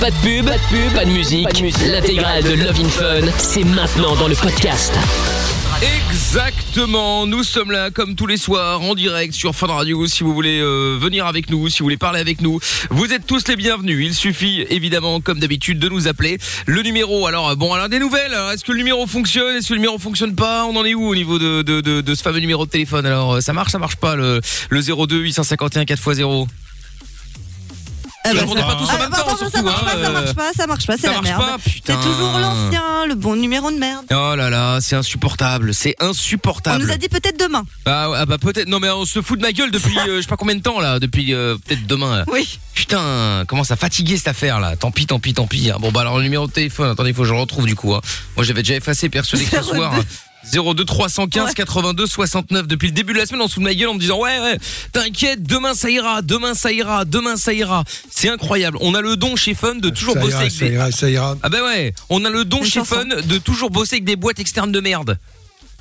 Pas de pub, pas de pub, pas de musique. L'intégrale de Love in Fun, c'est maintenant dans le podcast. Exactement, nous sommes là comme tous les soirs en direct sur Fun Radio si vous voulez euh, venir avec nous, si vous voulez parler avec nous. Vous êtes tous les bienvenus. Il suffit évidemment comme d'habitude de nous appeler. Le numéro alors bon alors des nouvelles, alors, est-ce que le numéro fonctionne, est-ce que le numéro fonctionne pas? On en est où au niveau de, de, de, de ce fameux numéro de téléphone? Alors euh, ça marche, ça marche pas le, le 02 851 4x0 Ah bah, On n'est ça- pas tous en Ah, même bah, temps ça surtout marche hein, pas, ça marche pas, ça marche pas, c'est ça la marche merde. pas, putain. C'est toujours l'ancien, le bon numéro de merde. Oh là là, c'est insupportable, c'est On insupportable. nous a dit peut-être demain. Ah, ouais, ah bah peut-être. Non mais on se fout de ma gueule depuis euh, je sais pas combien de temps là, depuis euh, peut-être demain. là. Oui. Putain, commence à fatiguer cette affaire là. Tant pis, tant pis, tant pis. hein. Bon bah alors le numéro de téléphone, attendez, il faut que je le retrouve du coup. hein. Moi j'avais déjà effacé, persuadé que ce 02. soir. 02 315 Ouais. 82 69 depuis le début de la semaine on se fout de ma gueule en me disant ouais ouais t'inquiète demain ça ira demain ça ira demain ça ira c'est incroyable on a le don chez Fun de toujours ça bosser ira, avec ça des ira, ça ira. ah bah ouais on a le don chez chanson. Fun de toujours bosser avec des boîtes externes de merde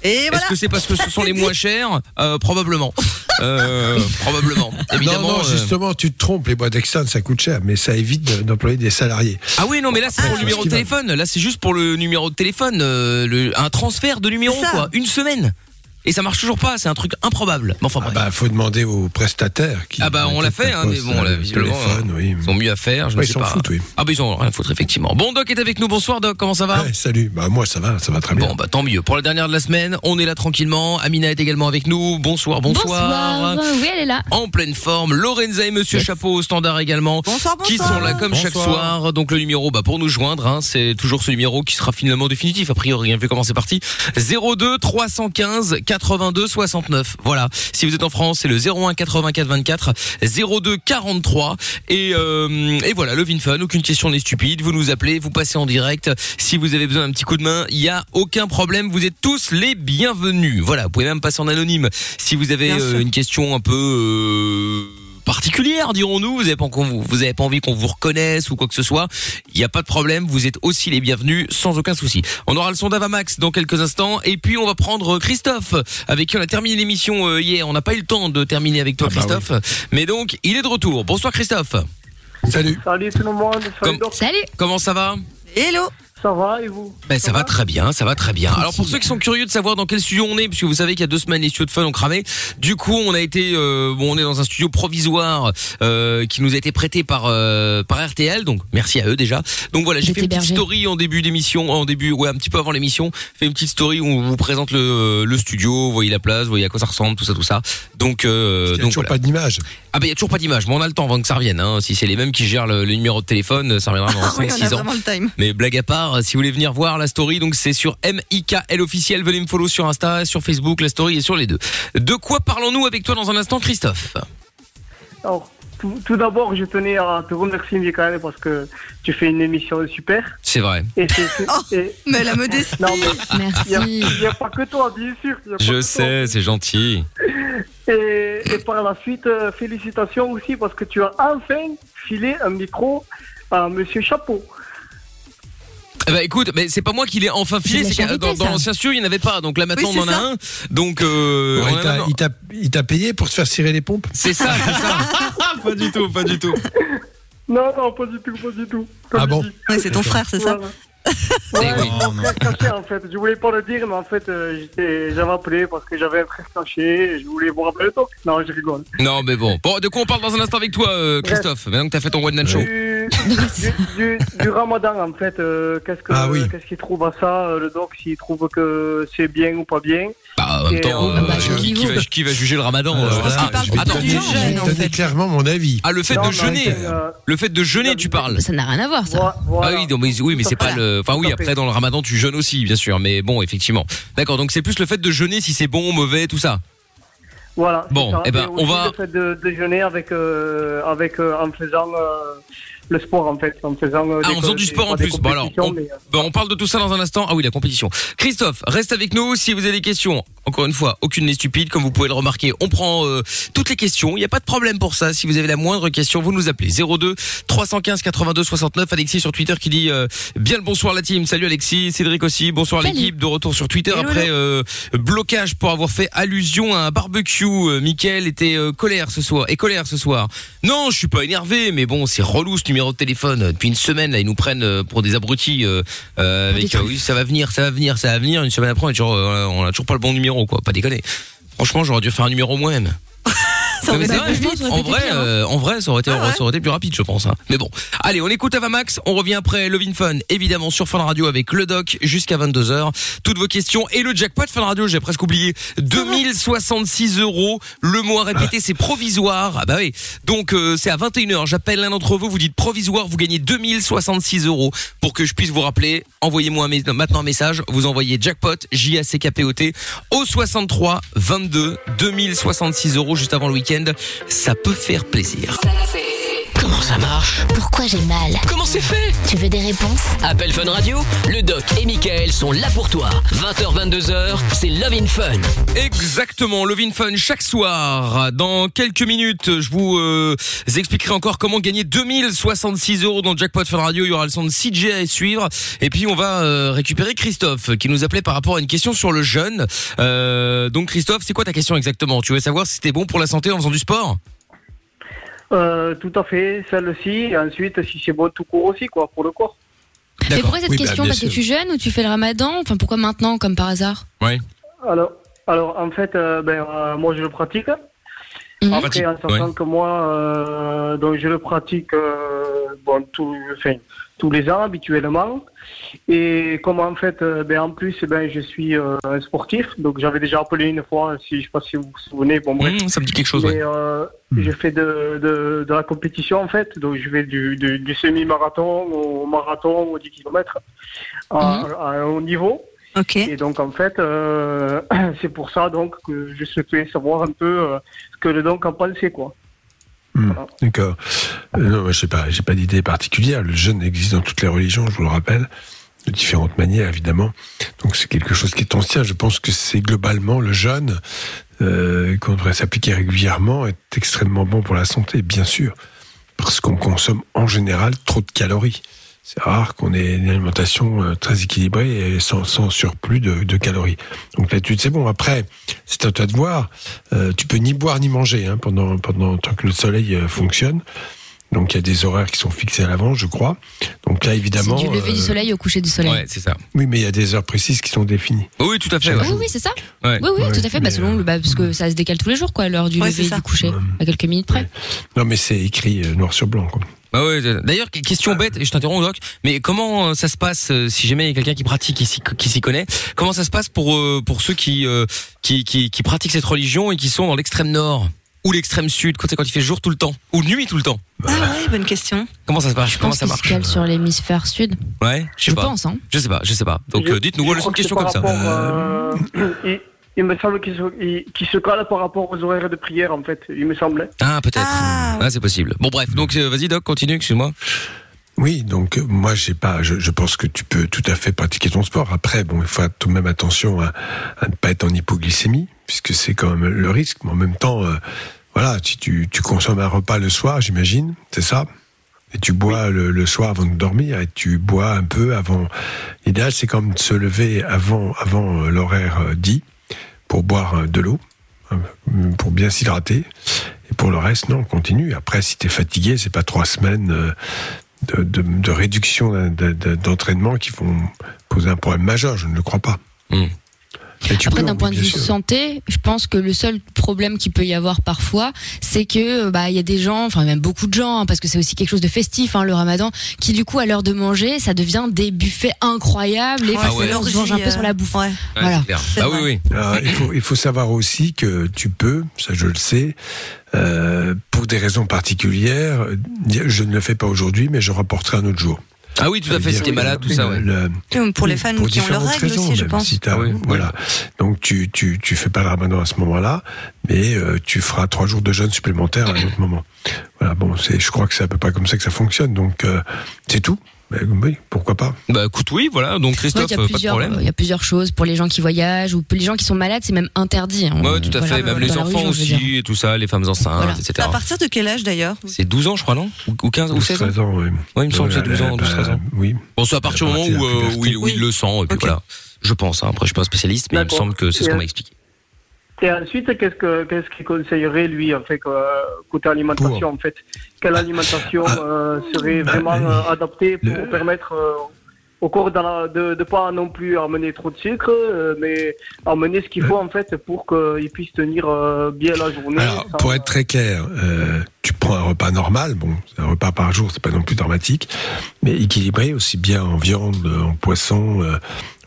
Et voilà. est-ce que c'est parce que ce sont les moins chers Euh, Probablement. Euh, probablement. Évidemment. non, non, euh. justement, tu te trompes, les boîtes externes, ça coûte cher, mais ça évite de- d'employer des salariés. Ah oui, non, mais là c'est pour le Ah, numéro de va. téléphone. Là c'est juste pour le numéro de téléphone, euh, le- un transfert de numéro quoi, une semaine. Et ça marche toujours pas. C'est un truc improbable. Mais enfin Ah bah, faut demander aux prestataires. Qui Ah bah on l'a fait, hein, mais bon, là, le visiblement, téléphone, oui. Ils ont mieux à faire. Je Ouais, ne ils sais s'en pas. foutent, oui. Ah bah ils ont rien à foutre effectivement. Bon Doc est avec nous. Bonsoir Doc. Comment ça va Ouais, salut. Bah moi ça va, ça va très bien. Bon bah tant mieux. Pour la dernière de la semaine, on est là tranquillement. Amina est également avec nous. Bonsoir, bonsoir. Oui, elle est là. En pleine forme. Lorenza et Monsieur Chapeau au standard également. Bonsoir, bonsoir. qui sont là comme chaque Bonsoir. soir. Donc le numéro, bah pour nous joindre, hein, c'est toujours ce numéro qui sera finalement définitif a priori. hein, vu comment c'est parti. 02 315 82 69. Voilà. Si vous êtes en France, c'est le 01 84 24 02 43 et euh, et voilà le Vinfun. Aucune question n'est stupide. Vous nous appelez, vous passez en direct. Si vous avez besoin d'un petit coup de main, il y a aucun problème. Vous êtes tous les bienvenus. Voilà. Vous pouvez même passer en anonyme si vous avez euh, une question un peu euh, particulière, dirons-nous. Vous avez pas qu'on vous, avez pas envie qu'on vous reconnaisse ou quoi que ce soit. Il n'y a pas de problème. Vous êtes aussi les bienvenus sans aucun souci. On aura le son d'Avamax dans quelques instants et puis on va prendre Christophe avec qui on a terminé l'émission euh, hier. On n'a pas eu le temps de terminer avec toi, Ah bah Christophe. Mais donc, il est de retour. Bonsoir Christophe. Salut. Salut tout le monde, salut Comme-. Salut. Comment ça va? Hello. Ça va et vous Ben ça va très bien, ça va très bien. Alors pour ceux qui sont curieux de savoir dans quel studio on est, puisque vous savez qu'il y a deux semaines les studios de fun ont cramé, du coup on a été, euh, bon on est dans un studio provisoire euh, qui nous a été prêté par euh, par RTL, donc merci à eux déjà. Donc voilà, j'ai fait une petite story en début d'émission, en début, ouais un petit peu avant l'émission, fait une petite story où on vous présente le, le studio, vous voyez la place, vous voyez à quoi ça ressemble, tout ça, tout ça. Donc euh, donc toujours voilà. pas d'image. Ah ben il y a toujours pas d'image, mais on a le temps avant que ça revienne. Hein. Si c'est les mêmes qui gèrent le, le numéro de téléphone, ça reviendra dans Oui, on 5-6 a ans. vraiment le time. Mais blague à part, si vous voulez venir voir la story, donc c'est sur MIKL officiel. Venez me follow sur Insta, sur Facebook, la story est sur les deux. De quoi parlons-nous avec toi dans un instant, Christophe? Alors, tout, tout d'abord, je tenais à te remercier, Michael, parce que tu fais une émission super. C'est vrai. Et c'est. c'est- Oh. et- Mais la modestie. non, mais il n'y a, Merci. il y a pas que toi, bien sûr. il y a pas Je que sais, c'est gentil. Et, et par la suite, euh, félicitations aussi, parce que tu as enfin filé un micro à Monsieur Chapeau. Eh ben écoute, mais c'est pas moi qui l'ai enfin filé, C'est que dans, l'ancien studio il n'y en avait pas, donc là maintenant Oui, on en a ça. un. Donc euh, Ouais, on en il a t'a- maintenant- il t'a- il t'a payé pour te faire cirer les pompes c'est ça, c'est ça. pas du tout, pas du tout. Non, non, pas du tout, pas du tout. Comme Ah je bon dis. Ouais, c'est ton frère, c'est ça Voilà. Eh Ouais, oui. frère caché en fait. Je voulais pas le dire, mais en fait, euh, j'avais appelé parce que j'avais un frère caché et je voulais vous rappeler le talk. Non, je rigole. Non mais bon. Bon, de quoi on parle dans un instant avec toi, euh, Christophe? Maintenant que t'as fait ton one man show. Du, du, du- du ramadan, en fait, euh, qu'est-ce que- Ah oui. qu'est-ce qu'il trouve à ça, le doc, s'il trouve que c'est bien ou pas bien? Bah en même Et, temps, euh, bah, qui, qui va, qui va juger le Ramadan euh, fait. clairement mon avis. Ah le fait Non, de jeûner, euh, le fait de jeûner tu parles. Ça n'a rien à voir, ça. voilà. Ah oui, non, mais, oui, mais c'est pas le. Enfin oui, après dans le Ramadan tu jeûnes aussi, bien sûr, mais bon, effectivement. D'accord, donc c'est plus le fait de jeûner si c'est bon, mauvais, tout ça. Voilà. Bon, ça. eh ben, Et on va- Le fait de déjeuner avec, avec euh, en faisant le sport, en fait. En faisant, euh, Ah, en faisant du sport en plus. Bon alors, compétitions, on, mais, euh, bon, on parle de tout ça dans un instant. Ah oui, la compétition. Christophe, reste avec nous si vous avez des questions. Encore une fois, aucune n'est stupide, comme vous pouvez le remarquer. On prend euh, toutes les questions. Il n'y a pas de problème pour ça. Si vous avez la moindre question, vous nous appelez 02 315 82 69. Alexis sur Twitter qui dit euh, bien le bonsoir la team. Salut Alexis, Cédric aussi. Bonsoir l'équipe. De retour sur Twitter Hello, après euh, blocage pour avoir fait allusion à un barbecue. Euh, Mickaël était euh, colère ce soir et colère ce soir. Non, je suis pas énervé, mais bon, c'est relou ce numéro de téléphone depuis une semaine. Là, ils nous prennent euh, pour des abrutis. Avec euh, oui, ça va venir, ça va venir, ça va venir. Une semaine après, on, est toujours, on a toujours pas le bon numéro, quoi. Pas déconner. Franchement, j'aurais dû faire un numéro moi-même. Ça aurait été vite, en vrai, euh, en vrai, ça aurait été, Ah ouais. ça aurait été plus rapide, je pense. hein. Mais bon, allez, on écoute Avamax. On revient après Love in Fun, évidemment sur Fun Radio avec le doc jusqu'à 22 h Toutes vos questions et le jackpot Fun Radio, j'ai presque oublié. 2066 euros. Le mot à répéter, c'est provisoire. Ah bah oui. Donc euh, c'est à 21 h J'appelle l'un d'entre vous. Vous dites provisoire. Vous gagnez 2066 euros. Pour que je puisse vous rappeler, envoyez-moi maintenant un message. Vous envoyez jackpot J A C K P O T au 63 22 2066 euros juste avant le Ça peut faire plaisir. Comment ça marche Pourquoi j'ai mal Comment c'est fait Tu veux des réponses Appel Fun Radio, le doc et Michael sont là pour toi. 20h, 22h, c'est Love in Fun. Exactement, Love in Fun chaque soir. Dans quelques minutes, je vous euh, expliquerai encore comment gagner 2066 euros dans le Jackpot Fun Radio. Il y aura le son de CJ à suivre. Et puis on va euh, récupérer Christophe qui nous appelait par rapport à une question sur le jeûne. Euh, donc Christophe, c'est quoi ta question exactement? Tu veux savoir si c'était bon pour la santé en faisant du sport? Euh, tout à fait, celle-ci. Et ensuite, si c'est bon tout court aussi, quoi, pour le corps. Mais pourquoi cette Oui, bah, question Parce que tu jeûnes ou tu fais le ramadan? Enfin, pourquoi maintenant, comme par hasard? Ouais. Alors, alors en fait, euh, ben, euh, moi, je le pratique. Mhm. Après, en sachant ouais. que moi, euh, donc je le pratique euh, bon, tout, enfin, tous les ans habituellement. Et comme en fait, euh, ben, en plus, eh ben, je suis euh, un sportif. Donc j'avais déjà appelé une fois, si je sais pas si vous vous souvenez. Bon, bref. Mmh, ça me dit quelque chose. Mais Ouais. euh, Hmm. je fais de, de, de la compétition en fait, donc je vais du, du, du semi-marathon au marathon au 10 km à, à un haut niveau. Ok. Et donc en fait, euh, c'est pour ça donc que je souhaitais savoir un peu euh, ce que le donc en pensait quoi. Hmm. D'accord. Euh, non, moi, je sais pas, j'ai pas d'idée particulière. Le jeûne existe dans toutes les religions, je vous le rappelle, de différentes manières, évidemment. Donc, c'est quelque chose qui est ancien. Je pense que c'est globalement le jeûne euh, qu'on devrait s'appliquer régulièrement est extrêmement bon pour la santé, bien sûr, parce qu'on consomme en général trop de calories. C'est rare qu'on ait une alimentation euh, très équilibrée et sans, sans surplus de, de calories. Donc l'étude, c'est bon. Après, c'est à toi de voir. Euh, tu peux ni boire ni manger hein, pendant, pendant tant que le soleil euh, fonctionne. Donc il y a des horaires qui sont fixés à l'avance, je crois. Donc là, C'est évidemment, du lever du soleil au coucher du soleil. Ouais, c'est ça. oui, mais il y a des heures précises qui sont définies. Oui, tout à fait. Oui, ouais. oui, c'est ça. Ouais. Oui, oui, Ouais, tout à fait. Bah, selon euh, le, bah, parce que ça se décale tous les jours, quoi, l'heure du Ouais, lever c'est et du coucher, Ouais. à quelques minutes près. Non, mais c'est écrit noir sur blanc. Quoi. Bah ouais, D'ailleurs, question bête, et je t'interromps Doc, mais comment euh, ça se passe euh, si jamais il y a quelqu'un qui pratique, qui s'y, qui s'y connaît Comment ça se passe pour euh, pour ceux qui, euh, qui qui qui pratiquent cette religion et qui sont dans l'extrême nord ou l'extrême sud quand il fait jour tout le temps ou nuit tout le temps? Ah ouais, bonne question. Comment ça se passe? Je Comment pense ça marche? sur l'hémisphère sud. Ouais, je sais Je pas. pense, hein. Je sais pas, je sais pas. Donc euh, dites-nous, voilà, une que question comme ça. euh, il, me semble qu'il se, cale par rapport aux horaires de prière en fait, il me semblait. Ah peut-être. Ah, Ah, c'est possible. Bon bref, donc euh, vas-y Doc, continue, excuse-moi. Oui, donc euh, moi j'ai pas, je, je pense que tu peux tout à fait pratiquer ton sport. Après, bon, il faut tout de même attention à, à ne pas être en hypoglycémie, puisque c'est quand même le risque. Mais en même temps, euh, voilà, si tu, tu consommes un repas le soir, j'imagine, c'est ça, et tu bois le, le soir avant de dormir, et tu bois un peu avant. L'idéal, c'est quand même de se lever avant, avant l'horaire euh, dit pour boire euh, de l'eau, euh, pour bien s'hydrater. Et pour le reste, non, continue. Après, si tu es fatigué, c'est pas trois semaines. euh, de, réduction d'entraînement qui vont poser un problème majeur, je ne le crois pas. Hmm. Et tu Après, d'un point de vue sûr. santé, je pense que le seul problème qu'il peut y avoir parfois, c'est que bah il y a des gens, enfin même beaucoup de gens, hein, parce que c'est aussi quelque chose de festif, hein, le Ramadan, qui du coup à l'heure de manger, ça devient des buffets incroyables et ouais. on se venge un peu sur la bouffe. Ouais. Voilà. vrai. oui, oui. Alors, il, faut, il faut savoir aussi que tu peux, ça je le sais, euh, pour des raisons particulières, euh, dire je ne le fais pas aujourd'hui, mais je rapporterai un autre jour. Ah oui, tout à fait. Si t'es malade, tout ça, ouais. Le- pour les fans pour qui ont leurs différentes règles raisons, aussi, je même pense. si t'as- oui, voilà. Donc tu, tu, tu fais pas le ramadan à ce moment-là, mais euh, tu feras trois jours de jeûne supplémentaires à un autre moment. Voilà, bon, c'est, je crois que c'est à peu près comme ça que ça fonctionne. Donc euh, c'est tout. Ben, oui, pourquoi pas. Bah écoute, oui, voilà. Donc Ouais, Christophe, il y a euh, pas de plusieurs, problème. euh, il y a plusieurs choses pour les gens qui voyagent ou pour les gens qui sont malades, c'est même interdit. hein. Ouais, tout à Voilà, fait. Même les enfants aussi et tout ça, les femmes enceintes, Voilà. etc. À partir de quel âge d'ailleurs? C'est 12 ans, je crois, non? Ou, ou 15 ou 16 ans? 13 ans, oui. Ouais, il me semble que c'est Ouais, 12 ans, bah, 12, 13 ans. Oui. Bon, c'est à partir du moment où, euh, où, il, où il le sent, et puis voilà. Je pense, hein. après je suis pas un spécialiste, mais il me semble que c'est ce qu'on m'a expliqué. Et ensuite, qu'est-ce que qu'est-ce qu'il conseillerait lui en fait euh, côté alimentation en fait? Quelle alimentation Ah. euh, serait Bah, vraiment le- euh, adaptée pour le- permettre euh, au corps la- de ne pas non plus amener trop de sucre, mais amener ce qu'il faut en fait pour qu'il puisse tenir bien la journée. Alors, sans- pour être très clair, tu prends un repas normal, bon, un repas par jour, c'est pas non plus dramatique, mais équilibré aussi bien en viande, en poisson,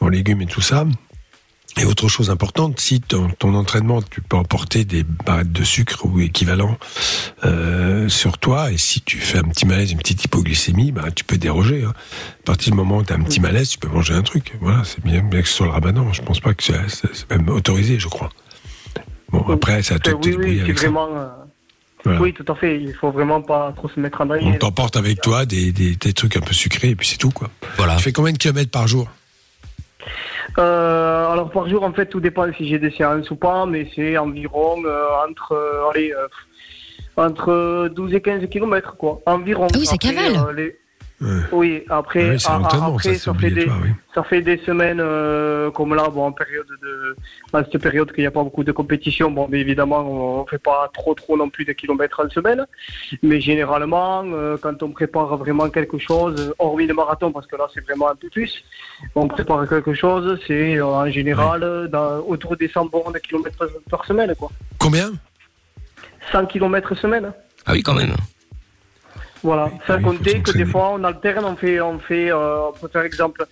en légumes et tout ça. Et autre chose importante, si ton, ton entraînement, tu peux emporter des barrettes de sucre ou équivalent euh, sur toi, et si tu fais un petit malaise, une petite hypoglycémie, bah, tu peux déroger. hein. À partir du moment où tu as un petit malaise, tu peux manger un truc. Voilà, c'est bien, bien que ce soit le ramadan. Je pense pas que c'est même autorisé, je crois. Bon, après, c'est à toi de te oui, débrouiller oui, avec ça. vraiment. euh, Voilà. Oui, tout à fait. Il faut vraiment pas trop se mettre en On danger. t'emporte avec toi des, des, des trucs un peu sucrés et puis c'est tout quoi. Voilà. Tu fais combien de kilomètres par jour? Euh, alors par jour, en fait, tout dépend si j'ai des séances ou pas, mais c'est environ euh, entre, euh, allez, euh, entre 12 et 15 kilomètres, quoi. Environ. Ah oui, ça cavale. euh, les- Ouais. Oui, après, Ah oui, c'est a- a- l'entraînement, après ça, fait des, oui. ça fait des semaines euh, comme là, bon, en période de, en cette période qu'il n'y a pas beaucoup de compétition, bon, mais évidemment, on fait pas trop, trop non plus de kilomètres en semaine, mais généralement, euh, quand on prépare vraiment quelque chose, hormis le marathon, parce que là, c'est vraiment un peu plus, on prépare quelque chose, c'est euh, en général dans, autour des 100 bornes de kilomètres par semaine, quoi. Combien? 100 kilomètres semaine. Ah oui, quand même. Voilà, sans oui, faut compter que des fois on alterne, on fait, on fait, euh, on peut faire exemple,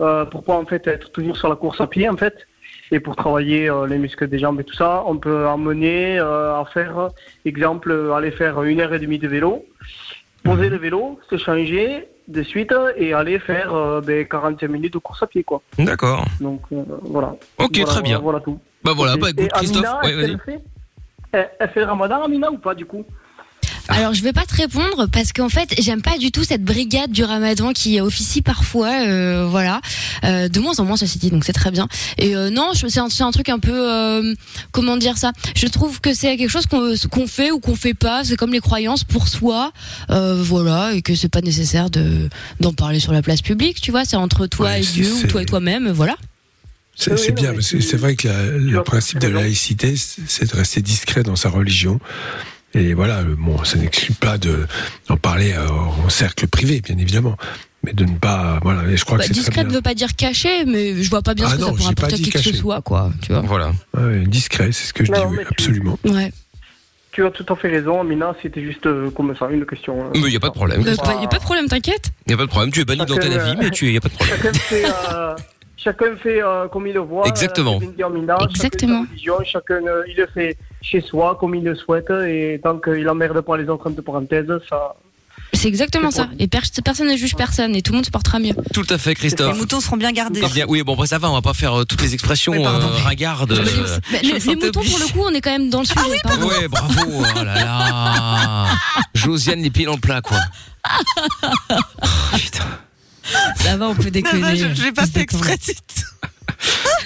euh, pour pas en fait être toujours sur la course à pied en fait, et pour travailler euh, les muscles des jambes et tout ça, on peut emmener euh, à faire, exemple, aller faire une heure et demie de vélo, poser Mhm. le vélo, se changer de suite et aller faire euh, ben, 45 minutes de course à pied quoi. D'accord. Donc voilà. Ok, Voilà, très bien. Voilà, voilà tout. Bah voilà, bah Et écoute, Christophe. Amina, Ouais, qu'elle fait? Elle, elle fait le ramadan, Amina, ou pas du coup? Alors je vais pas te répondre parce qu'en fait j'aime pas du tout cette brigade du Ramadan qui officie parfois, euh, voilà, Euh, de moins en moins ceci dit, donc c'est très bien. Et euh, non, je- c'est un, truc un peu, euh, comment dire ça? Je trouve que c'est quelque chose qu'on fait ou qu'on fait pas. C'est comme les croyances pour soi, euh, voilà, et que c'est pas nécessaire de d'en parler sur la place publique. Tu vois, c'est entre toi Ouais, et Dieu ou toi et toi-même, voilà. C'est Oui, bien, mais c'est vrai que la- le principe de la laïcité, c'est de rester discret dans sa religion. Et voilà, euh, bon, ça n'exclut pas de d'en parler euh, en cercle privé, bien évidemment, mais de ne pas, voilà. Et je crois Bah, que discret ne veut pas dire caché, mais je vois pas bien Ah ce que non, ça pourrait apporter à qui que ce soit, quoi. Tu vois. Voilà. Ouais, discret, c'est ce que je Non, dis, oui, mais tu- absolument. Ouais. Tu as tout à fait raison, Amina, c'était juste euh, comme ça, une question. euh. Mais y a pas de problème. Euh, pas- y a pas de problème, t'inquiète. Y a pas de problème. Tu es banni dans ta vie, euh, mais tu y a pas de problème. Chacun fait, euh, chacun comme il le voit. Exactement. euh, Amina, chacun Exactement. religion, Chacun, euh, il le fait chez soi, comme il le souhaite, et tant qu'il n'emmerde pas les autres entre parenthèses, ça. C'est exactement ça. Et per- personne ne juge personne et tout le monde se portera mieux. Tout à fait, Les Christophe. moutons seront bien gardés. Eh bien, oui, bon, après ça va, on va pas faire euh, toutes les expressions Oui, euh, euh, Bah, les, les moutons, pour le coup, on est quand même dans le sujet. pardon. Ouais, bravo. Oh là là. Josiane les pieds dans le plat, quoi. Oh, putain. Ça va, on peut déconner. non, je l'ai pas fait exprès. c'est-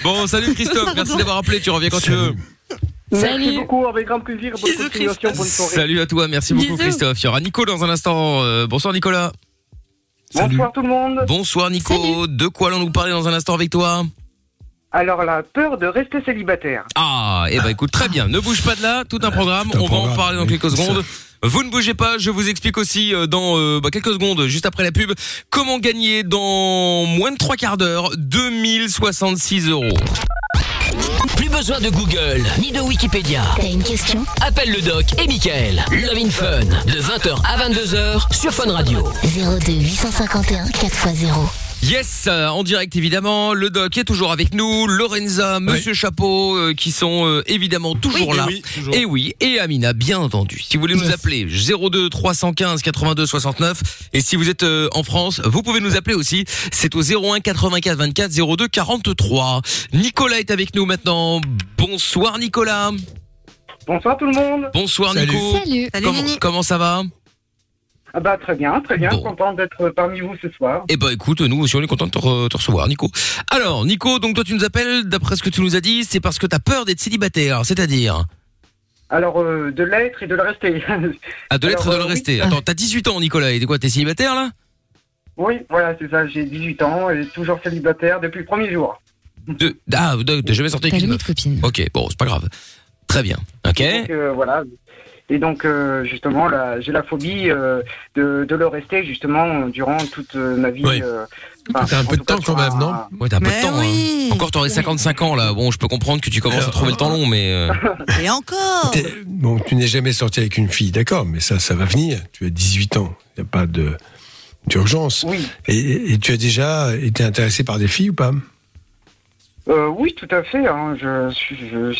Bon, salut Christophe. Merci d'avoir appelé. Tu reviens quand tu veux. Salut. Merci beaucoup, avec grand plaisir. Bonne Bisous, continuation, Christophe. bonne soirée. Salut à toi. Merci beaucoup, Bisous. Christophe. Il y aura Nico dans un instant. Euh, bonsoir, Nicolas. Salut. Bonsoir tout le monde. Bonsoir, Nico. Salut. De quoi allons-nous parler dans un instant avec toi? Alors, la peur de rester célibataire. Ah, eh ben écoute, très bien. Ne bouge pas de là, tout un programme. tout un On va en parler dans quelques secondes. Vous ne bougez pas, je vous explique aussi euh, dans euh, bah, quelques secondes, juste après la pub, comment gagner dans moins de trois quarts d'heure 2066 euros. Plus besoin de Google, ni de Wikipédia. T'as une question? Appelle le doc et Michael. Love in Fun, de 20h à 22h sur Fun Radio. 02 851 4x0. Yes, euh, en direct évidemment, le doc est toujours avec nous, Lorenza, Monsieur Chapeau, euh, qui sont euh, évidemment toujours là. Et oui, et Amina, bien entendu. Si vous voulez nous appeler, 02 315 82 69. Et si vous êtes euh, en France, vous pouvez nous appeler aussi. C'est au 01 84 24 02 43. Nicolas est avec nous maintenant. Bonsoir Nicolas. Bonsoir tout le monde. Bonsoir Salut. Nico. Salut. Salut Comment, ça va? Ah bah très bien, très bien, Bon. content d'être parmi vous ce soir. Eh ben écoute, nous aussi on est content de te, re- te recevoir, Nico. Alors, Nico, donc toi tu nous appelles, d'après ce que tu nous as dit, c'est parce que t'as peur d'être célibataire, c'est-à-dire? Alors euh, de l'être et de le rester. Ah, de l'être et de le euh, oui. rester. Attends, t'as 18 ans, Nicolas, et quoi, t'es célibataire là? Oui, voilà, c'est ça, j'ai 18 ans et toujours célibataire depuis le premier jour. De, ah, de- t'as jamais sorti avec une meuf copine. Ok, bon, c'est pas grave. Très bien. Ok. Donc, euh, voilà. Et donc, euh, justement, là, j'ai la phobie euh, de, de le rester, justement, durant toute ma vie. Oui. euh, T'as un peu de temps quand même, non Ouais, t'as un peu de temps. oui. hein. Encore, t'aurais 55 ans là. Bon, je peux comprendre que tu commences à trouver le temps long, mais euh, Et encore T'es- Bon, tu n'es jamais sorti avec une fille, d'accord, mais ça, ça va venir. Tu as 18 ans, il n'y a pas de d'urgence. Oui. Et, et tu as déjà été intéressé par des filles ou pas? Euh, oui, tout à fait. hein.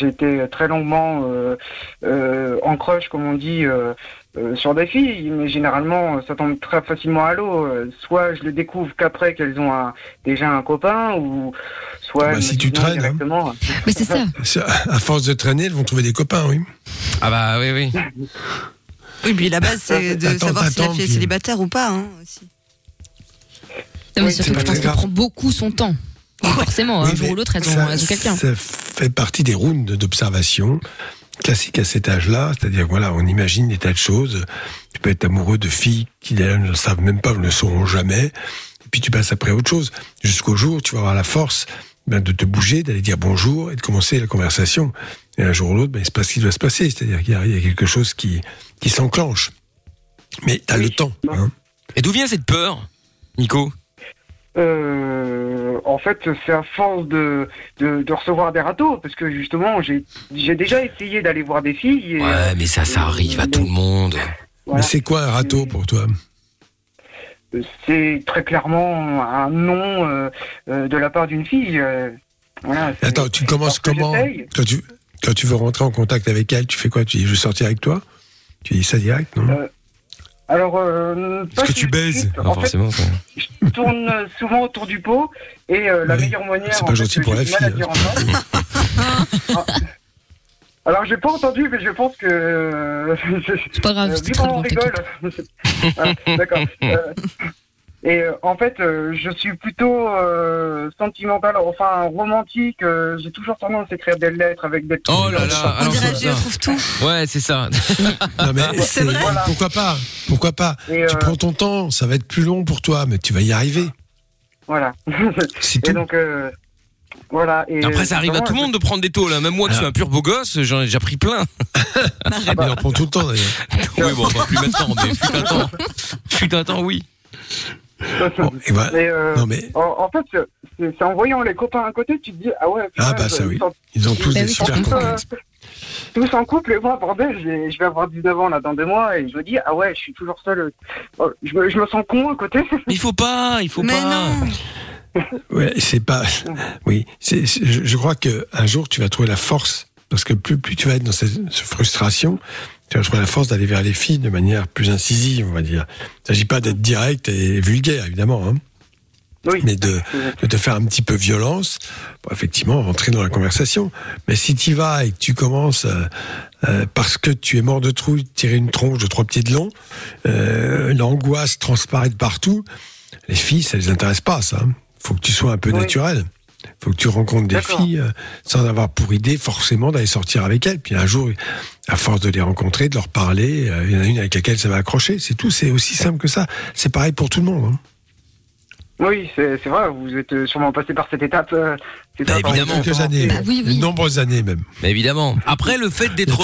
Été très longuement euh, euh, en crush, comme on dit, euh, euh, sur des filles, mais généralement, ça tombe très facilement à l'eau. Soit je le découvre qu'après qu'elles ont un- déjà un copain, ou soit Bah, si tu traînes, hein. directement. Mais c'est ça. À force de traîner, elles vont trouver des copains, oui. ah bah oui, oui. Oui, puis la base, c'est de Attends, savoir si la fille est puis- célibataire ou pas. Hein, aussi. Non, mais Oui, surtout c'est que je pas pense très que ça grave. prend beaucoup son temps. Forcément, un jour ou l'autre, elles ont, ça- elles ont quelqu'un. Ça fait partie des rounds d'observation classiques à cet âge-là, c'est-à-dire voilà, on imagine des tas de choses. Tu peux être amoureux de filles qui d'ailleurs ne le savent même pas, ou ne le sauront jamais. Et puis tu passes après à autre chose, jusqu'au jour où tu vas avoir la force ben, de te bouger, d'aller dire bonjour et de commencer la conversation. Et un jour ou l'autre, ben, il se passe ce qui doit se passer, c'est-à-dire qu'il y, y a quelque chose qui, qui s'enclenche. Mais tu as Oui. le temps. Hein. Et d'où vient cette peur, Nico? Euh, en fait, c'est à force de, de, de recevoir des râteaux, parce que justement, j'ai j'ai déjà essayé d'aller voir des filles. Et, Ouais, mais ça, ça arrive à tout le monde. voilà. Mais c'est quoi un râteau pour toi? C'est très clairement un non euh, euh, de la part d'une fille. euh, voilà, Attends, tu commences comment quand tu, quand tu veux rentrer en contact avec elle, tu fais quoi? Tu dis je veux sortir avec toi? Tu dis ça direct, non? Euh, Alors, euh, Est-ce que tu baises. Non, En fait, forcément. ça. je tourne euh, souvent autour du pot et euh, la Oui, meilleure manière. c'est pas fait, gentil que pour la du mal à fille, dire en face- Ah. Alors, j'ai pas entendu, mais je pense que. euh, C'est pas grave, Euh, drôle, rigole. Ah, D'accord. Et euh, en fait, euh, je suis plutôt euh, sentimental, enfin romantique. J'ai toujours tendance à écrire des lettres avec des. Oh là là, On alors dirait je trouve tout. Ouais, c'est ça. Non mais C'est c'est- vrai Voilà. pourquoi pas Pourquoi pas Et, Tu euh, prends ton temps, ça va être plus long pour toi, mais tu vas y arriver. Voilà. C'est et tout. donc, euh, voilà. Et Après, ça arrive à tout le monde de prendre des taux là. Même moi qui suis un pur beau gosse, j'en ai déjà pris plein. Il en prend tout le temps d'ailleurs. Oui, bon, pas plus maintenant, mais fut un temps. Fut un temps, oui. Bon. Mais, euh, Non mais en, en fait, c'est- en voyant les copains à côté, tu te dis, ah ouais, Ah, bah, ça, ils oui. ils ont tous Bah des super tous, euh, conquêtes. tous en couple, et moi, bordel, je vais avoir 19 ans là dans deux mois, et je me dis, ah ouais, je suis toujours seul. Oh, Je me, je me sens con à côté. Il faut pas, il faut Mais pas. non Ouais, c'est pas. Oui, Je, je crois que un jour tu vas trouver la force, parce que plus plus tu vas être dans cette, cette frustration, tu trouver la force d'aller vers les filles de manière plus incisive, on va dire. Il s'agit pas d'être direct et vulgaire, évidemment, hein, Oui. mais de, de te faire un petit peu violence pour effectivement rentrer dans la conversation. Mais si tu vas et que tu commences euh, euh, parce que tu es mort de trouille, tirer une tronche de trois pieds de long, euh, l'angoisse transparaît de partout. Les filles, ça les intéresse pas, ça. hein. Faut que tu sois un peu Oui. naturel. Faut que tu rencontres des filles euh, sans avoir pour idée forcément d'aller sortir avec elles. Puis un jour, à force de les rencontrer, de leur parler, euh, il y en a une avec laquelle ça va accrocher. C'est tout. C'est aussi simple que ça. C'est pareil pour tout le monde. hein. Oui, c'est vrai, vous êtes euh, sûrement passé par cette étape. euh, Bah, évidemment. en- Quelques années, Bah oui, oui. de nombreuses années même. Mais évidemment. Après, le fait d'être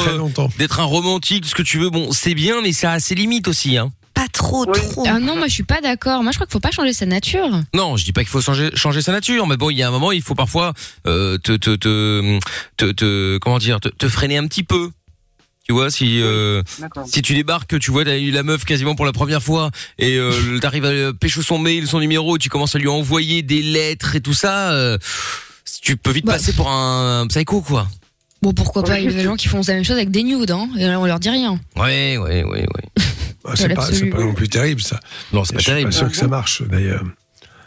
d'être un romantique, ce que tu veux, bon, c'est bien, mais ça a ses limites aussi, hein. Pas trop, Oui. trop. Ah non, moi je suis pas d'accord. Moi je crois qu'il faut pas changer sa nature. Non, je dis pas qu'il faut changer, changer sa nature, mais bon, il y a un moment, il faut parfois euh, te, te, te, te, te- comment dire, te, te freiner un petit peu. Tu vois, si euh, si tu débarques, tu vois, t'as eu la meuf quasiment pour la première fois, et euh, t'arrives à pêcher son mail, son numéro, et tu commences à lui envoyer des lettres et tout ça, euh, tu peux vite Bah. passer pour un, un psycho, quoi. Bon, pourquoi pas? Il y a des gens qui font la même chose avec des nudes, hein, et on leur dit rien. Ouais, ouais, ouais, ouais. Ah, c'est pas, non plus terrible ça. Non, c'est pas Je suis terrible. pas sûr que ça marche d'ailleurs.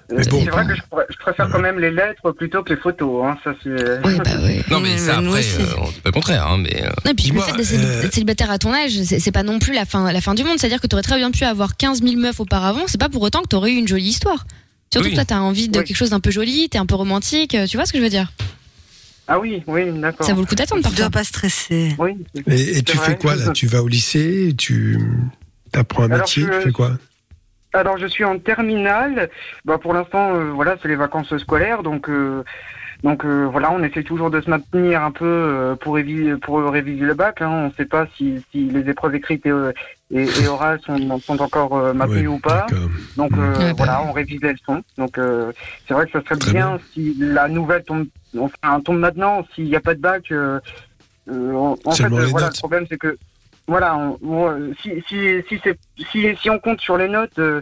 Mais bon. C'est vrai que je, pr- je préfère quand même les lettres plutôt que les photos. Hein, ça c'est. Ouais, bah ouais. Non, mais Mais ça, nous après, euh, on dit pas le contraire, hein, mais. euh, et puis le fait d'être euh, d'être célibataire à ton âge, c'est pas non plus la fin, la fin du monde. C'est-à-dire que tu aurais très bien pu avoir 15 000 meufs auparavant, c'est pas pour autant que tu aurais eu une jolie histoire. Surtout Oui. que toi, t'as envie de Oui. quelque chose d'un peu joli, t'es un peu romantique, euh, tu vois ce que je veux dire? Ah oui, oui, d'accord. Ça vaut le coup d'attendre Tu dois parfois. pas stresser. Oui. Et, et tu fais quoi là? Tu vas au lycée Tu apprends un Alors, métier je- Tu fais quoi? Alors je suis en terminale. Bah pour l'instant, euh, voilà, c'est les vacances scolaires, donc euh, Donc euh, voilà, on essaie toujours de se maintenir un peu euh, pour, réviser, pour réviser le bac. Hein. On ne sait pas si, si les épreuves écrites et, et, et orales sont, sont encore euh, maintenues Ouais, ou pas. Donc euh, Ouais, bah voilà, on révise les leçons. Donc euh, c'est vrai que ça serait bien, si la nouvelle tombe, enfin, tombe maintenant, s'il n'y a pas de bac. euh, euh, en en fait, euh, voilà, notes. le problème c'est que voilà, on- on- si, si, si, c'est- si, si on compte sur les notes, euh,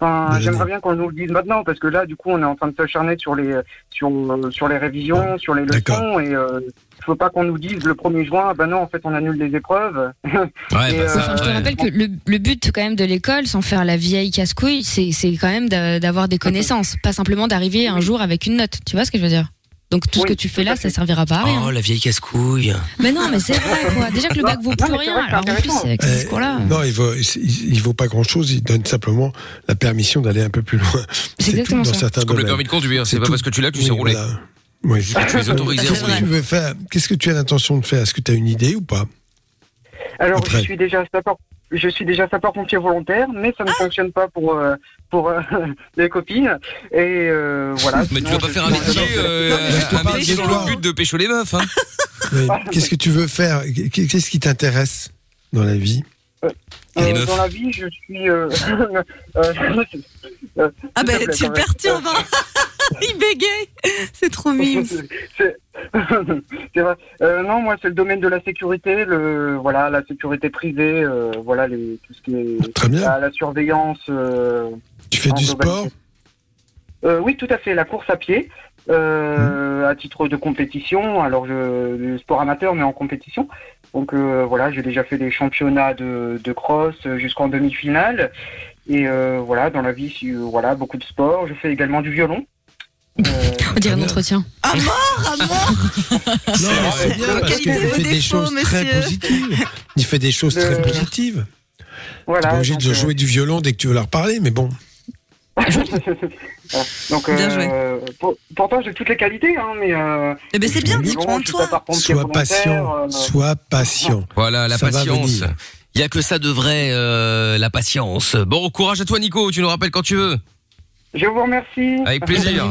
l'année. j'aimerais bien qu'on nous le dise maintenant parce que là, du coup, on est en train de s'acharner sur les sur euh, sur les révisions, sur les leçons et euh, il faut pas qu'on nous dise le 1er juin, ben non, en fait, on annule les épreuves. Ouais, Et, bah, euh, ça, Enfin, je te ouais. rappelle que le, le but quand même de l'école, sans faire la vieille casse-couille, c'est c'est quand même d'a- d'avoir des connaissances, pas simplement d'arriver un jour avec une note. Tu vois ce que je veux dire? Donc tout ce que tu fais tout là, ça servira pas à rien. Oh, la vieille casse-couille. Mais non, mais c'est vrai quoi. Déjà que le bac vaut plus rien. vrai que c'est Alors en plus, intéressant. avec ce Euh, Non, il vaut, il, il vaut pas grand chose. Il donne simplement la permission d'aller un peu plus loin. C'est tout exactement dans ça. certains C'est comme le permis de conduire, c'est pas tout. parce que tu l'as que tu Oui, sais rouler. voilà. Tu es autorisé à Qu'est-ce que rouler. tu veux faire Qu'est-ce que tu as l'intention de faire? Est-ce que tu as une idée ou pas? Alors, Après. je suis déjà sapeur, je suis déjà sapeur-pompier volontaire, mais ça ne fonctionne pas pour euh, pour euh, les copines. Et euh, voilà. Mais tu Sinon, vas pas faire un métier, euh, un métier dans le but de pécho les meufs, hein. Qu'est-ce que tu veux faire? Qu'est-ce qui t'intéresse dans la vie? Euh, dans la vie, je suis. Ah ben plaît, tu le perturbes. hein. Il bégaye. C'est trop mime. C'est vrai. Euh, non, moi, c'est le domaine de la sécurité, le voilà, la sécurité privée, euh, voilà, les, tout ce qui est Très bien. la, la surveillance. euh, Tu fais du sport? Euh, oui, tout à fait. La course à pied, euh, à titre de compétition. Alors, je, du sport amateur, mais en compétition. Donc euh, voilà, j'ai déjà fait des championnats de, de cross jusqu'en demi-finale. Et euh, voilà, dans la vie, euh, voilà, beaucoup de sport. Je fais également du violon. Euh, on dirait un entretien. À mort, à mort. Non, c'est bien parce qu'il fait des choses très positives. Il fait des choses très positives. Voilà. pas obligé de euh, jouer du violon dès que tu veux leur parler, mais bon. Donc, Bien pour- pourtant, j'ai toutes les qualités, hein, mais. Euh, Eh ben c'est bien, je suis dis-moi je suis toi. sapeur-pompier Sois patient. euh, Sois patient. Voilà, la Ça va patience. Il y a que ça de vrai, euh, la patience. Bon, courage à toi, Nico. Tu nous rappelles quand tu veux. Je vous remercie. Avec plaisir.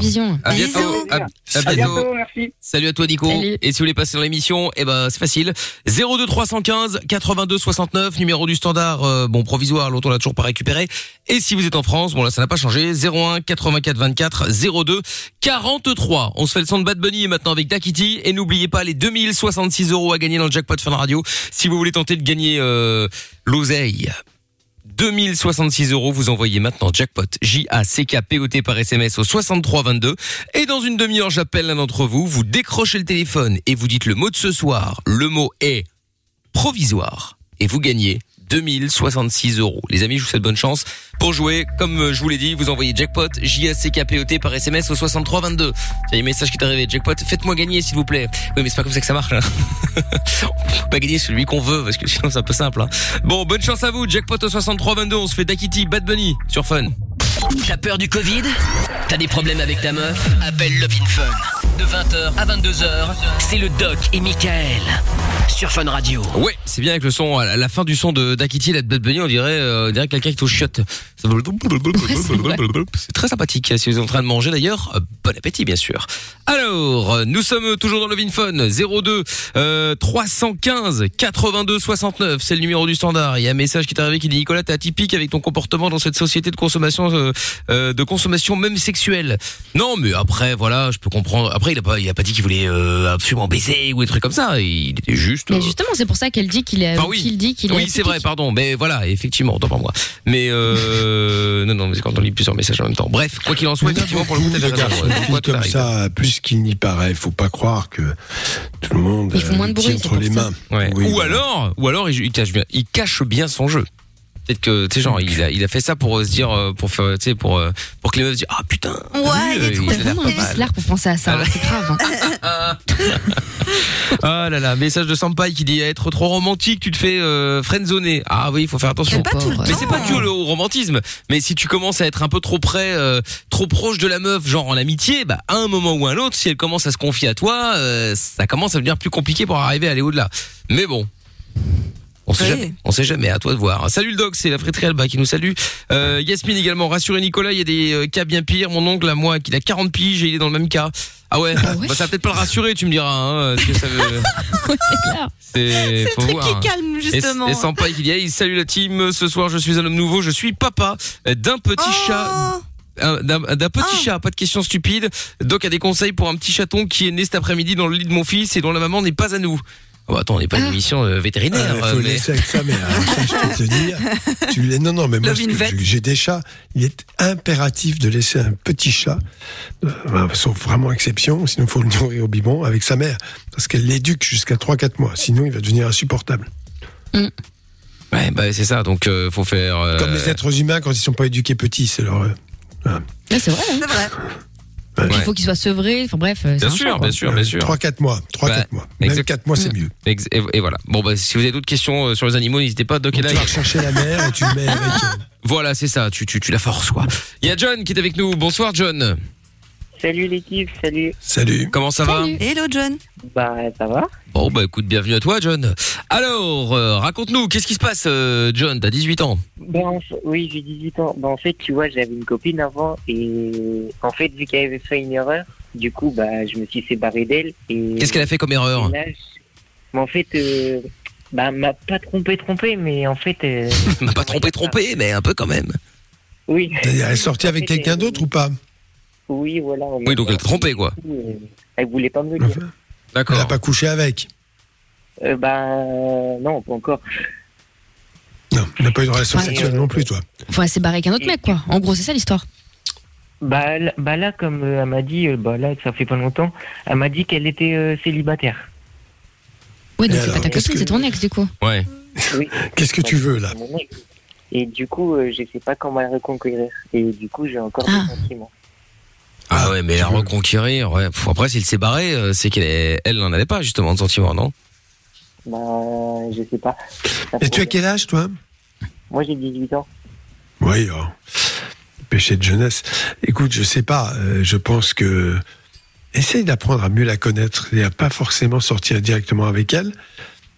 À bientôt. À, à À bientôt. bientôt, merci. Salut à toi Nico. Salut. Et si vous voulez passer dans l'émission, eh ben c'est facile. 02 315 82 69 numéro du standard euh, bon provisoire, l'autre on l'a toujours pas récupéré. Et si vous êtes en France, bon là ça n'a pas changé, 01 84 24 02 43. On se fait le son de Bad Bunny maintenant avec Dakiti et n'oubliez pas les 2066 euros à gagner dans le jackpot Fun Radio si vous voulez tenter de gagner euh, l'oseille. 2066 euros, vous envoyez maintenant jackpot J-A-C-K-P-O-T par SMS au 6322 et dans une demi-heure j'appelle l'un d'entre vous, vous décrochez le téléphone et vous dites le mot de ce soir, le mot est provisoire. Et vous gagnez 2066 euros. Les amis, je vous souhaite bonne chance. Pour jouer, comme euh, je vous l'ai dit, vous envoyez jackpot J-A-C-K-P-O-T par SMS au 6322. Il y a un message qui est arrivé, jackpot, faites-moi gagner s'il vous plaît. Oui mais c'est pas comme ça que ça marche. Hein. on peut pas gagner celui qu'on veut parce que sinon c'est un peu simple. Hein. Bon, bonne chance à vous, jackpot au 6322, on se fait Dakiti, Bad Bunny sur Fun. T'as peur du Covid? T'as des problèmes avec ta meuf? Appelle Love Fun. De 20h à 22h, c'est le Doc et Michael. Sur Fun Radio. Ouais, c'est bien avec le son, à la fin du son de Dakiti et de Bad Bunny, on dirait, euh, on dirait quelqu'un qui est au chiottes. Ça- C'est très sympathique. Si vous êtes en train de manger d'ailleurs, euh, bon appétit bien sûr. Alors, nous sommes toujours dans le Vin Fun 02 euh, 315 82 69, c'est le numéro du standard. Il y a un message qui est arrivé qui dit Nicolas, t'es atypique avec ton comportement dans cette société de consommation euh, euh, de consommation même sexuelle. Non, mais après voilà, je peux comprendre. Après, il a pas il a pas dit qu'il voulait euh, absolument baiser ou des trucs comme ça, il était juste Mais euh, justement, c'est pour ça qu'elle dit qu'il est. Enfin, oui. qu'il dit qu'il est. oui, c'est vrai, pardon. Mais voilà, effectivement, autant pour moi. Mais euh, non, non, mais c'est quand on lit plusieurs messages en même temps. Bref, quoi qu'il en soit, effectivement, pour le coup, t'avais raison. Ouais, comme arrive. ça, plus qu'il n'y paraît, faut pas croire que tout le monde Il faut moins de euh, bruit, entre les mains. Ouais. Oui, ou alors, ou alors, il, il cache bien, il cache bien son jeu. Peut-être que, tu sais, genre, il a, il a fait ça pour euh, se dire, euh, pour faire, tu sais, pour, euh, pour que les meufs disent, ah putain. Ouais, il est trop l'air vraiment mal. vice pour penser à ça. Ah, hein, c'est grave. hein. Ah là là, message de Sampai qui dit être trop romantique, tu te fais euh, friendzoner. Ah oui, il faut faire attention. Mais pas tout le Mais Mais c'est pas dû au, au romantisme. Mais si tu commences à être un peu trop près, euh, trop proche de la meuf, genre en amitié, bah à un moment ou à un autre, si elle commence à se confier à toi, euh, ça commence à devenir plus compliqué pour arriver à aller au-delà. Mais bon. On sait Oui. jamais. On sait jamais. À toi de voir. Salut le doc, c'est la friterie Alba qui nous salue. Euh, Yasmine également. Rassurez Nicolas, il y a des euh, cas bien pires. Mon oncle à moi, qui a 40 piges et il est dans le même cas. Ah ouais, Ah ouais Bah, ça va peut-être pas le rassurer, tu me diras. Hein, ce que ça veut... Ouais, c'est clair. C'est le truc voir. qui calme, Et, justement. et sans paille qui dit hey, salut la team, ce soir je suis un homme nouveau, je suis papa d'un petit Oh chat un- d'un petit Ah. chat, pas de questions stupides. Doc a des conseils pour un petit chaton qui est né cet après-midi dans le lit de mon fils et dont la maman n'est pas à nous. Oh, attends, on n'est pas une Ah. émission euh, vétérinaire. Il faut euh, le mais- laisser avec sa mère. hein, ça, je peux te dire. Tu les... Non, non, mais moi, j'ai des chats. Il est impératif de laisser un petit chat, euh, ben, sauf vraiment exception, sinon il faut le nourrir au biberon avec sa mère, parce qu'elle l'éduque jusqu'à 3-4 mois. Sinon, il va devenir insupportable. Ouais, bah c'est ça. Donc euh, faut faire. euh, Comme les êtres humains, quand ils sont pas éduqués petits, c'est leur. euh, Ouais, c'est vrai. hein. C'est vrai. Ouais. Il faut qu'il soit sevré. Enfin bref. euh, Bien sûr, bien sûr, bien sûr. 3-4 mois. 3-4 Bah, mois. Même exact- 4 mois, c'est mieux. Et, et voilà. Bon bah si vous avez d'autres questions euh, sur les animaux, n'hésitez pas. Doc est là. tu vas rechercher la mère et tu le mets avec. euh, Voilà, c'est ça. Tu, tu, tu la forces quoi. Il y a John qui est avec nous. Bonsoir John. Salut l'équipe, salut. Salut. Comment ça va. Hello, John. Bah ça va Bon bah écoute, bienvenue à toi John. Alors, euh, raconte-nous, qu'est-ce qui se passe euh, John? T'as 18 ans. Ben, oui, j'ai 18 ans. Ben, en fait, tu vois, j'avais une copine avant et en fait, vu qu'elle avait fait une erreur, du coup, bah, je me suis séparé d'elle et. Qu'est-ce qu'elle a fait comme erreur? là, je- en fait, euh, bah, m'a pas trompé, trompé, mais en fait. euh, M'a pas trompé, trompé, mais un peu quand même. Oui. C'est-à-dire, Elle est sortie avec quelqu'un d'autre ou pas? Oui, voilà. Oui, donc elle t'a trompé, quoi. Elle voulait pas me le dire. Enfin, Elle D'accord. n'a pas couché avec. Euh, bah, non, pas encore. Non, elle n'a pas eu de relation Ouais. sexuelle non plus, toi. Faut elle s'est barrée avec un autre mec, quoi. En gros, c'est ça l'histoire. Bah, là- bah là, comme euh, elle m'a dit, euh, bah là, ça fait pas longtemps, elle m'a dit qu'elle était euh, célibataire. Ouais, donc c'est pas ta copine, que- c'est ton ex, du coup. Ouais. Oui. Qu'est-ce que tu veux, là? Mon ex. Et du coup, euh, je sais pas comment la reconquérir. Et du coup, j'ai encore Ah. des sentiments. Ah ouais, mais la reconquérir, ouais. Pff, Après, s'il s'est barré, euh, c'est qu'elle est- elle n'en avait pas justement de sentiments, non? Bah, je sais pas. Ça Et tu as pourrait- quel âge, toi? Moi, j'ai 18 ans. Oui, oh. péché de jeunesse. Écoute, je sais pas, euh, je pense que. Essaye d'apprendre à mieux la connaître et à pas forcément sortir directement avec elle.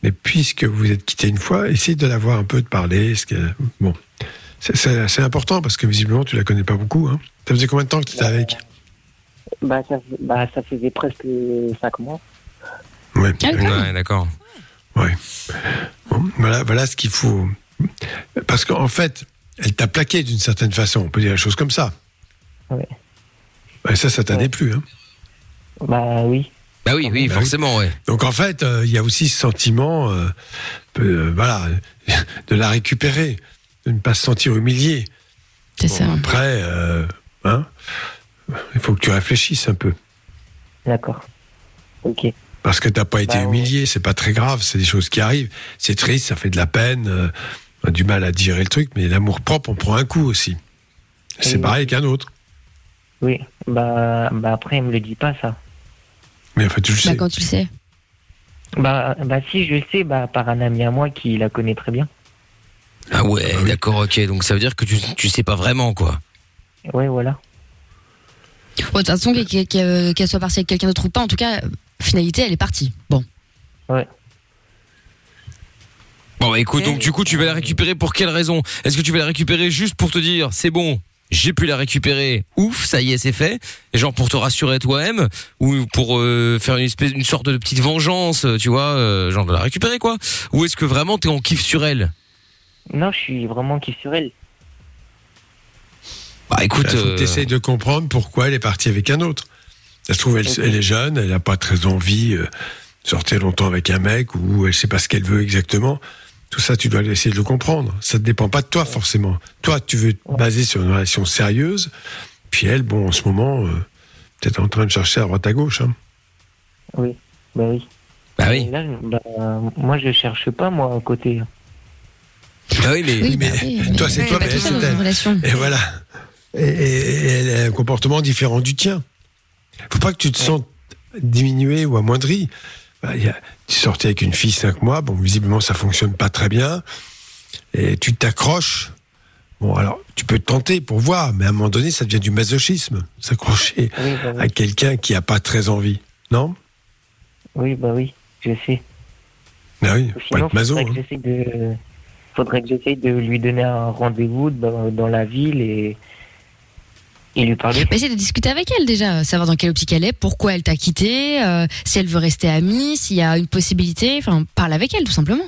Mais puisque vous êtes quitté une fois, essaye de la voir un peu, de parler. ce que- Bon, c'est- c'est c'est important parce que visiblement tu la connais pas beaucoup. Hein. Ça faisait combien de temps que tu étais avec? Bah ça, bah, ça faisait presque 5 mois. Ouais. Ah, oui, même. Ouais, d'accord. Bon, voilà, voilà ce qu'il faut. Parce qu'en fait, elle t'a plaqué d'une certaine façon. On peut dire les choses comme ça. Ouais. Ouais, ça, ça t'a Ouais. déplu. Hein. Bah oui. Bah oui, oui, Bah forcément, ouais. Donc en fait, euh, il y a aussi ce sentiment, euh, euh, voilà, de la récupérer, de ne pas se sentir humilié. C'est Bon, ça. Après, euh, hein, il faut que tu réfléchisses un peu. D'accord. Ok. Parce que t'as pas été Bah, ouais. humilié, c'est pas très grave, c'est des choses qui arrivent. C'est triste, ça fait de la peine, euh, on a du mal à digérer le truc, mais l'amour propre, on prend un coup aussi. C'est Oui. pareil qu'un autre. Oui. Bah, bah après, elle me le dit pas ça. Mais enfin, tu le Bah, sais. quand tu le sais. Bah, bah si, je le sais, bah, par un ami à moi qui la connaît très bien. Ah ouais, Ah oui. d'accord, ok. Donc ça veut dire que tu, tu sais pas vraiment, quoi. Ouais, voilà. De toute façon, qu'elle- soit partie avec quelqu'un d'autre ou pas, en tout cas, euh, finalité, elle est partie. Bon. Bon, bah écoute, donc du coup, tu vas la récupérer pour quelle raison? Est-ce que tu vas la récupérer juste pour te dire, c'est bon, j'ai pu la récupérer, ouf, ça y est, c'est fait? Et genre pour te rassurer toi-même Ou pour euh, faire une espèce, une sorte de petite vengeance, tu vois, euh, genre de la récupérer, quoi? Ou est-ce que vraiment t'es en kiff sur elle? Non, je suis vraiment qui sur elle. Bah écoute, Il faut euh, que t'essayes de comprendre pourquoi elle est partie avec un autre. Ça se trouve, elle, est jeune, elle n'a pas très envie euh, de sortir longtemps avec un mec, ou elle sait pas ce qu'elle veut exactement. Tout ça, tu dois essayer de le comprendre. Ça ne dépend pas de toi, forcément. Toi, tu veux te baser sur une relation sérieuse, puis elle, bon, en ce moment, euh, peut-être en train de chercher à droite à gauche. Hein. Oui. Bah oui. bah oui, là, bah, moi, je cherche pas, moi, à côté. bah oui, mais, Oui, mais bah oui, toi, c'est mais toi, mais elle, c'est elle. relation. Et voilà. Et, elle a un comportement différent du tien. Faut pas que tu te sentes diminué ou amoindri. Bah, tu sortais avec une fille cinq mois, bon, visiblement ça fonctionne pas très bien, et tu t'accroches. Bon, alors, tu peux te tenter pour voir, mais à un moment donné, ça devient du masochisme, s'accrocher Oui, bah oui. à quelqu'un qui a pas très envie. Non? Oui, bah oui, je sais. Ah oui, faut pas Sinon, être maso. faudrait que hein. de, faudrait que j'essaye de lui donner un rendez-vous dans la ville et Et lui parler. Mais de discuter avec elle déjà, savoir dans quelle optique elle est, pourquoi elle t'a quitté, euh, si elle veut rester amie, s'il y a une possibilité. Enfin, parle avec elle tout simplement.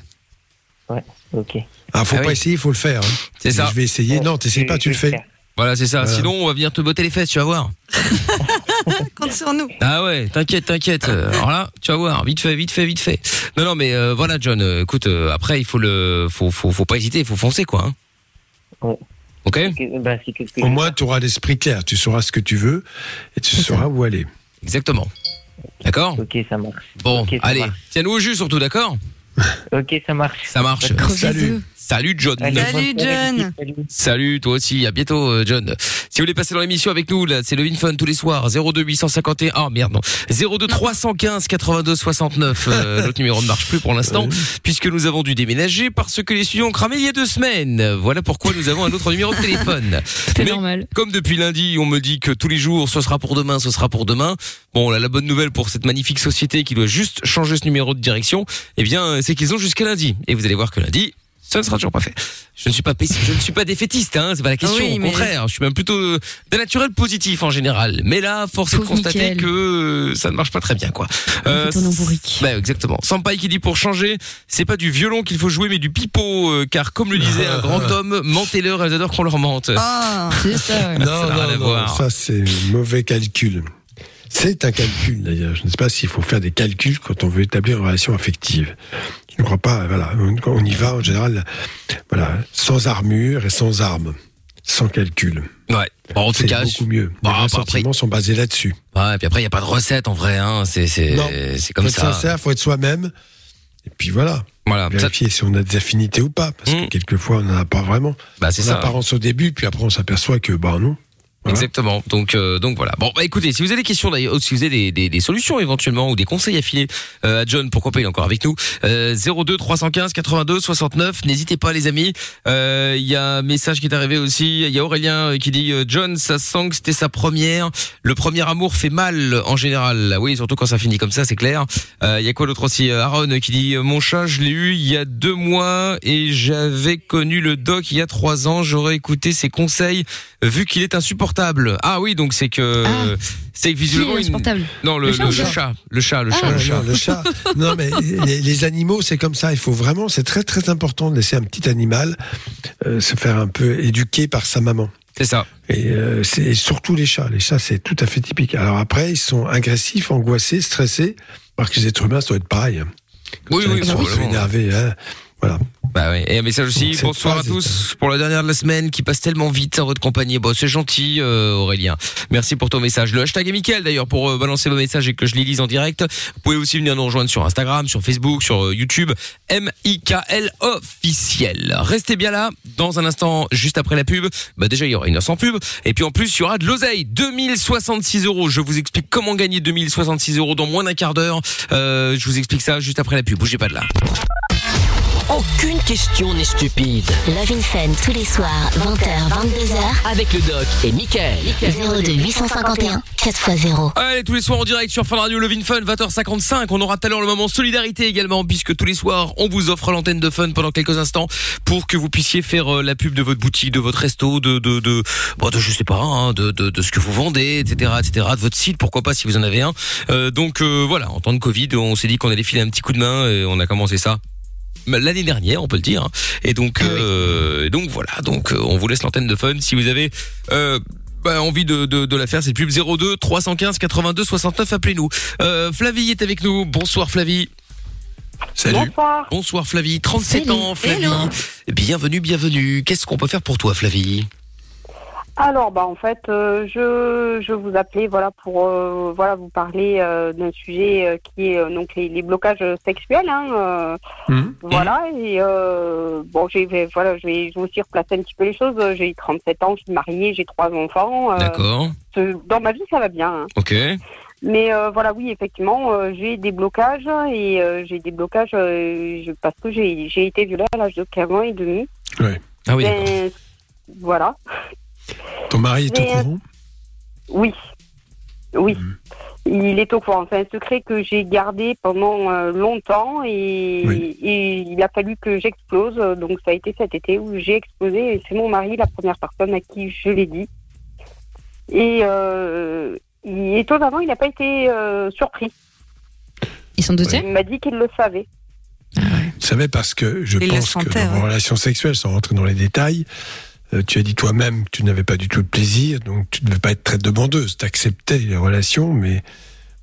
Ok. Ah, faut Ah pas oui. essayer, il faut le faire. hein. C'est ça. Je vais essayer. Non, t'essayes pas, tu le fais. faire. Voilà, c'est ça. Sinon, on va venir te botter les fesses, tu vas voir. Compte sur nous. Ah ouais, t'inquiète, t'inquiète. Euh, Alors là, tu vas voir, vite fait, vite fait, vite fait. Non, non, mais euh, voilà, John. écoute, euh, après, il faut le, faut, faut, faut pas hésiter, il faut foncer, quoi. hein. Ouais. Ok. Que- Bah, Au moins, tu auras l'esprit clair. Tu sauras ce que tu veux et tu ça. sauras où aller. Exactement. D'accord. Ok, ça marche. Bon, ça allez, tiens-nous au jus surtout, d'accord Ok, ça marche. Ça marche. Salut. Salut, John. Salut, John. salut. Toi aussi. À bientôt, euh, John. Si vous voulez passer dans l'émission avec nous, là, c'est le Fun tous les soirs. 02 851. Ah, merde, non. 02 315 82 69. Euh, L'autre numéro ne marche plus pour l'instant, puisque nous avons dû déménager parce que les studios ont cramé il y a deux semaines. Voilà pourquoi nous avons un autre numéro de téléphone. C'est Mais normal. Comme depuis lundi, on me dit que tous les jours, ce sera pour demain, ce sera pour demain. Bon, là, la bonne nouvelle pour cette magnifique société qui doit juste changer ce numéro de direction, eh bien, c'est qu'ils ont jusqu'à lundi. Et vous allez voir que lundi, ça ne sera toujours pas fait. Je ne suis pas je ne suis pas défaitiste, hein, c'est pas la question. Oui, Au mais- contraire, je suis même plutôt euh, d'un naturel positif en général. Mais là, force est de constater que euh, ça ne marche pas très bien, quoi. embourrique. bah, exactement. Sampai qui dit pour changer, c'est pas du violon qu'il faut jouer, mais du pipeau, euh, car comme le disait un grand homme, mentez-leur, elles adorent qu'on leur mente. Ah. C'est ça. ouais. Ça Non, non, non, ça c'est mauvais calcul. C'est un calcul d'ailleurs. Je ne sais pas s'il faut faire des calculs quand on veut établir une relation affective. Je ne crois pas. Voilà, on, on y va en général, voilà, sans armure et sans armes, sans calcul. Ouais. Bon, en tout C'est cas, beaucoup mieux. Bon, Les bah, après- sont basés là-dessus. Ouais, et puis après, il n'y a pas de recette en vrai, hein. C'est, c'est, Non. c'est comme faut être ça. sincère, faut être soi-même. Et puis voilà, Voilà. Ça- vérifier si on a des affinités ou pas, parce que quelquefois on n'en a pas vraiment. bah, c'est ça. apparence au début, puis après on s'aperçoit que bah non. Voilà. Exactement. Donc, euh, donc voilà. Bon, bah écoutez, si vous avez des questions d'ailleurs, si vous avez des, des, des solutions éventuellement ou des conseils à filer euh, à John, pourquoi pas il est encore avec nous. Euh, 02 315 82 69. N'hésitez pas les amis. Euh, Il y a un message qui est arrivé aussi. Il y a Aurélien euh, qui dit euh, John, ça sent que c'était sa première. Le premier amour fait mal en général. Oui, surtout quand ça finit comme ça, c'est clair. Il y a quoi d'autre aussi Aaron qui dit mon chat, je l'ai eu il y a deux mois et j'avais connu le doc il y a trois ans. J'aurais écouté ses conseils vu qu'il est insupportable. Ah oui, donc c'est que Ah. c'est que une- non le, Le chat le chat chat, le chat, le chat, Ah. le Ouais, chat. non, le chat. non, mais les, les animaux, c'est comme ça. Il faut vraiment, c'est très très important de laisser un petit animal euh, se faire un peu éduquer par sa maman. C'est ça. Et euh, c'est et surtout les chats. Les chats, c'est tout à fait typique. Alors après, ils sont agressifs, angoissés, stressés. Alors que les êtres humains, ça doit être pareil. hein. Oui, Ils oui, sont probablement. énervés. Hein. Voilà. Bah ouais. Et un message aussi. Bonsoir à tous pour la dernière de la semaine qui passe tellement vite en votre compagnie. Bon, c'est gentil, euh, Aurélien. Merci pour ton message. Le hashtag est Mickaël d'ailleurs pour euh, balancer vos messages et que je les lise en direct. Vous pouvez aussi venir nous rejoindre sur Instagram, sur Facebook, sur euh, YouTube. M-I-K-L officiel. Restez bien là. Dans un instant, juste après la pub, bah déjà il y aura une heure sans pub. Et puis en plus, il y aura de l'oseille. 2066 euros. Je vous explique comment gagner 2066 euros dans moins d'un quart d'heure. Euh, je vous explique ça juste après la pub. Bougez pas de là. Aucune question n'est stupide. Love in Fun tous les soirs, 20h, 22h, Avec le doc et Michael. 02 851 4x0. Allez, tous les soirs en direct sur Fun Radio Levin Fun, 20h55. On aura tout à l'heure le moment solidarité également, puisque tous les soirs, on vous offre l'antenne de Fun pendant quelques instants pour que vous puissiez faire euh, la pub de votre boutique, de votre resto, de, de, de, bon, de je sais pas, hein, de, de, de ce que vous vendez, etc., etc., de votre site, pourquoi pas si vous en avez un. Euh, donc, euh, voilà, en temps de Covid, on s'est dit qu'on allait filer un petit coup de main et on a commencé ça l'année dernière, on peut le dire. hein. Et donc, euh, et donc voilà. Donc, euh, on vous laisse l'antenne de fun. Si vous avez euh, bah, envie de, de, de la faire, c'est pub 02 315 82 69. Appelez-nous. Euh, Flavie est avec nous. Bonsoir Flavie. Salut. Bonsoir. Bonsoir Flavie. 37 Salut. ans Flavie. Hello. Bienvenue, bienvenue. Qu'est-ce qu'on peut faire pour toi Flavie? Alors, bah, en fait, euh, je, je vous appelais voilà, pour euh, voilà, vous parler euh, d'un sujet qui est donc les, les blocages sexuels. Hein, Mhm. Voilà, et euh, bon, j'ai, voilà, je vais, je vais aussi replacer un petit peu les choses. J'ai 37 ans, je suis mariée, j'ai trois enfants. D'accord. dans ma vie, ça va bien. hein. Ok. Mais euh, voilà, oui, effectivement, euh, j'ai des blocages et euh, j'ai des blocages je- parce que j'ai, j'ai été violée à l'âge de 15 ans et demi. Ah oui, voilà. Ton mari est au Mais, euh, courant? Oui. Oui. Mhm. Il est au courant. C'est un secret que j'ai gardé pendant euh, longtemps et, Oui. et il a fallu que j'explose. Donc ça a été cet été où j'ai explosé et c'est mon mari la première personne à qui je l'ai dit. Et euh, il- étonnamment, il n'a pas été euh, surpris. Ils sont doutés? Il m'a dit qu'il le savait. Vous savez, parce que je Il pense que vos ouais. relations sexuelles, sans rentrer dans les détails, euh, tu as dit toi-même que tu n'avais pas du tout de plaisir, donc tu ne devais pas être très demandeuse. Tu acceptais les relations, mais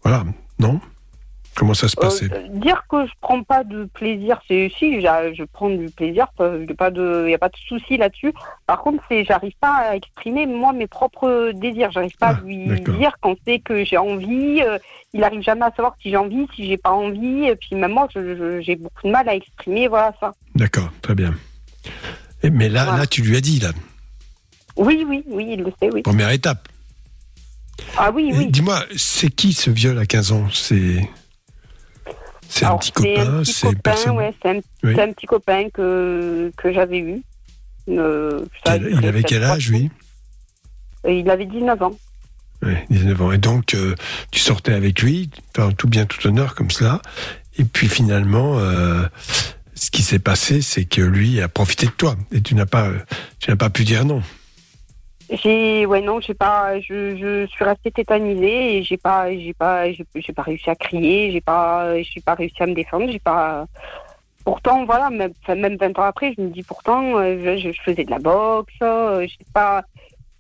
voilà, non? Comment ça se Euh, passait? dire que je prends pas de plaisir, c'est si je prends du plaisir, il n'y a pas de, y a pas de souci là-dessus. Par contre, c'est j'arrive pas à exprimer moi mes propres désirs. J'arrive pas Ah, à lui d'accord. dire quand c'est que j'ai envie. euh, il arrive jamais à savoir si j'ai envie, si j'ai pas envie. Et puis même moi, j'ai beaucoup de mal à exprimer, voilà ça. D'accord, très bien. Mais là, Voilà. là, tu lui as dit, là, Oui, oui, oui, il le sait, oui. première étape. Ah oui, oui. Dis-moi, c'est qui ce viol à 15 ans? C'est c'est un petit copain, c'est personne. ouais, un, Oui. petit copain que que j'avais eu. Euh, Quel- duré il avait quel âge, lui? Ans. Il avait 19 ans. Ouais, 19 ans. Et donc, euh, tu sortais avec lui, tout bien, tout honneur, comme cela. Et puis finalement, euh, ce qui s'est passé, c'est que lui a profité de toi. Et tu n'as pas, tu n'as pas pu dire non. J'ai ouais non j'ai pas je, suis restée tétanisée et j'ai pas j'ai pas j'ai pas réussi à crier j'ai pas j'ai pas réussi à me défendre j'ai pas pourtant voilà même même 20 ans après je me dis pourtant euh, je, je faisais de la boxe euh, j'ai pas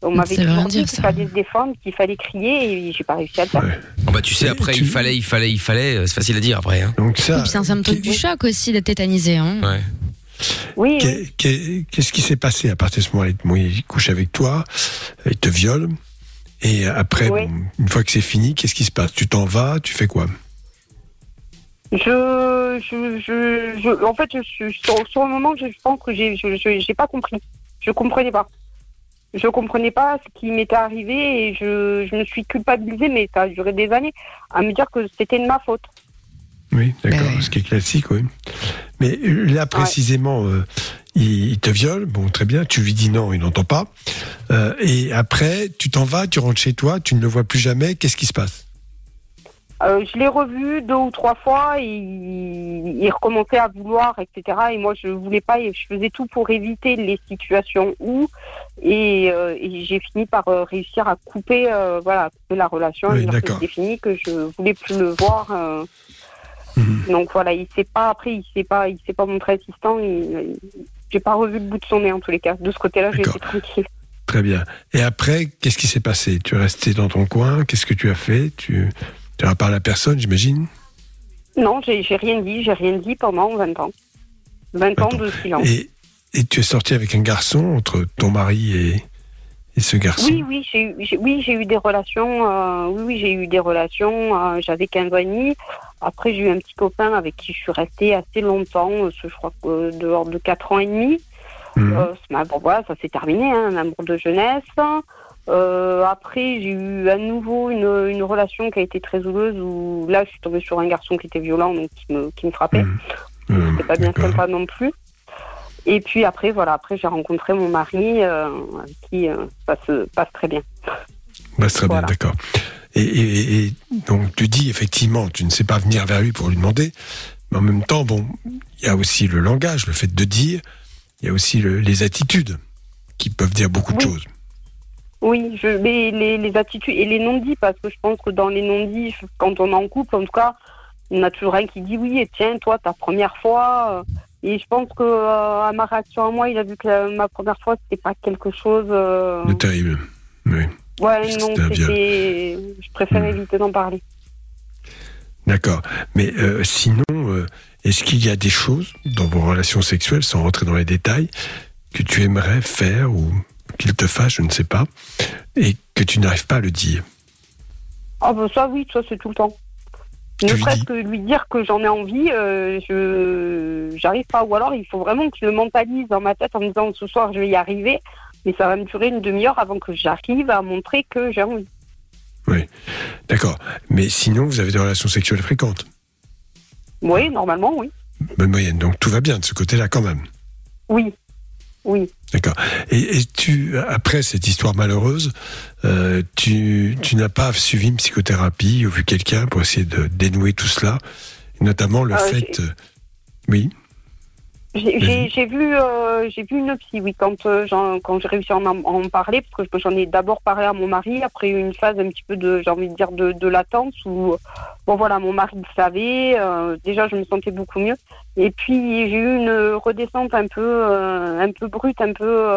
on m'avait toujours dit qu'il fallait se défendre qu'il fallait crier et j'ai pas réussi à le faire. Bon, bah, tu sais, après, Tu- il fallait, il fallait, il fallait. euh, C'est facile à dire après. Hein. Donc ça. Et puis c'est un symptôme du choc aussi d'être tétanisé. Hein. Ouais. oui, oui. qu'est- qu'est- Qu'est-ce qui s'est passé à partir de ce moment-là? Bon, Il couche avec toi, il te viole. Et après, Oui. bon, une fois que c'est fini, qu'est-ce qui se passe? Tu t'en vas, tu fais quoi? Je, je, je, je- en fait, je, je- sur, sur le moment, je pense que j'ai, je, je- j'ai pas compris. Je comprenais pas. Je comprenais pas ce qui m'était arrivé et je, je me suis culpabilisée, mais ça a duré des années, à me dire que c'était de ma faute. Oui, d'accord, ce qui est classique, oui. Mais euh, là, précisément, euh, il, il te viole, bon, très bien, tu lui dis non, il n'entend pas. Euh, et après, tu t'en vas, tu rentres chez toi, tu ne le vois plus jamais, qu'est-ce qui se passe? Euh, je l'ai revu deux ou trois fois, et il, il recommençait à vouloir, etc. Et moi, je voulais pas, et je faisais tout pour éviter les situations où, et, euh, et j'ai fini par euh, réussir à couper, euh, voilà, à couper la relation, Oui, c'était fini, que je voulais plus le voir. euh. Mhm. Donc voilà, il s'est pas après, il s'est pas, il s'est pas montré assistant. J'ai pas revu le bout de son nez en tous les cas. De ce côté-là, j'ai été tranquille. Très bien. Et après, qu'est-ce qui s'est passé? Tu es resté dans ton coin, qu'est-ce que tu as fait? Tu tu as parlé à personne, j'imagine? Non, j'ai rien dit, j'ai rien dit pendant 20 ans. 20 ans de silence. et, et tu es sorti avec un garçon, entre ton mari et, et ce garçon? Oui, oui, j'ai eu, oui, j'ai eu des relations. euh, oui, oui, j'ai eu des relations. euh, J'avais 15 ans et demi. Après, j'ai eu un petit copain avec qui je suis restée assez longtemps. euh, je crois que dehors de 4 ans et demi. C'est- bon, voilà, ça s'est terminé, hein, un amour de jeunesse. Après, j'ai eu à nouveau une, une relation qui a été très houleuse où là, je suis tombée sur un garçon qui était violent, donc qui me, qui me frappait. Mhm. Euh, C'était pas bien sympa non plus. Et puis après, voilà, après j'ai rencontré mon mari euh, avec qui euh, ça se passe très bien. Bah, très Voilà. bien, d'accord. Et, et- et donc, tu dis effectivement, tu ne sais pas venir vers lui pour lui demander, mais en même temps, bon, il y a aussi le langage, le fait de dire, il y a aussi le- les attitudes qui peuvent dire beaucoup de choses. Oui, je, mais les, les attitudes et les non-dits, parce que je pense que dans les non-dits, quand on est en couple, en tout cas, on a toujours un qui dit oui, et tiens, toi, ta première fois. Et je pense que euh, à ma réaction à moi, il a vu que ma première fois, c'était pas quelque chose. euh, De terrible. Oui. Ouais, non, c'était. Je préfère Hmm. éviter d'en parler. D'accord. Mais euh, sinon, euh, est-ce qu'il y a des choses dans vos relations sexuelles, sans rentrer dans les détails, que tu aimerais faire ou qu'il te fasse, je ne sais pas, et que tu n'arrives pas à le dire? Ah, bah ça, oui, ça, c'est tout le temps. Ne serait-ce que lui dire que j'en ai envie, euh, je j'arrive pas. Ou alors, il faut vraiment que je le mentalise dans ma tête en me disant ce soir, je vais y arriver. Mais ça va me durer une demi-heure avant que j'arrive à montrer que j'ai envie. D'accord. Mais sinon, vous avez des relations sexuelles fréquentes, Oui, normalement, oui. bonne moyenne. Donc tout va bien de ce côté-là quand même. Oui. Oui. D'accord. Et, et tu, après cette histoire malheureuse, euh, tu, tu n'as pas suivi une psychothérapie ou vu quelqu'un pour essayer de dénouer tout cela, notamment le Euh, fait. oui. J'ai vu, euh, j'ai vu une psy, oui, quand, euh, quand j'ai réussi à en, en parler, parce que j'en ai d'abord parlé à mon mari, après une phase un petit peu de, j'ai envie de dire, de, de latence où, bon voilà, mon mari le savait, euh, déjà je me sentais beaucoup mieux. Et puis j'ai eu une redescente un peu, un peu brute, un peu,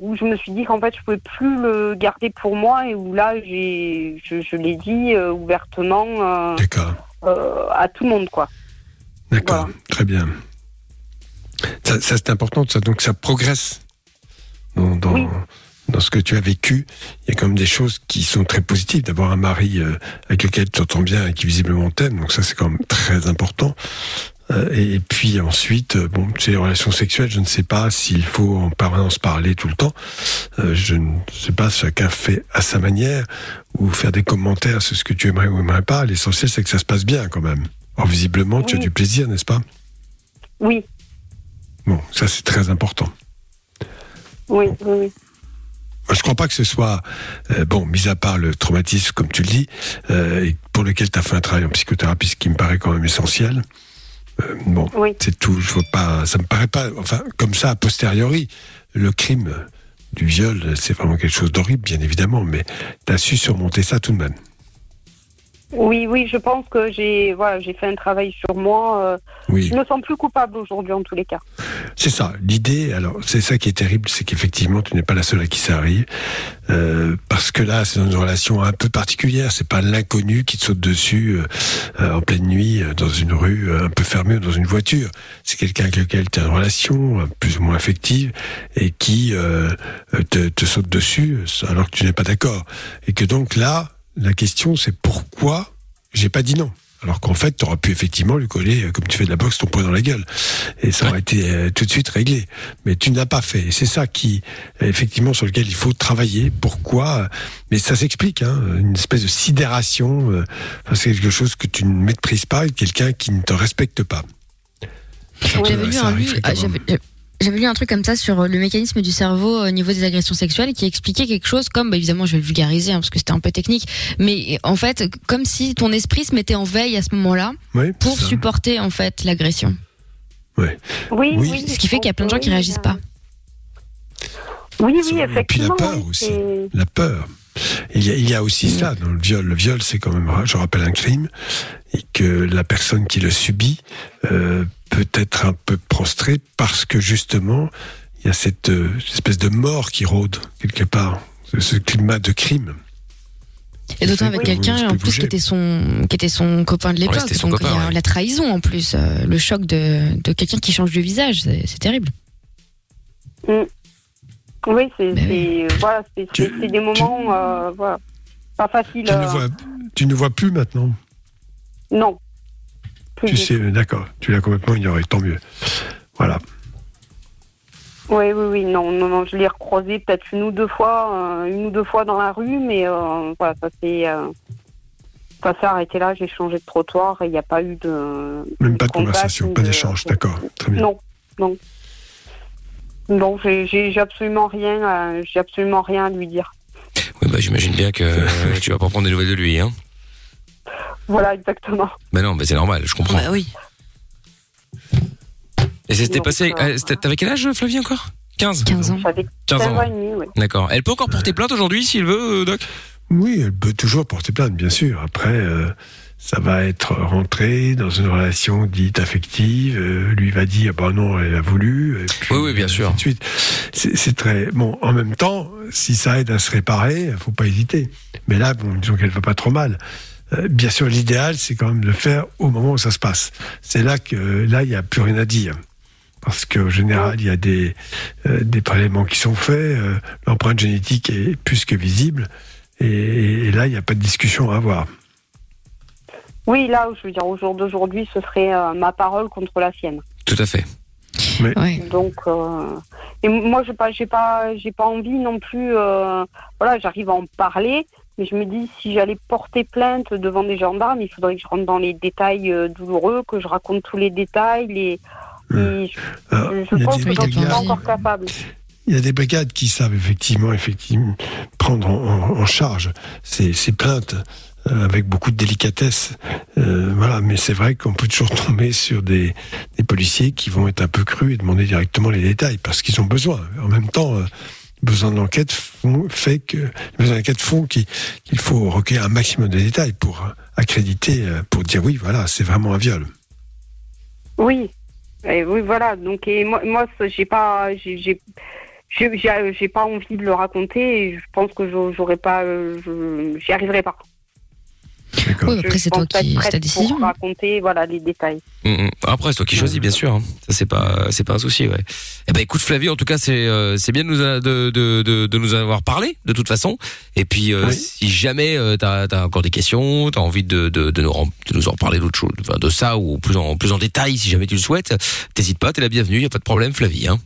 où je me suis dit qu'en fait je pouvais plus le garder pour moi et où là j'ai, je, je l'ai dit euh, ouvertement euh, euh, à tout le monde, quoi. D'accord, très bien. Ça, ça, c'est important, ça, donc ça progresse dans, dans, dans ce que tu as vécu. Il y a quand même des choses qui sont très positives. D'avoir un mari avec lequel tu t'entends bien et qui visiblement t'aime, donc ça c'est quand même très important. Euh, et, puis ensuite, euh, bon, c'est les relations sexuelles, je ne sais pas s'il faut en permanence parler tout le temps. Euh, je ne sais pas, chacun fait à sa manière, ou faire des commentaires sur ce que tu aimerais ou aimerais pas. L'essentiel c'est que ça se passe bien quand même. Or, visiblement, tu as du plaisir, n'est-ce pas? Oui, Bon, ça c'est très important. oui, oui, oui. Je crois pas que ce soit euh, bon, mis à part le traumatisme, comme tu le dis, euh, pour lequel tu as fait un travail en psychothérapie, ce qui me paraît quand même essentiel. Euh, bon, c'est tout. Je vois pas. Ça me paraît pas. Enfin, comme ça a posteriori, le crime du viol, c'est vraiment quelque chose d'horrible, bien évidemment, mais tu as su surmonter ça tout de même. Oui, oui, je pense que j'ai voilà, j'ai fait un travail sur moi. euh, Oui. Je me sens plus coupable aujourd'hui en tous les cas. C'est ça. L'idée, alors, c'est ça qui est terrible, c'est qu'effectivement, tu n'es pas la seule à qui ça arrive. Euh, parce que là, c'est dans une relation un peu particulière. C'est pas l'inconnu qui te saute dessus euh, euh, en pleine nuit, dans une rue un peu fermée ou dans une voiture. C'est quelqu'un avec lequel tu as une relation plus ou moins affective et qui te, te saute dessus alors que tu n'es pas d'accord. Et que donc là, la question, c'est pourquoi j'ai pas dit non? Alors qu'en fait, tu aurais pu effectivement lui coller, euh, comme tu fais de la boxe, ton poing dans la gueule. Et ça aurait été euh, tout de suite réglé. Mais tu ne l'as pas fait. Et c'est ça qui, effectivement, sur lequel il faut travailler. Pourquoi euh, Mais ça s'explique, hein, une espèce de sidération. euh, c'est quelque chose que tu ne maîtrises pas et quelqu'un qui ne te respecte pas. J'avais lu, un, lu-. J'avais- lu un truc comme ça sur euh, le mécanisme du cerveau au niveau des agressions sexuelles qui expliquait quelque chose comme, bah, évidemment, je vais le vulgariser hein, parce que c'était un peu technique, mais en fait, comme si ton esprit se mettait en veille à ce moment-là Oui, pour ça. supporter en fait l'agression. Oui, oui. Oui. Ce qui fait qu'il y a plein de gens qui réagissent pas. Oui, oui, Et puis la effectivement. peur aussi. La peur. Il y a, il y a aussi ça dans le viol. Le viol, c'est quand même, je rappelle, un crime et que la personne qui le subit euh, peut être un peu prostrée parce que justement, il y a cette euh, espèce de mort qui rôde quelque part, ce, ce climat de crime. Et d'autant avec quelqu'un en plus qui était son qui était son copain de l'époque. c'était son donc copain, il y a ouais. la trahison en plus, euh, le choc de, de quelqu'un qui change de visage, c'est terrible. Mm. Oui, c'est voilà, c'est des moments euh, voilà, pas faciles. Tu ne euh, vois, tu ne vois plus maintenant. Non. Plus Tu sais, d'accord. Tu l'as complètement ignoré. Tant mieux. Voilà. Oui, oui, oui, non, non, non, je l'ai recroisé peut-être une ou deux fois, euh, une ou deux fois dans la rue, mais euh, voilà, ça s'est, euh, ça s'est arrêté là. J'ai changé de trottoir et il n'y a pas eu de Même pas de contact, conversation, pas de- d'échange. D'accord. Très bien. Non, non, non, j'ai, absolument rien, j'ai absolument rien à lui dire. Oui, bah, j'imagine bien que tu vas pas prendre des nouvelles de lui, hein. Voilà, exactement. Bah non, bah c'est normal, je comprends. Bah oui. Et c'était Donc, passé. euh, euh, c'était- T'avais quel âge, Flavie, encore? 15 15 ans. J'avais 15 15 ans. ans et demi, oui. D'accord. Elle peut encore porter plainte aujourd'hui s'il veut, euh, Doc? Oui, elle peut toujours porter plainte, bien sûr. Après, euh, ça va être rentré dans une relation dite affective. euh, lui va dire, bah non, elle a voulu. Et puis, Oui, oui, bien ainsi sûr. de suite. C'est c'est très bon. En même temps, si ça aide à se réparer, faut pas hésiter. Mais là, bon, disons qu'elle va pas trop mal. Euh, bien sûr, l'idéal, c'est quand même de le faire au moment où ça se passe. C'est là que là, il n'y a plus rien à dire. Parce qu'en général, il y a des, euh, des prélèvements qui sont faits, euh, l'empreinte génétique est plus que visible, et, et là, il n'y a pas de discussion à avoir. Oui, là, je veux dire, au jour d'aujourd'hui, ce serait euh, ma parole contre la sienne. Tout à fait. Ouais. Donc, euh, et moi, j'ai pas, j'ai pas, j'ai pas envie non plus. euh, voilà, j'arrive à en parler, mais je me dis si j'allais porter plainte devant des gendarmes, il faudrait que je rentre dans les détails euh, douloureux, que je raconte tous les détails. Les, et je, Alors, je- je il y a pense des- que j'en suis pas encore capable. il y a des brigades qui savent effectivement, effectivement prendre en, charge ces, ces plaintes euh, avec beaucoup de délicatesse. Euh, voilà, mais c'est vrai qu'on peut toujours tomber sur des, des policiers qui vont être un peu crus et demander directement les détails parce qu'ils ont besoin. En même temps, euh, besoin de l'enquête font- fait que les besoins d'enquête font qu'il faut recueillir un maximum de détails pour accréditer, euh, pour dire oui, voilà, c'est vraiment un viol. Oui, Et oui, voilà. Donc, et moi, moi, j'ai pas, j'ai, j'ai, pas envie de le raconter. Et je pense que j'au- j'aurais pas, euh, j'y arriverai pas. Oui, après, c'est toi qui, ta décision. Pour raconter, voilà, les détails. Après, c'est toi qui choisis, bien sûr. hein. Ça, c'est pas, c'est pas un souci, ouais. Eh ben, écoute, Flavie, en tout cas, c'est, euh, c'est bien de nous, a- de, de, de, de nous avoir parlé, de toute façon. Et puis, euh, Oui. si jamais euh, t'as, t'as encore des questions, t'as envie de, de, de nous, de nous en parler d'autre chose, de ça ou plus en, plus en détail, si jamais tu le souhaites, t'hésites pas, t'es la bienvenue, y a pas de problème, Flavie, hein.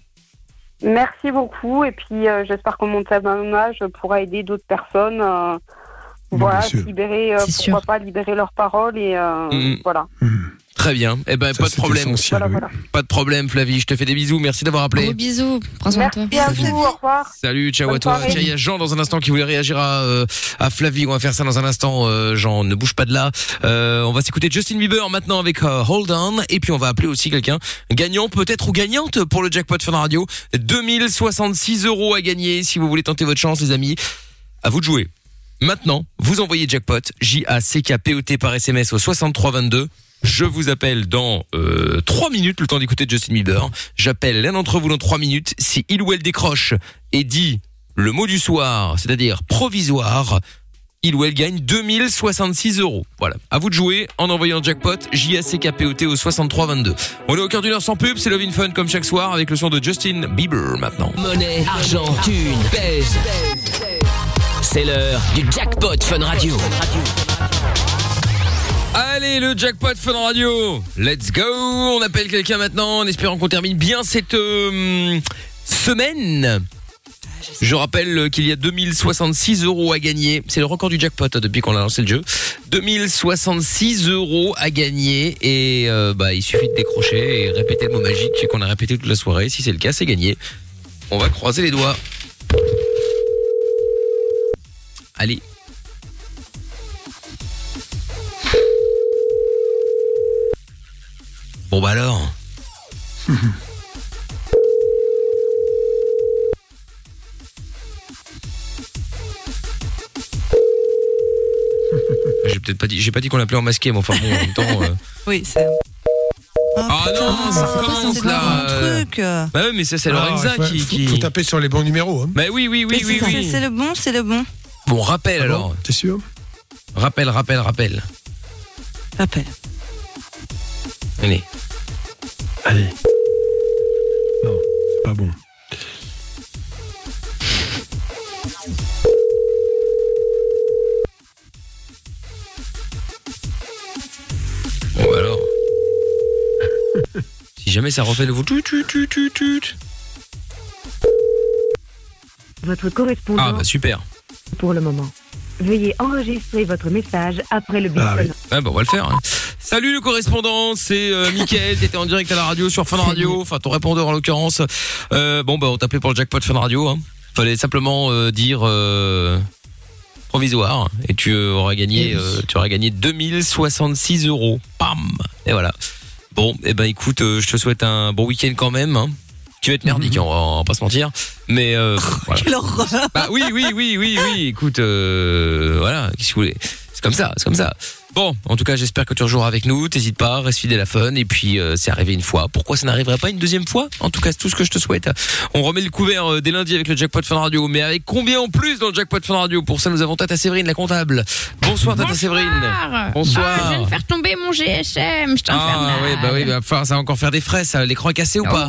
Merci beaucoup. Et puis, euh, j'espère que mon témoignage pourra aider d'autres personnes. Voilà, libérer, euh, pourquoi sûr. pas libérer leurs paroles et euh, Mhm. voilà. Très bien. Eh ben, Ça, pas de problème. Voilà. Pas de problème, Flavie. Je te fais des bisous. Merci d'avoir appelé. Gros bisous. Prends soin de toi. Merci à vous. Au revoir. Salut, ciao Bonne à toi. Tiens, il y a Jean dans un instant qui voulait réagir à, euh, à Flavie. On va faire ça dans un instant. Euh, Jean, ne bouge pas de là. Euh, on va s'écouter Justin Bieber maintenant avec euh, Hold On. Et puis on va appeler aussi quelqu'un gagnant peut-être ou gagnante pour le jackpot Fun Radio. 2066 euros à gagner si vous voulez tenter votre chance, les amis. À vous de jouer. Maintenant, vous envoyez jackpot J-A-C-K-P-O-T par SMS au 6322. Je vous appelle dans euh, 3 minutes, le temps d'écouter Justin Bieber. J'appelle l'un d'entre vous dans 3 minutes. Si il ou elle décroche et dit le mot du soir, c'est-à-dire provisoire, il ou elle gagne 2066 euros. Voilà. À vous de jouer en envoyant jackpot J-A-C-K-P-O-T au 6322. On est au cœur d'une heure sans pub, c'est Love in Fun comme chaque soir avec le son de Justin Bieber maintenant. Monnaie, argent. C'est l'heure du jackpot Fun Radio. Allez, le jackpot Fun Radio. Let's go. On appelle quelqu'un maintenant en espérant qu'on termine bien cette euh, semaine. Je rappelle qu'il y a 2066 euros à gagner. C'est le record du jackpot hein, depuis qu'on a lancé le jeu. 2066 euros à gagner et euh, bah il suffit de décrocher et répéter le mot magique qu'on a répété toute la soirée. Si c'est le cas, c'est gagné. On va croiser les doigts. Allez. Bon bah alors. J'ai peut-être pas dit, j'ai pas dit qu'on l'appelait en masqué, mais enfin bon, en même temps. euh, Oui, c'est. Ah non, ça recommence c'est là. euh. Bah oui, mais ça c'est Ah, Lorenza qui. qui- faut taper sur les bons numéros. Hein. Bah oui, oui, oui, Mais oui, c'est- oui. C'est le bon, c'est le bon. Bon, rappel Ah bon alors. T'es sûr Rappel, rappel, rappel. Rappel. Allez. Allez. Non, c'est pas bon. Bon alors. si jamais ça refait le vous tut tut tut tut tut. Votre correspondant Ah bah super. Pour le moment. Veuillez enregistrer votre message après le bip Ah oui. Ah bah on va le faire. hein. Salut le correspondant, c'est euh, Mickaël, t'étais en direct à la radio sur Fun Radio, enfin ton répondeur en l'occurrence. Euh, bon bah on t'appelait pour le jackpot Fun Radio. Hein. Fallait simplement euh, dire euh, provisoire et tu euh, auras gagné, Eh euh, tu auras gagné 2066 euros. Pam Et voilà. Bon, eh ben écoute, euh, je te souhaite un bon week-end quand même. Hein. Tu vas être merdique, hein, on, va, on va pas se mentir. Mais euh, voilà. Quelle horreur. Bah oui, oui, oui, oui, oui. Écoute, euh, voilà, qu'est-ce que vous voulez? C'est comme ça, c'est comme ça. Bon, en tout cas, j'espère que tu rejoueras avec nous. T'hésites pas, reste fidèle à Fun. Et puis, euh, c'est arrivé une fois. Pourquoi ça n'arriverait pas une deuxième fois? En tout cas, c'est tout ce que je te souhaite. On remet le couvert euh, dès lundi avec le jackpot Fun Radio. Mais avec combien en plus dans le jackpot Fun Radio? Pour ça, nous avons Tata Séverine, la comptable. Bonsoir, Tata Séverine. Bonsoir. Ah, je viens de faire tomber mon GSM. Je Ah oui, bah oui, bah, ça va encore faire des frais. Ça, l'écran est cassé ou pas?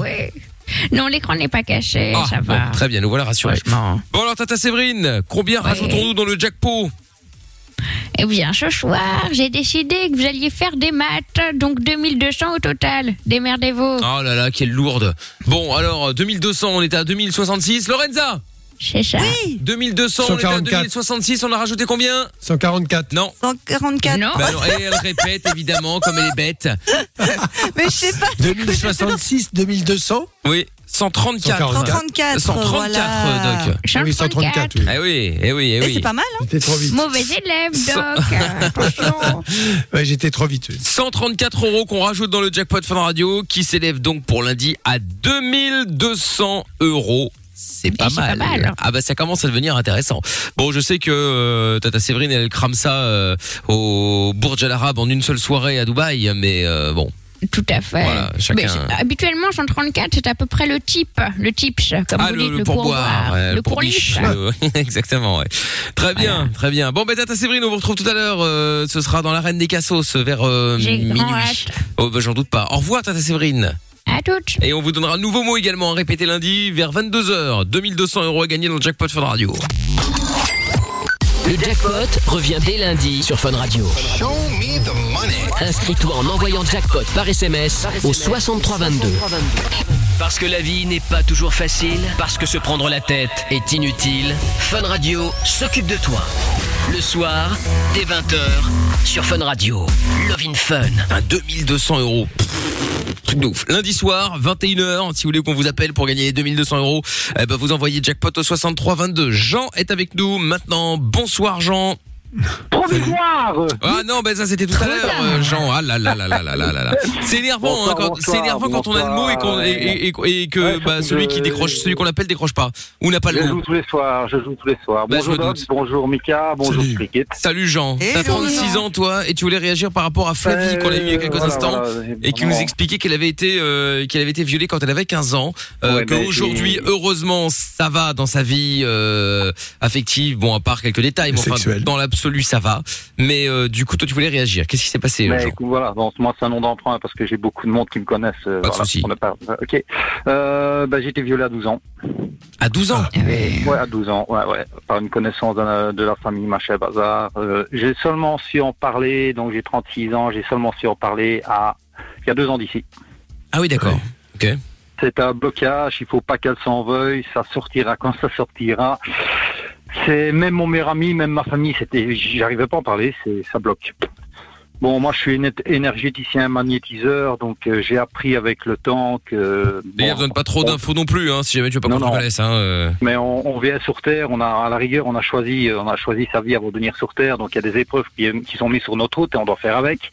Non, l'écran n'est pas caché, Ah, ça bon, va. très bien, nous voilà rassurés. Franchement. Bon alors, Tata Séverine, combien rajoutons-nous dans le jackpot Eh bien, ce soir, j'ai décidé que vous alliez faire des maths, donc 2200 au total. Démerdez-vous. Oh là là, quelle lourde. Bon, alors 2200, on était à 2066. Lorenza C'est ça. 2200, on était à 144. 2066, on a rajouté combien? 144. Non. 144. Non. Bah non, et elle répète évidemment comme elle est bête. Mais je sais pas. 2066, 2200 Oui, 134. 134. 134 voilà. Doc. Ah oui, 134, oui. Eh oui, eh oui, eh oui. c'est pas mal, hein J'étais trop vite. Mauvais élève, Doc. Attention. Ouais, j'étais trop vite. oui. 134 euros qu'on rajoute dans le jackpot Fun Radio qui s'élève donc pour lundi à 2200 euros. C'est pas, pas mal. Ah bah ça commence à devenir intéressant. Bon, je sais que euh, Tata Séverine elle crame ça euh, au Burj Al Arab en une seule soirée à Dubaï, mais euh, bon. Tout à fait. Voilà, chacun- Mais c'est- habituellement, 134, c'est à peu près le type. Le tips, comme ah vous le, dites, le pourboire, ouais, le pourbiche, pourliche. le- Exactement, ouais. Très bien, très bien. Bon, ben Tata Séverine, on vous retrouve tout à l'heure. euh, ce sera dans l'arène des Cassos vers euh, J'ai minuit. hâte. Oh, bah, j'en doute pas. Au revoir, Tata Séverine. À toutes. Et on vous donnera un nouveau mot également à répéter lundi vers 22h. 2200 euros à gagner dans le jackpot Fun Radio. Le jackpot revient dès lundi sur Fun Radio. Inscris-toi en envoyant jackpot par SMS au 6322. Parce que la vie n'est pas toujours facile, parce que se prendre la tête est inutile, Fun Radio s'occupe de toi. Le soir, dès 20h, sur Fun Radio. Love in Fun. Un 2200 euros. Truc de ouf. Lundi soir, 21h, si vous voulez qu'on vous appelle pour gagner les 2200 euros, eh ben vous envoyez jackpot au 6322. Jean est avec nous maintenant. Bonsoir Jean. Provisoire Ah non, ben ça c'était tout à l'heure, euh, Jean. Ah là là là là là là là. C'est énervant, hein, quand, énervant quand on a le mot et, que bah, celui qu'on appelle ne décroche pas ou n'a pas le mot. joue tous les soirs, je joue tous les soirs. Bah, bonjour bonjour Mika, bonjour Salut. Cricket. Salut Jean, t'as 36 ans toi et tu voulais réagir par rapport à Flavie qu'on a eu il y a quelques instants. et qui nous expliquait qu'elle avait été euh, qu'elle avait été violée quand elle avait 15 ans euh, heureusement ça va dans sa vie euh, affective bon à part quelques détails mais enfin dans l'absolu ça va mais euh, du coup toi tu voulais réagir qu'est-ce qui s'est passé Mais écoute, voilà, bon, moi c'est un nom d'emprunt parce que j'ai beaucoup de monde qui me connaissent. euh, Pas de voilà, souci. on a pas- euh, Ok. Euh, bah, j'ai été violé à 12 ans. à 12 ans Ouais, à 12 ans, ouais, ouais. Par une connaissance de la, de la famille Machet Bazar. Euh, j'ai seulement su en parler, donc j'ai 36 ans, j'ai seulement su en parler à, il y a deux ans d'ici. ah oui d'accord ok C'est un blocage, il faut pas qu'elle s'en veuille, ça sortira quand ça sortira. C'est même mon meilleur ami, même ma famille, c'était, j'arrivais pas à en parler, c'est, ça bloque. Bon, moi je suis éne- énergéticien magnétiseur, donc euh, j'ai appris avec le temps que. et bon, donne pas trop on- d'infos non plus hein, si jamais tu veux pas qu'on te hein, euh. Mais on, on vient sur Terre, on a à la rigueur, on a choisi, on a choisi sa vie avant de venir sur Terre, donc il y a des épreuves qui, qui sont mises sur notre route et on doit faire avec.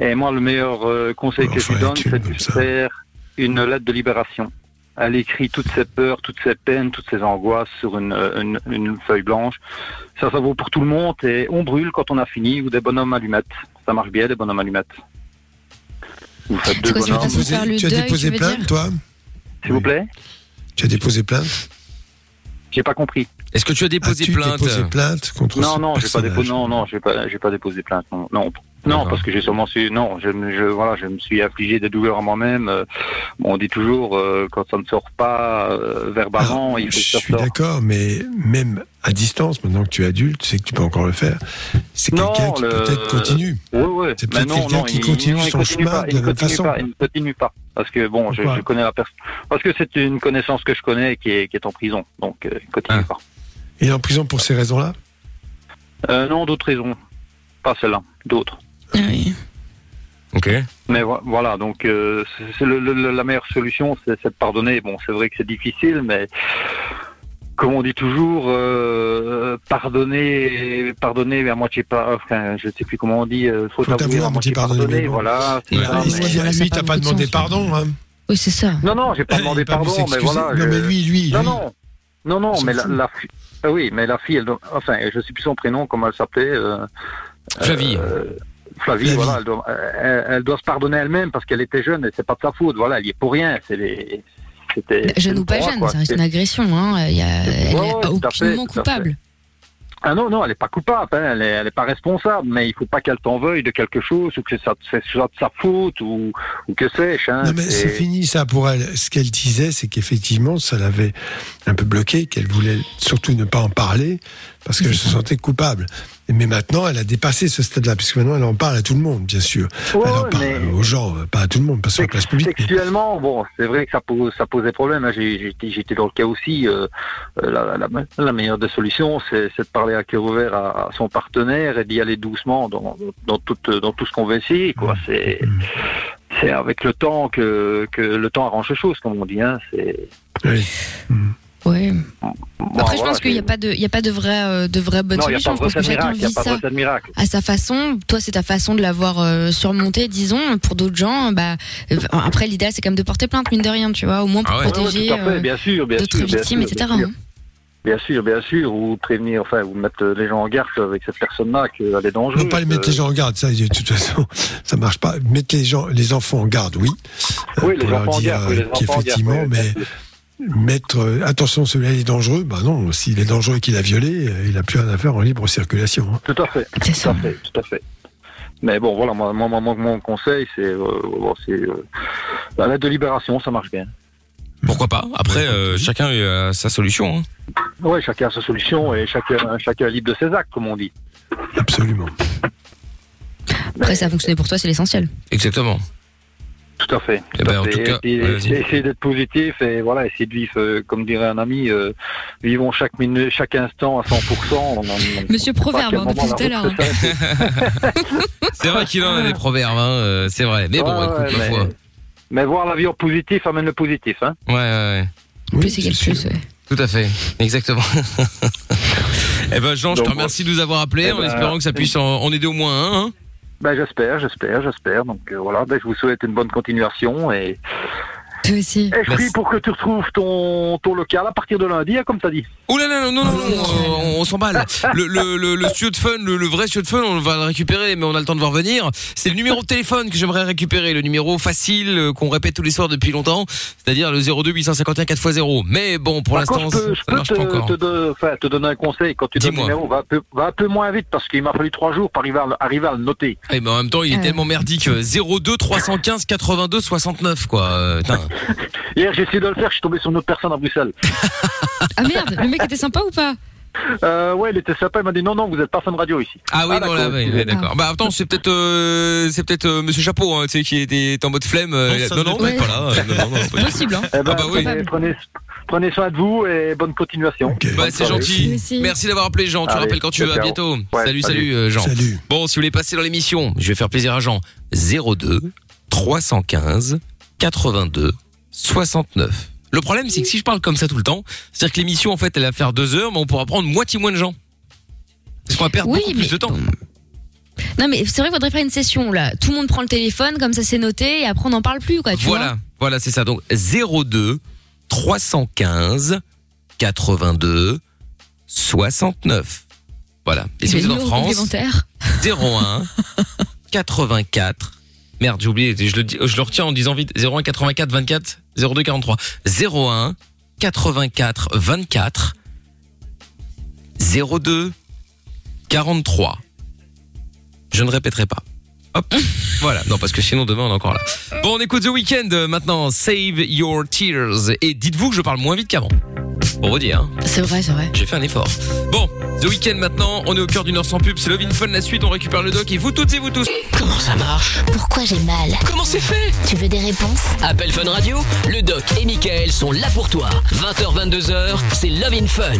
Et moi, le meilleur euh, conseil que je donne, c'est de faire une lettre de libération. Elle écrit toutes ses peurs, toutes ses peines, toutes ses angoisses sur une, euh, une, une feuille blanche. Ça, ça vaut pour tout le monde et on brûle quand on a fini ou des bonhommes allumettes. Ça marche bien, des bonhommes allumettes. Vous faites deux bonhommes, le tu as déposé tu plainte, toi s'il vous plaît. Tu as déposé plainte J'ai pas compris. est-ce que tu as déposé plainte déposé plainte contre Non, ce non, j'ai pas. Non, non, pas, pas déposé plainte. Non, non, non, parce que j'ai seulement su. Non, je, voilà, je me suis affligé des douleurs à moi-même. Euh, bon, on dit toujours euh, quand ça ne sort pas euh, verbalement, Alors, il faut je suis d'accord, mais même à distance, maintenant que tu es adulte, sais que tu peux encore le faire. C'est quelqu'un qui le- peut-être continue. Oui, oui. C'est peut-être quelqu'un qui il- continue il son continue chemin pas, de il la ne même continue façon. pas, il ne continue pas. Parce que bon, je, connais la personne. Parce que c'est une connaissance que je connais qui est, qui est en prison, donc euh, il continue Ah. pas. Il est en prison pour ces raisons-là? Non, d'autres raisons, pas celle-là, d'autres. Ah oui. ok Mais vo- voilà, donc euh, c'est la meilleure solution, c'est de pardonner. Bon, c'est vrai que c'est difficile, mais comme on dit toujours, euh, pardonner, pardonner, mais à moitié pas. Enfin, je sais plus comment on dit. euh, faut, Faut avouer à moitié pardonner. Voilà. Ouais. ça, mais- t'as pas demandé sens. pardon hein Oui, c'est ça. Non, non, j'ai pas Il demandé pas pardon, mais voilà. Non, je- mais lui, lui, Non, lui. non. Non, non, mais la, fout. la fi- ah oui, mais la fille, elle enfin, je sais plus son prénom, comment elle s'appelait. euh, Flavie euh, Flavie, Flavie. voilà, elle doit, elle, elle doit se pardonner elle-même parce qu'elle était jeune et c'est pas de sa faute. Voilà, elle y est pour rien. C'est les, c'était. Jeune ou pas droit, jeune, quoi. ça reste C'est- une agression. Hein. Il y a, elle n'est fait, aucunement à coupable. Ah non, non, elle est pas coupable, hein, elle, est, elle est pas responsable, mais il faut pas qu'elle t'en veuille de quelque chose ou que ça c'est soit de sa faute ou, ou que sais-je. Hein, Non, mais c'est fini ça pour elle. Ce qu'elle disait, c'est qu'effectivement, ça l'avait un peu bloqué, qu'elle voulait surtout ne pas en parler. Parce qu'elle se sentait coupable. Mais maintenant, elle a dépassé ce stade-là, puisque maintenant, elle en parle à tout le monde, bien sûr. Ouais, elle en parle aux gens, pas à tout le monde, pas sur la place publique. mais- Sexuellement, bon, c'est vrai que ça, pose, ça posait problème. hein. J'étais dans le cas aussi. euh, euh, la, la- la meilleure des solutions, c'est de parler à cœur ouvert à, à son partenaire et d'y aller doucement dans, dans, tout, dans tout ce qu'on veut essayer. quoi. C'est avec le temps que, que le temps arrange les choses, comme on dit. Hein. Oui. Ouais. bon, Après, je pense qu'il n'y a pas de, il y a pas de vraie, euh, de vraie bonne Non, solution. Je pense que chacun vit ça à sa façon. Toi, c'est ta façon de l'avoir euh, surmonté, disons. Pour d'autres gens, bah, euh, après, l'idéal, c'est quand même de porter plainte, mine de rien, tu vois, au moins pour Ah ouais. protéger euh, bien sûr, bien d'autres victimes, sûr, etc. bien sûr. hein. Bien sûr, bien sûr, ou prévenir, enfin, ou mettre les gens en garde avec cette personne-là qu'elle est dangereuse. Non, pas les mettre les gens en garde, ça, de toute façon, ça marche pas. Mettre les gens, les enfants en garde, oui. Euh, Oui, les enfants en garde, oui, les euh, enfants en garde, qu'effectivement, oui, mais mettre, euh, attention, celui-là, il est dangereux, bah non, s'il est dangereux et qu'il a violé, euh, il a plus rien à faire en libre circulation. hein. Tout à fait. Tout à fait, tout à fait. Mais bon, voilà, moi, moi, moi, mon conseil, c'est euh, bon, c'est, euh, la lettre de libération, ça marche bien. Pourquoi pas? Après, euh, chacun a sa solution. hein. Oui, chacun a sa solution et chacun, chacun est libre de ses actes, comme on dit. Absolument. Après, ça a fonctionné pour toi, c'est l'essentiel. Exactement. Tout à fait. Eh à ben, en fait. tout cas, Et- et- ouais, vas-y. essayer d'être positif et voilà, essayer de vivre, euh, comme dirait un ami, euh, vivons chaque minute, chaque instant à 100%. On- on- on- Monsieur Proverbe, hein, depuis tout à l'heure, s'arrêter. C'est vrai qu'il en a des proverbes, hein, euh, c'est vrai. Mais bon, Ouais, écoute, ouais, ma mais, voir la vie en positif amène le positif. Hein. Ouais, ouais, ouais. plus égale plus, ouais. Tout à fait, exactement. eh ben Jean, je te remercie de nous avoir appelés eh en ben, espérant que ça puisse en, en aider au moins un. Hein. Ben, j'espère, j'espère, j'espère. Donc euh, voilà, ben, je vous souhaite une bonne continuation et, Toi aussi. et je prie pour que tu retrouves ton, ton local à partir de lundi, hein, comme tu as dit. Oh là là, non, non, non, non, on, on s'emballe. Le, le, le, le studio de fun, le, le vrai studio de fun, on va le récupérer, mais on a le temps de voir venir. C'est le numéro de téléphone que j'aimerais récupérer, le numéro facile euh, qu'on répète tous les soirs depuis longtemps, c'est-à-dire le 02 851 4x0. Mais bon, pour l'instant, je peux, je ça peux marche te, pas encore. te don- enfin, te donner un conseil. Quand tu donnes le numéro, va un, peu, va un peu moins vite parce qu'il m'a fallu trois jours pour arriver à, le- arriver à le noter. Eh ben, en même temps, il est tellement merdique. euh, 02 315 82 69, quoi. Euh, putain. Hier, j'ai essayé de le faire, je suis tombé sur une autre personne à Bruxelles. Ah merde, le mec était sympa ou pas? Euh, ouais, il était sympa, il m'a dit non, non, vous n'êtes pas fan de radio ici. Ah oui, Ah, d'accord, ouais, ouais, d'accord. Bah attends, c'est peut-être, euh, c'est peut-être euh, Monsieur Chapeau, hein, tu sais, qui était en mode flemme. euh, Non, non, non, mais pas là. euh, non, pas. Possible, hein Eh ben, Ah bah oui. prenez, prenez, prenez soin de vous et bonne continuation. Ok. Bah c'est gentil. Merci. Merci d'avoir appelé Jean. Tu Allez, rappelles quand tu veux. À bientôt. Ouais, salut, salut, salut. euh, Jean. Salut. Bon, si vous voulez passer dans l'émission, je vais faire plaisir à Jean. 02 315 82 69. Le problème, c'est que si je parle comme ça tout le temps, c'est-à-dire que l'émission, en fait, elle va faire deux heures, mais on pourra prendre moitié moins de gens. Parce qu'on va perdre Oui, beaucoup plus de temps. Non, mais c'est vrai qu'il faudrait faire une session là. Tout le monde prend le téléphone, comme ça c'est noté, et après on n'en parle plus, quoi. Tu Voilà, voilà, c'est ça. Donc 02 315 82 69. Voilà. Et si vous êtes en France, complémentaires. 01 84. Merde, j'ai oublié, je le, dis- je le retiens en disant vite. 01 84 24 02 43. 01 84 24 02 43. Je ne répéterai pas. Hop, voilà. Non, parce que sinon demain on est encore là. Bon, on écoute The Weeknd euh, maintenant. Save Your Tears. Et dites-vous que je parle moins vite qu'avant. Pour vous dire. hein. C'est vrai, c'est vrai. J'ai fait un effort. Bon, The Weeknd maintenant, on est au cœur d'une heure sans pub, c'est Love in Fun la suite, on récupère le doc et vous toutes et vous tous. Comment ça marche? Pourquoi j'ai mal? Comment c'est fait? Tu veux des réponses? Appel Fun Radio, le doc et Michael sont là pour toi. 20h, 22h, c'est Love in Fun.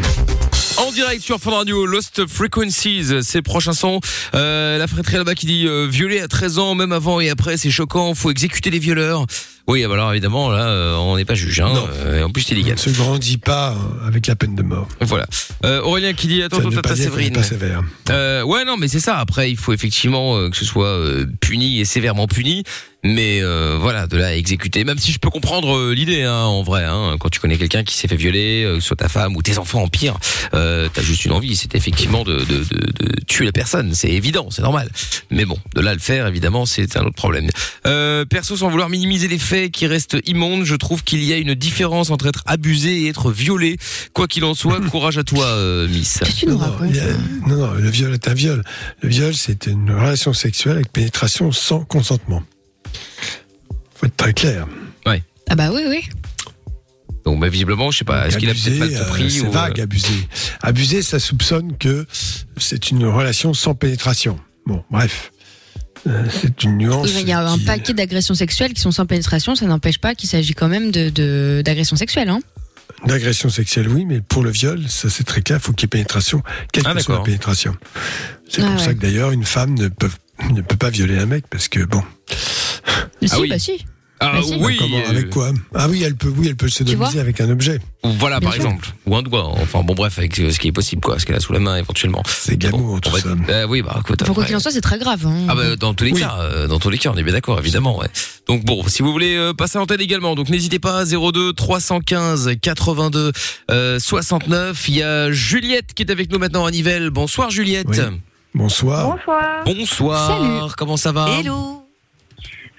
En direct sur Fun Radio, Lost Frequencies, c'est le prochain son. Euh, la fratrie là-bas qui dit euh, violer à 13 ans, même avant et après, c'est choquant, faut exécuter les violeurs. Oui, alors évidemment, là, euh, on n'est pas juge, hein, Non. euh, et en plus c'est On illégal. ne se grandit pas euh, avec la peine de mort. Voilà. Euh, Aurélien qui dit, attends, attends, attends, Séverine. pas sévère. Euh, ouais, non, mais c'est ça. Après, il faut effectivement que ce soit puni et sévèrement puni. Mais euh, voilà, de là à exécuter. Même si je peux comprendre l'idée, hein, en vrai. Hein, quand tu connais quelqu'un qui s'est fait violer, que ce soit ta femme ou tes enfants en pire, euh, t'as juste une envie, c'est effectivement de, de, de, de tuer la personne. C'est évident, c'est normal. Mais bon, de là à le faire, évidemment, c'est un autre problème. Euh, perso, sans vouloir minimiser les faits qui restent immondes, je trouve qu'il y a une différence entre être abusé et être violé. Quoi qu'il en soit, courage à toi, euh, Miss. Qu'est-ce que tu nous Non, non, racontes non, non, le viol est un viol. Le viol, c'est une relation sexuelle avec pénétration sans consentement. Faut être très clair. Ah bah oui, oui. Donc bah, visiblement, je sais pas, est-ce qu'il a peut-être Abuser, mal euh, compris C'est ou, euh, vague, abuser. Abuser, ça soupçonne que c'est une relation sans pénétration. Bon, bref. Euh, c'est une nuance. Il y a un qui- paquet d'agressions sexuelles qui sont sans pénétration, ça n'empêche pas qu'il s'agit quand même de de- d'agressions sexuelles. Hein. D'agression sexuelle, oui, mais pour le viol, ça c'est très clair, faut qu'il y ait pénétration, quelle Ah, que soit la pénétration. C'est Ah, pour ouais. ça que d'ailleurs, une femme ne peut, ne peut pas violer un mec, parce que bon. si, oui. bah si. Ah oui, Comment, euh, avec quoi Ah oui, elle peut, oui, elle peut se Tu vois dominer avec un objet. Voilà, Bien par sûr. exemple, ou un doigt. Enfin bon, bref, avec euh, ce qui est possible, quoi, ce qu'elle a sous la main éventuellement. C'est glamour, on tout va- ça. Euh, oui, bah écoute. Pour quoi après- qu'il en soit, c'est très grave. Hein. Ah bah dans tous les Oui. cas, euh, dans tous les cas, on est bien d'accord, évidemment. Ouais. Donc bon, si vous voulez euh, passer à l'antenne également, donc n'hésitez pas 02 315 82 euh, 69. Il y a Juliette qui est avec nous maintenant à Nivelles. Bonsoir Juliette. Oui. Bonsoir. Bonsoir. Bonsoir. Comment ça va? Hello.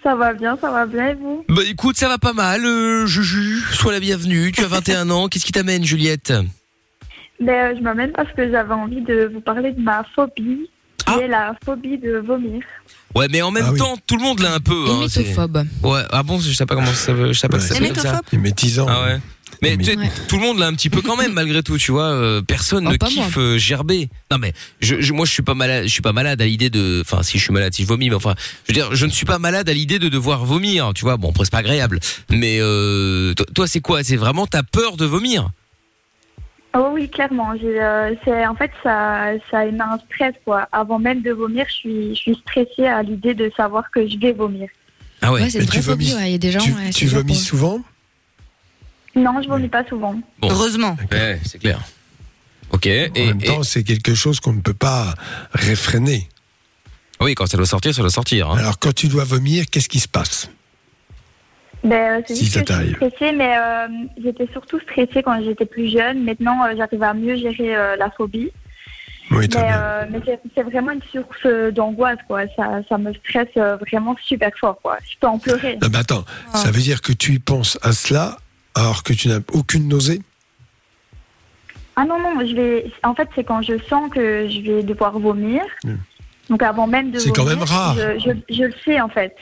Ça va bien, ça va bien et vous Bah écoute, ça va pas mal. Euh, Juju, sois la bienvenue. Tu as 21 ans. Qu'est-ce qui t'amène, Juliette? Ben, euh, Je m'amène parce que j'avais envie de vous parler de ma phobie, qui Ah. est la phobie de vomir. Ouais, mais en même Ah oui. temps, tout le monde l'a un peu. hein, c'est- Hémétophobe. Ouais. Ah bon, je sais pas comment ça veut. Je sais pas Ouais, que ça s'appelle comme ça. Hémétophobe Il est métisant. Ah ouais. Mais Mais- tu sais, Ouais. tout le monde l'a un petit peu quand même malgré tout, tu vois. euh, personne Oh, ne kiffe euh, gerber. Non mais je, je- moi je suis pas malade, je suis pas malade à l'idée de, enfin si je suis malade, si je vomis, mais enfin, je veux dire, je ne suis pas malade à l'idée de devoir vomir, tu vois. Bon, après c'est pas agréable, mais euh, toi, toi, c'est quoi? C'est vraiment ta peur de vomir? Oh oui, clairement. Euh, c'est, en fait, ça, ça émet un stress. Quoi. Avant même de vomir, je suis, je suis stressée à l'idée de savoir que je vais vomir. Ah ouais. Ouais, c'est une vraie tu phobie. ouais. Il y a des gens. tu ouais, vomis souvent? Non, je vomis pas souvent. Bon. Heureusement. Ouais, c'est clair. Ok. Et, En même et- temps, c'est quelque chose qu'on ne peut pas réfréner. oui, quand ça doit sortir, ça doit sortir. Hein. Alors, quand tu dois vomir, qu'est-ce qui se passe Ben, euh, c'est Si juste ça que je suis t'arrive. stressée, mais euh, j'étais surtout stressée quand j'étais plus jeune. Maintenant, euh, j'arrive à mieux gérer euh, la phobie. Oui, très Mais, euh, mais c'est, vraiment une source d'angoisse. Quoi. Ça, ça me stresse vraiment super fort. Quoi. Je peux en pleurer. Non, mais attends, Ah. ça veut dire que tu y penses à cela alors que tu n'as aucune nausée Ah non, non, je vais. En fait, c'est quand je sens que je vais devoir vomir. Donc avant même de C'est quand même rare. Je, je, je le sais en fait.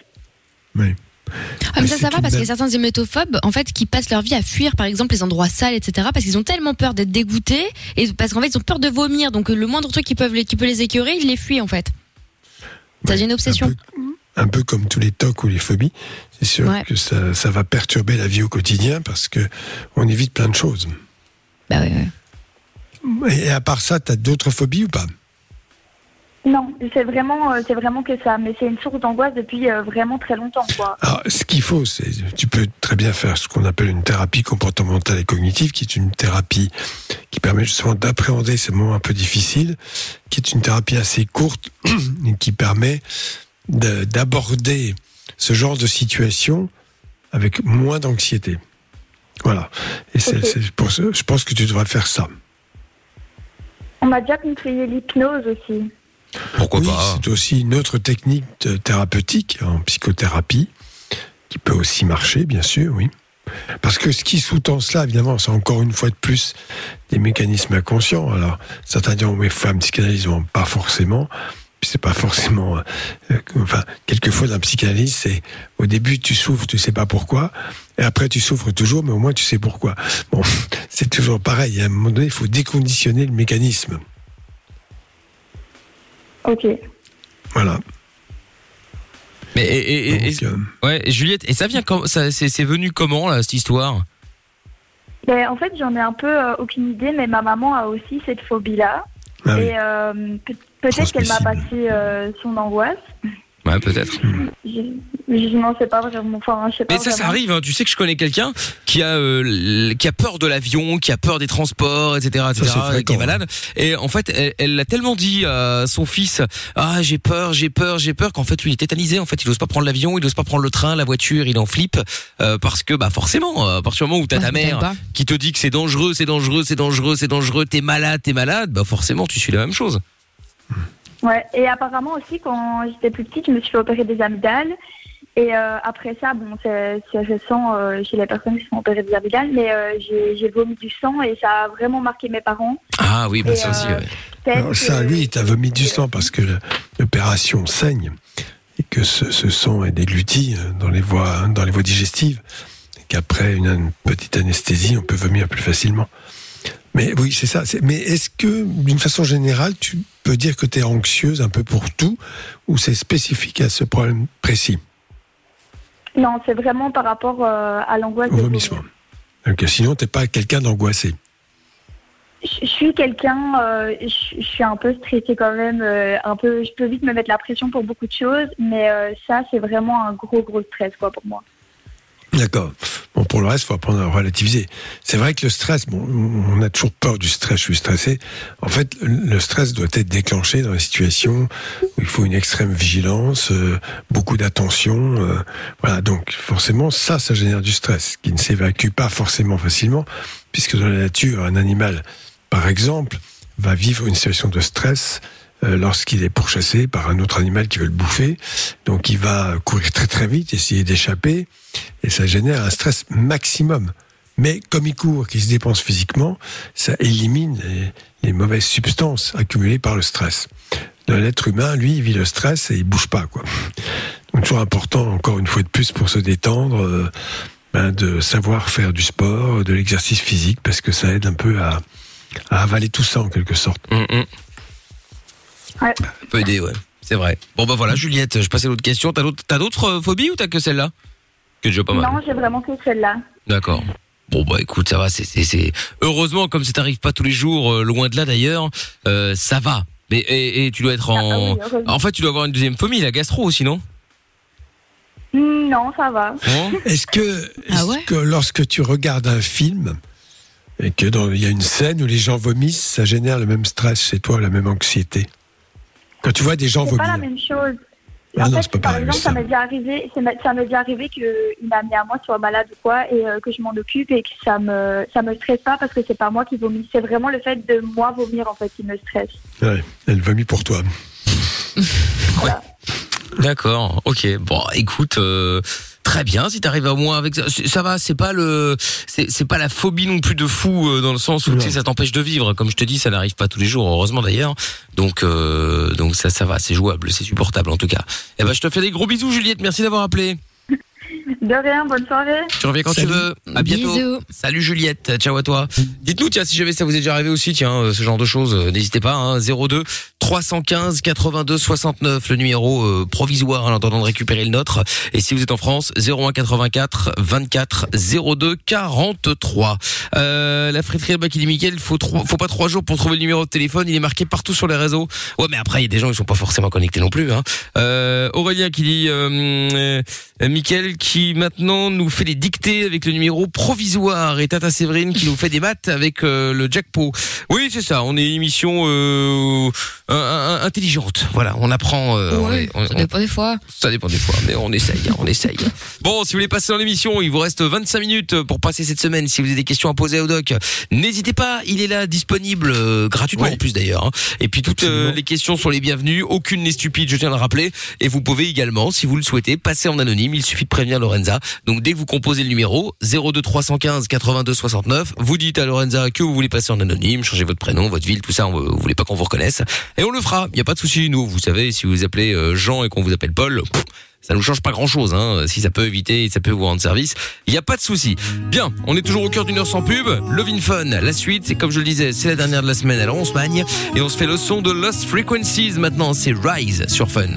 Oui. Ah, mais Mais ça, ça va parce qu'il y a certains hémétophobes, en fait, qui passent leur vie à fuir, par exemple, les endroits sales, etc., parce qu'ils ont tellement peur d'être dégoûtés, et parce qu'en fait, ils ont peur de vomir, donc le moindre truc qui, peuvent les, qui peut les écœurer, ils les fuient, en fait. Ça devient une obsession. Un peu, un peu comme tous les tocs ou les phobies. C'est sûr Ouais. que ça, ça va perturber la vie au quotidien parce que on évite plein de choses. Bah ouais, ouais. Et à part ça, tu as d'autres phobies ou pas? Non, c'est vraiment, euh, c'est vraiment que ça. Mais c'est une source d'angoisse depuis euh, vraiment très longtemps, quoi. Alors, ce qu'il faut, c'est, tu peux très bien faire ce qu'on appelle une thérapie comportementale et cognitive, qui est une thérapie qui permet justement d'appréhender ces moments un peu difficiles, qui est une thérapie assez courte et qui permet d'aborder ce genre de situation avec moins d'anxiété. Voilà. Et c'est, pour ça, je pense que tu devrais faire ça. On m'a déjà conseillé l'hypnose aussi. Pourquoi oui, pas c'est aussi une autre technique thérapeutique en psychothérapie qui peut aussi marcher, bien sûr, oui. Parce que ce qui sous-tend cela, évidemment, c'est encore une fois de plus des mécanismes inconscients. Alors, certains diront, mais femmes psychanalyse, pas forcément. Puis c'est pas forcément. euh, enfin, quelquefois, dans la psychanalyse, c'est au début, tu souffres, tu sais pas pourquoi. Et après, tu souffres toujours, mais au moins, tu sais pourquoi. Bon, c'est toujours pareil. À un moment donné, il faut déconditionner le mécanisme. Ok. Voilà. Mais et, et- et- Donc, et- euh, ouais, et Juliette, et ça vient ça c'est c'est venu comment là cette histoire? Ben, en fait, j'en ai un peu euh, aucune idée, mais ma maman a aussi cette phobie-là. ah oui. Et euh, peut-être qu'elle m'a passé euh, son angoisse. Ouais, peut-être. Je, je n'en sais pas vraiment. Enfin, je sais pas Mais ça, ça arrive. Hein. Tu sais que je connais quelqu'un qui a euh, qui a peur de l'avion, qui a peur des transports, etc., etc., c'est fréquent, qui est malade. Et en fait, elle- l'a tellement dit à son fils Ah, j'ai peur, j'ai peur, j'ai peur qu'en fait lui il est tétanisé. En fait, il n'ose pas prendre l'avion, il n'ose pas prendre le train, la voiture, il en flippe euh, parce que bah forcément, euh, à partir du moment où t'as Ouais, ta ça mère qui te dit que c'est dangereux, c'est dangereux, c'est dangereux, c'est dangereux, t'es malade, t'es malade, bah forcément tu suis la même chose. Ouais, et apparemment aussi, quand j'étais plus petite, je me suis fait opérer des amygdales. Et euh, après ça, bon, c'est récent euh, chez les personnes qui se font opérer des amygdales, mais euh, j'ai vomi du sang et ça a vraiment marqué mes parents. Ah oui, bah Et, ça aussi. euh, ouais. Alors ça, lui, il t'a vomi du sang parce que l'opération saigne et que ce, ce sang est dégluti dans les voies, hein, dans les voies digestives. Et qu'après une, une petite anesthésie, on peut vomir plus facilement. Mais oui, c'est ça. Mais est-ce que, d'une façon générale, tu peux dire que tu es anxieuse un peu pour tout, ou c'est spécifique à ce problème précis? Non, c'est vraiment par rapport euh, à l'angoisse au vomissement Ok, Sinon, t'es pas quelqu'un d'angoissé. Je suis quelqu'un, euh, je je suis un peu stressée quand même, euh, un peu, je peux vite me mettre la pression pour beaucoup de choses, mais euh, ça c'est vraiment un gros gros stress quoi pour moi. D'accord. Bon, pour le reste, faut apprendre à relativiser. C'est vrai que le stress, bon, on a toujours peur du stress. Je suis stressé. En fait, le stress doit être déclenché dans les situations où il faut une extrême vigilance, euh, beaucoup d'attention. euh, voilà. Donc, forcément, ça, ça génère du stress qui ne s'évacue pas forcément facilement, puisque dans la nature, un animal, par exemple, va vivre une situation de stress lorsqu'il est pourchassé par un autre animal qui veut le bouffer. Donc il va courir très très vite, essayer d'échapper, et ça génère un stress maximum. Mais comme il court, qu'il se dépense physiquement, ça élimine les, mauvaises substances accumulées par le stress. L'être humain, lui, vit le stress et il bouge pas. Quoi. Donc toujours important, encore une fois de plus, pour se détendre, euh, ben, de savoir faire du sport, de l'exercice physique, parce que ça aide un peu à, à avaler tout ça en quelque sorte. Ouais. Ça peut aider, ouais. C'est vrai. Bon, bah voilà, Juliette, je passe à l'autre question. T'as d'autres, t'as d'autres euh, phobies ou t'as que celle-là? Que déjà pas mal. Non, j'ai vraiment que celle-là. D'accord. Bon bah écoute, ça va, c'est c'est c'est heureusement comme ça t'arrive pas tous les jours, euh, loin de là d'ailleurs, euh, ça va. Mais et, et tu dois être en, Ah oui, heureusement. en fait tu dois avoir une deuxième phobie, la gastro aussi, non? Hmm, Non, ça va. Est-ce que, est-ce que lorsque tu regardes un film et que dans- il y a une scène où les gens vomissent, ça génère le même stress chez toi, la même anxiété? Quand tu vois des gens C'est pas vomir. la même chose. Ah en non, fait, par exemple, ça. ça m'est déjà arrivé, ça m'est déjà arrivé qu'une amie à moi soit malade ou quoi, et euh, que je m'en occupe et que ça me, ça me stresse pas parce que c'est pas moi qui vomis. C'est vraiment le fait de moi vomir en fait qui me stresse. Ouais, elle vomit pour toi. D'accord. Ok. Bon, écoute, euh, très bien. Si t'arrives au moins avec ça, ça va. C'est pas le, c'est pas la phobie non plus de fou euh, dans le sens où tu sais, ça t'empêche de vivre. Comme je te dis, ça n'arrive pas tous les jours, heureusement d'ailleurs. Donc euh, donc ça ça va, c'est jouable, c'est supportable en tout cas. Eh ben je te fais des gros bisous, Juliette. Merci d'avoir appelé. De rien, bonne soirée. Tu reviens quand tu veux. À bientôt. Bisous. Salut Juliette. Ciao à toi. Dites-nous tiens si jamais ça vous est déjà arrivé aussi tiens euh, ce genre de choses euh, n'hésitez pas hein, 02 315 82 69 le numéro euh, provisoire en attendant de récupérer le nôtre et si vous êtes en France 01 84 24 02 43. Euh, la friterie bah, qui dit Mickaël, faut trois, faut pas trois jours pour trouver le numéro de téléphone, il est marqué partout sur les réseaux. Ouais mais après il y a des gens qui sont pas forcément connectés non plus hein. Euh, Aurélien qui dit euh, euh, Mickaël qui maintenant nous fait des dictées avec le numéro provisoire et Tata Séverine qui nous fait des maths avec euh, le jackpot. Oui, c'est ça, on est une émission euh, intelligente. Voilà, on apprend euh, on Ouais, est- on- ça dépend des fois. ça dépend des fois, mais on essaye, hein, on essaye. Bon, si vous voulez passer dans l'émission, il vous reste 25 minutes pour passer cette semaine. Si vous avez des questions à poser au doc, n'hésitez pas, il est là, disponible euh, gratuitement en plus d'ailleurs. hein. Et puis toutes les questions sont les bienvenues, aucune n'est stupide, je tiens à le rappeler. Et vous pouvez également, si vous le souhaitez, passer en anonyme. Il suffit de prévenir Lorenza. Donc dès que vous composez le numéro 02 315 82 69, vous dites à Lorenza que vous voulez passer en anonyme, changez votre prénom, votre ville, tout ça. on- Vous voulez pas qu'on vous reconnaisse, et on le fera. Il y a pas de souci. Nous, vous savez, si vous appelez euh, Jean et qu'on vous appelle Paul. Ça nous change pas grand chose, hein. Si ça peut éviter, ça peut vous rendre service. Il y a pas de souci. Bien, on est toujours au cœur d'une heure sans pub. Love in Fun, la suite, c'est comme je le disais, c'est la dernière de la semaine. Alors on se magne et on se fait le son de Lost Frequencies. Maintenant, c'est Rise sur Fun.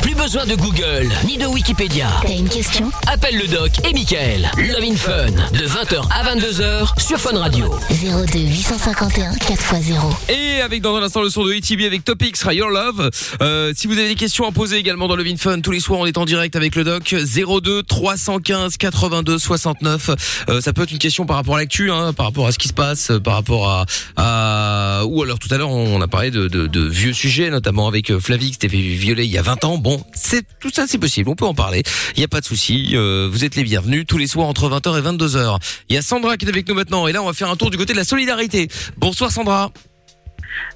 Plus besoin de Google ni de Wikipédia. T'as une question? Appelle le doc et Michael. Love in Fun de 20h à 22h sur Fun Radio. 02 851 4x0. Et avec dans un instant le son de ETB avec Topics, Your Love. Euh, si vous avez des questions à poser également dans le Vin Tous les soirs on est en direct avec le doc 02 315 82 69. Euh, ça peut être une question par rapport à l'actu, hein, par rapport à ce qui se passe, euh, par rapport à, à ou alors tout à l'heure on a parlé de, vieux sujets, notamment avec euh, Flavie qui s'était fait violer il y a 20 ans. Bon, c'est tout ça c'est possible, on peut en parler. Il y a pas de souci. Euh, vous êtes les bienvenus tous les soirs entre 20h et 22h. Il y a Sandra qui est avec nous maintenant et là on va faire un tour du côté de la solidarité. Bonsoir Sandra.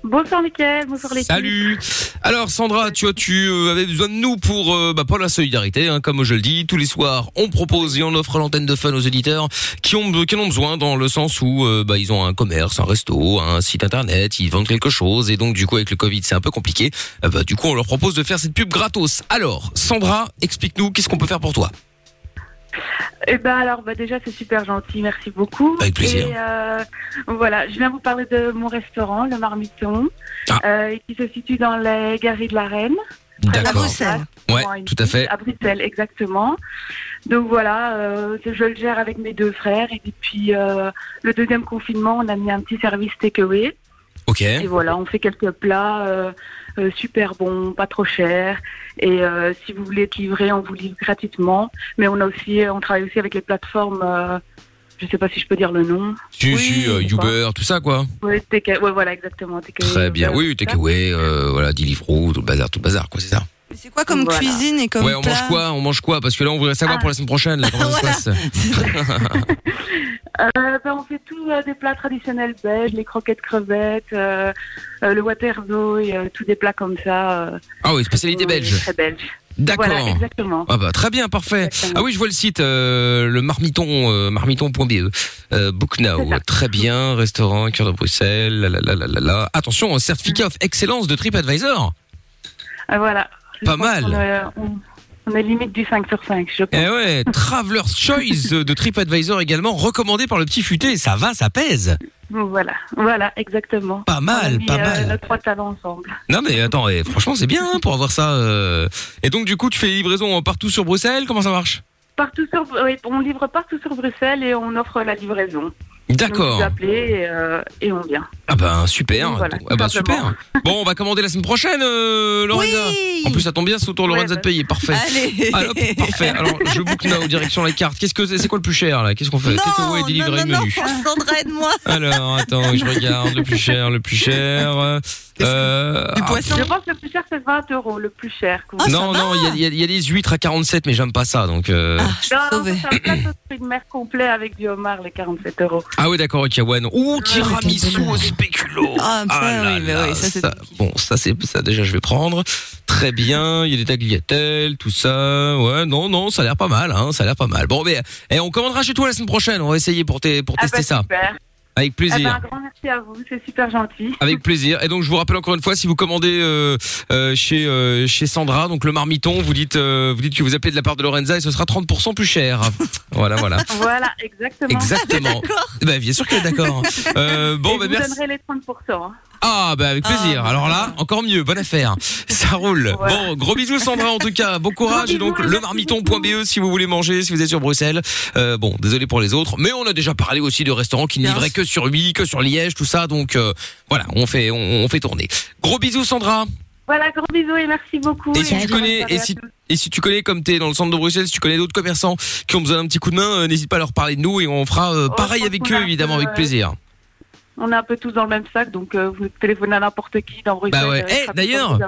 Bonsoir Mickaël, bonsoir les Salut. Alors Sandra, tu vois, tu euh, avais besoin de nous pour euh, bah, pour la solidarité, hein, comme je le dis. Tous les soirs, on propose et on offre l'antenne de fun aux éditeurs qui ont qui en ont besoin dans le sens où euh, bah, ils ont un commerce, un resto, un site internet, ils vendent quelque chose et donc du coup avec le Covid c'est un peu compliqué. Euh, bah, du coup on leur propose de faire cette pub gratos. Alors Sandra, explique-nous qu'est-ce qu'on peut faire pour toi? Eh ben alors, bah, déjà, c'est super gentil, merci beaucoup. Avec plaisir. Et euh, voilà, je viens vous parler de mon restaurant, le Marmiton, Ah. euh, qui se situe dans les galeries de la Reine. D'accord. Ouais, Bon, tout à fait. À Bruxelles, exactement. Donc voilà, euh, je le gère avec mes deux frères. Et depuis le deuxième confinement, on a mis un petit service takeaway. Ok. Et voilà, on fait quelques plats euh, euh, super bons, pas trop chers. Et euh, si vous voulez être livré, on vous livre gratuitement. Mais on a aussi, on travaille aussi avec les plateformes. euh, je sais pas si je peux dire le nom. Tu, tu, euh, Uber, tout ça quoi. Ouais, voilà, exactement. Très bien. Oui, takeaway, euh, voilà, Deliveroo, tout le bazar, tout le bazar, quoi, c'est ça. C'est quoi comme Voilà. cuisine et comme ouais, on plat mange quoi On mange quoi Parce que là, on voudrait Ah. savoir pour la semaine prochaine, là, comment ça se passe. Euh, ben, on fait tous euh, des plats traditionnels belges, les croquettes crevettes, euh, euh, le waterzo et euh, tous des plats comme ça. euh, Ah oui, spécialité euh, belge. Très belge. D'accord. Voilà, exactement. Ah bah très bien, parfait. Ah oui, je vois le site, euh, le marmiton, euh, marmiton.be. Euh, Book Now, très bien, restaurant, cœur de Bruxelles, la la la la la la. Attention, certificat of excellence de TripAdvisor. Ah, voilà. Pas mal. On, on est limite du 5 sur 5, je pense. Eh ouais, Traveler's Choice de TripAdvisor également, recommandé par le petit futé. Ça va, ça pèse. Voilà, voilà, exactement. Pas mal, mis, pas euh, mal. nos trois talents ensemble. Non mais attends, eh, franchement c'est bien hein, pour avoir ça. euh. Et donc du coup, tu fais les livraisons partout sur Bruxelles Comment ça marche? Partout sur, oui, on livre partout sur Bruxelles et on offre la livraison. D'accord. Et, euh, et on vient. Ah ben super. Voilà, ah ben super. Bon, on va commander la semaine prochaine, euh, Lorenza. En plus, ça tombe bien, c'est au tour de Lorenza de payer. Parfait. Allez. Alors, parfait. Alors, je book now direction la carte. Qu'est-ce que c'est C'est quoi le plus cher là? Qu'est-ce qu'on fait? Takeaway, non, delivery, non, non, menu. Sandra, aide-moi. Alors, attends, je regarde le plus cher, le plus cher. Euh, ah, Je pense que le plus cher, c'est 20 euros, le plus cher. Oh, quoi. non, non, il y a- il y, a- il y a des huîtres à 47, mais j'aime pas ça. Donc, euh... Non, non, c'est un plateau de fruits de mer complet avec du homard, les 47 euros. ah oui, d'accord, ok, ouais. non. Ouh, tiramisu au spéculo. Ah, ça, là oui, mais oui, ça, c'est Bon, ça c'est ça déjà, je vais prendre. Très bien, il y a des tagliatelles, tout ça. Ouais, non, non, ça a l'air pas mal, hein, ça a l'air pas mal. Bon, mais eh, on commandera chez toi la semaine prochaine. On va essayer pour, pour Ah tester bah, ça. Super. Avec Eh ben, plaisir. un grand merci à vous, c'est super gentil. Avec plaisir. Et donc je vous rappelle encore une fois, si vous commandez euh, euh, chez euh, chez Sandra, donc le marmiton, vous dites euh, vous dites que vous appelez de la part de Lorenza et ce sera 30% plus cher. voilà, voilà. Voilà, exactement. Exactement. Bah, bien sûr qu'elle est d'accord. Euh, bon, Et bah vous merci. donnerez les 30%. hein. Ah bah avec plaisir. Alors là, encore mieux, bonne affaire. Ça roule. Bon, gros bisous Sandra en tout cas. Bon courage et donc le marmiton.be si vous voulez manger, si vous êtes sur Bruxelles. Euh, bon, désolé pour les autres, mais on a déjà parlé aussi de restaurants qui ne livraient que sur que sur Liège, tout ça. Donc euh, voilà, on fait on, on fait tourner. Gros bisous Sandra. Voilà, gros bisous et merci beaucoup. Et si tu connais, et si, et si tu connais, comme t'es dans le centre de Bruxelles, si tu connais d'autres commerçants qui ont besoin d'un petit coup de main, euh, n'hésite pas à leur parler de nous et on fera euh, pareil pense avec eux évidemment avec plaisir. On est un peu tous dans le même sac, donc euh, vous téléphonez à n'importe qui dans Bruxelles. Bah ouais. euh, Eh, d'ailleurs.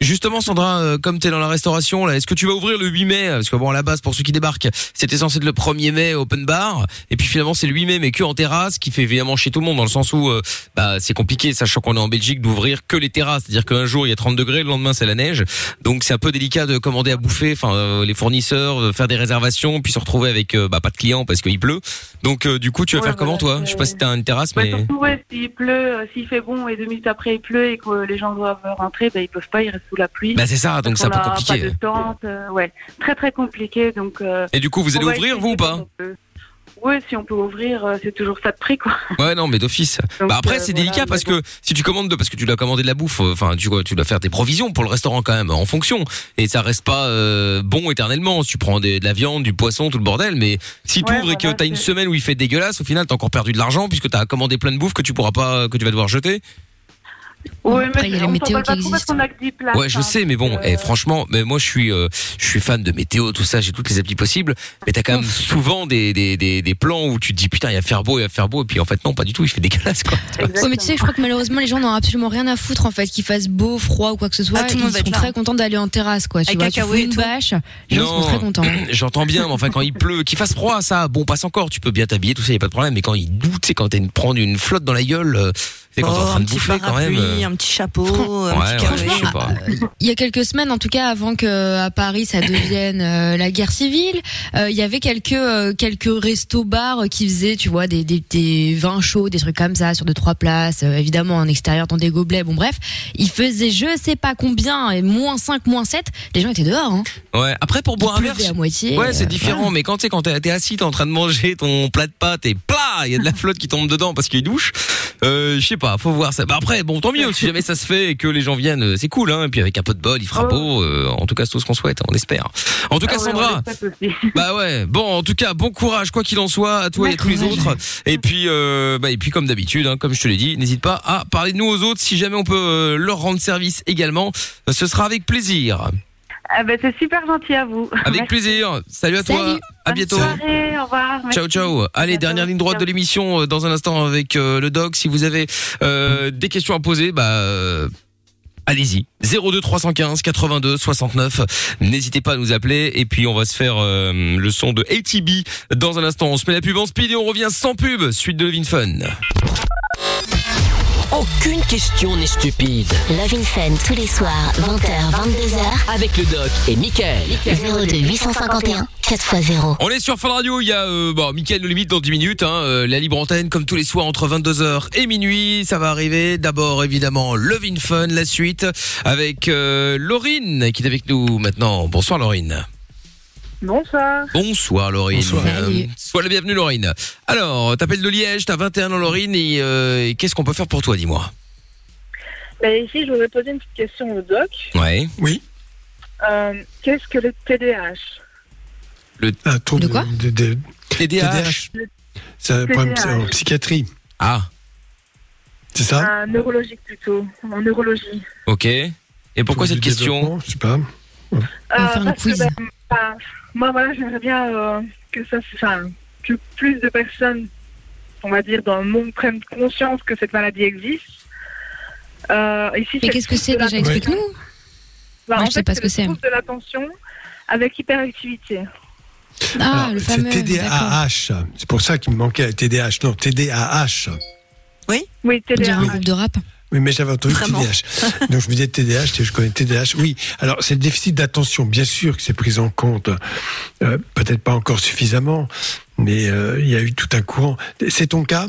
Justement, Sandra, euh, comme t'es dans la restauration, là, est-ce que tu vas ouvrir le 8 mai? Parce que bon, à la base, pour ceux qui débarquent, c'était censé être le 1er mai open bar, et puis finalement c'est le 8 mai, mais que en terrasse, qui fait évidemment chez tout le monde, dans le sens où euh, bah, c'est compliqué, sachant qu'on est en Belgique, d'ouvrir que les terrasses. C'est-à-dire qu'un jour il y a 30 degrés, le lendemain c'est la neige, donc c'est un peu délicat de commander à bouffer, enfin euh, les fournisseurs, faire des réservations, puis se retrouver avec bah, pas de clients parce qu'il pleut. Donc du coup, tu vas Ouais, faire comment toi? Je sais pas si t'as une terrasse, mais ouais, s'il pleut, euh, s'il fait bon et deux minutes après il pleut et que les gens doivent rentrer, ben, ils peuvent pas, ils restent sous la pluie. Bah, c'est ça, donc c'est un peu compliqué. Pas de tente, euh, ouais, très très compliqué. Donc. euh, Et du coup, vous allez ouvrir vous ou pas Ouais, si on peut ouvrir, euh, c'est toujours ça de prix, quoi. Ouais non mais d'office. Bah après euh, c'est voilà, délicat parce que si tu commandes de parce que tu dois commander de la bouffe, euh, enfin tu dois faire des provisions pour le restaurant quand même en fonction et ça reste pas euh, bon éternellement. Tu prends des- de la viande, du poisson, tout le bordel, mais si tu Ouais, ouvres et que t'as une semaine où il fait dégueulasse, au final t'as encore perdu de l'argent puisque t'as commandé plein de bouffe que tu pourras pas que tu vas devoir jeter. Ouais, Après, mais il y a les on météos s'en qui va pas trop parce existent. qu'on a que 10 places, Ouais, je hein, sais, mais bon, donc, eh, euh, franchement, mais moi je suis, euh, je suis fan de météo, tout ça, j'ai toutes les applis possibles, mais t'as quand même souvent des, des, des, des plans où tu te dis putain il va faire beau, il va faire beau, et puis en fait non, pas du tout, il fait dégueulasse quoi. Ouais, mais tu sais, je crois que malheureusement, les gens n'ont absolument rien à foutre, en fait, qu'il fasse beau, froid ou quoi que ce soit. Ah, tout le monde Ils sont très contents d'aller en terrasse, quoi. Tu Avec vois, tu et une tout. bâche, les gens sont très contents. J'entends bien, mais enfin quand il pleut, qu'il fasse froid, ça, bon passe encore, tu peux bien t'habiller, tout ça, y a pas de problème. Mais quand il doute, c'est quand t'as une prendre une flotte dans la gueule, euh, C'est quand t'es en Oh, train un de petit bouffer quand même. euh, un petit chapeau, un Ouais, petit ouais, carré. je sais pas. Il y a quelques semaines, en tout cas, avant que à Paris ça devienne euh, la guerre civile, euh, il y avait quelques euh, quelques restos bars qui faisaient, tu vois, des, des des vins chauds, des trucs comme ça sur deux trois places, euh, évidemment en extérieur dans des gobelets. Bon bref, ils faisaient je sais pas combien, et moins 5, moins 7, les gens étaient dehors. Hein. Ouais. Après pour boire un verre. à moitié, Ouais, c'est euh, différent. voilà. Mais quand tu sais, quand t'es assis, t'es en train de manger ton plat de pâtes et plat, il y a de la flotte qui tombe dedans parce qu'il douche. Euh, je sais pas, faut voir ça. Bah après, bon, tant mieux. Si jamais ça se fait et que les gens viennent, euh, c'est cool. Hein. Et puis avec un peu de bol, il fera beau. euh, en tout cas, c'est tout ce qu'on souhaite. On espère. En tout cas, Ah ouais, on Sandra. Bah ouais. Bon, en tout cas, bon courage, quoi qu'il en soit, à toi et à tous les autres. Et puis, euh, bah et puis comme d'habitude, hein, comme je te l'ai dit, n'hésite pas à parler de nous aux autres. Si jamais on peut leur rendre service également, ce sera avec plaisir. Ah ben, c'est super gentil à vous. Avec Merci. plaisir. Salut à toi. Salut. À Bonne bientôt. soirée, au revoir. Ciao Merci. ciao. Allez, dernière ligne droite de l'émission euh, dans un instant avec euh, le doc. Si vous avez euh, des questions à poser, bah allez-y. 02 315 82 69. N'hésitez pas à nous appeler et puis on va se faire euh, le son de ATB dans un instant. On se met la pub en speed et on revient sans pub. Suite de Levin Fun. Aucune question n'est stupide. Love in Fun tous les soirs, 20h, 22h. Avec le doc et Michael. 02 851 4x0. On est sur Fun Radio, il y a euh, bon, Mickaël nous limite dans 10 minutes, hein, euh, la libre antenne comme tous les soirs entre 22h et minuit, ça va arriver. D'abord évidemment Love in Fun, la suite avec euh, Laurine qui est avec nous maintenant. Bonsoir Laurine. Bonsoir. Bonsoir Laurine. Bonsoir. Euh, sois la bienvenue Laurine. Alors, t'appelles de Liège, t'as 21 ans Laurine et, euh, et qu'est-ce qu'on peut faire pour toi, dis-moi? Ben, ici, je voudrais poser une petite question au doc. Ouais. Oui. Euh, Qu'est-ce que le TDAH Le Un trouble De quoi? de, de- TDAH. C'est un problème en psychiatrie. Ah, C'est ça? Un neurologique plutôt, en neurologie. ok. Et pourquoi cette question? Je sais pas. On va faire un Euh, que, quiz. ben, ben, moi, voilà, j'aimerais bien euh, que ça, enfin, que plus de personnes, on va dire, dans le monde prennent conscience que cette maladie existe. Euh, ici, Mais qu'est-ce que c'est déjà. Explique-nous? Moi, en je sais fait, pas ce que c'est. Trouble de l'attention avec hyperactivité. Ah, Alors, le c'est fameux. d'accord. TDAH. C'est pour ça qu'il me manquait TDAH. Non, TDAH. Oui, dirait TDAH. un groupe de rap. Oui, mais j'avais entendu Vraiment. TDAH. Donc je me disais TDAH, je connais TDAH. Oui, alors c'est le déficit d'attention. Bien sûr que c'est pris en compte, euh, peut-être pas encore suffisamment, mais euh, il y a eu tout un courant. C'est ton cas?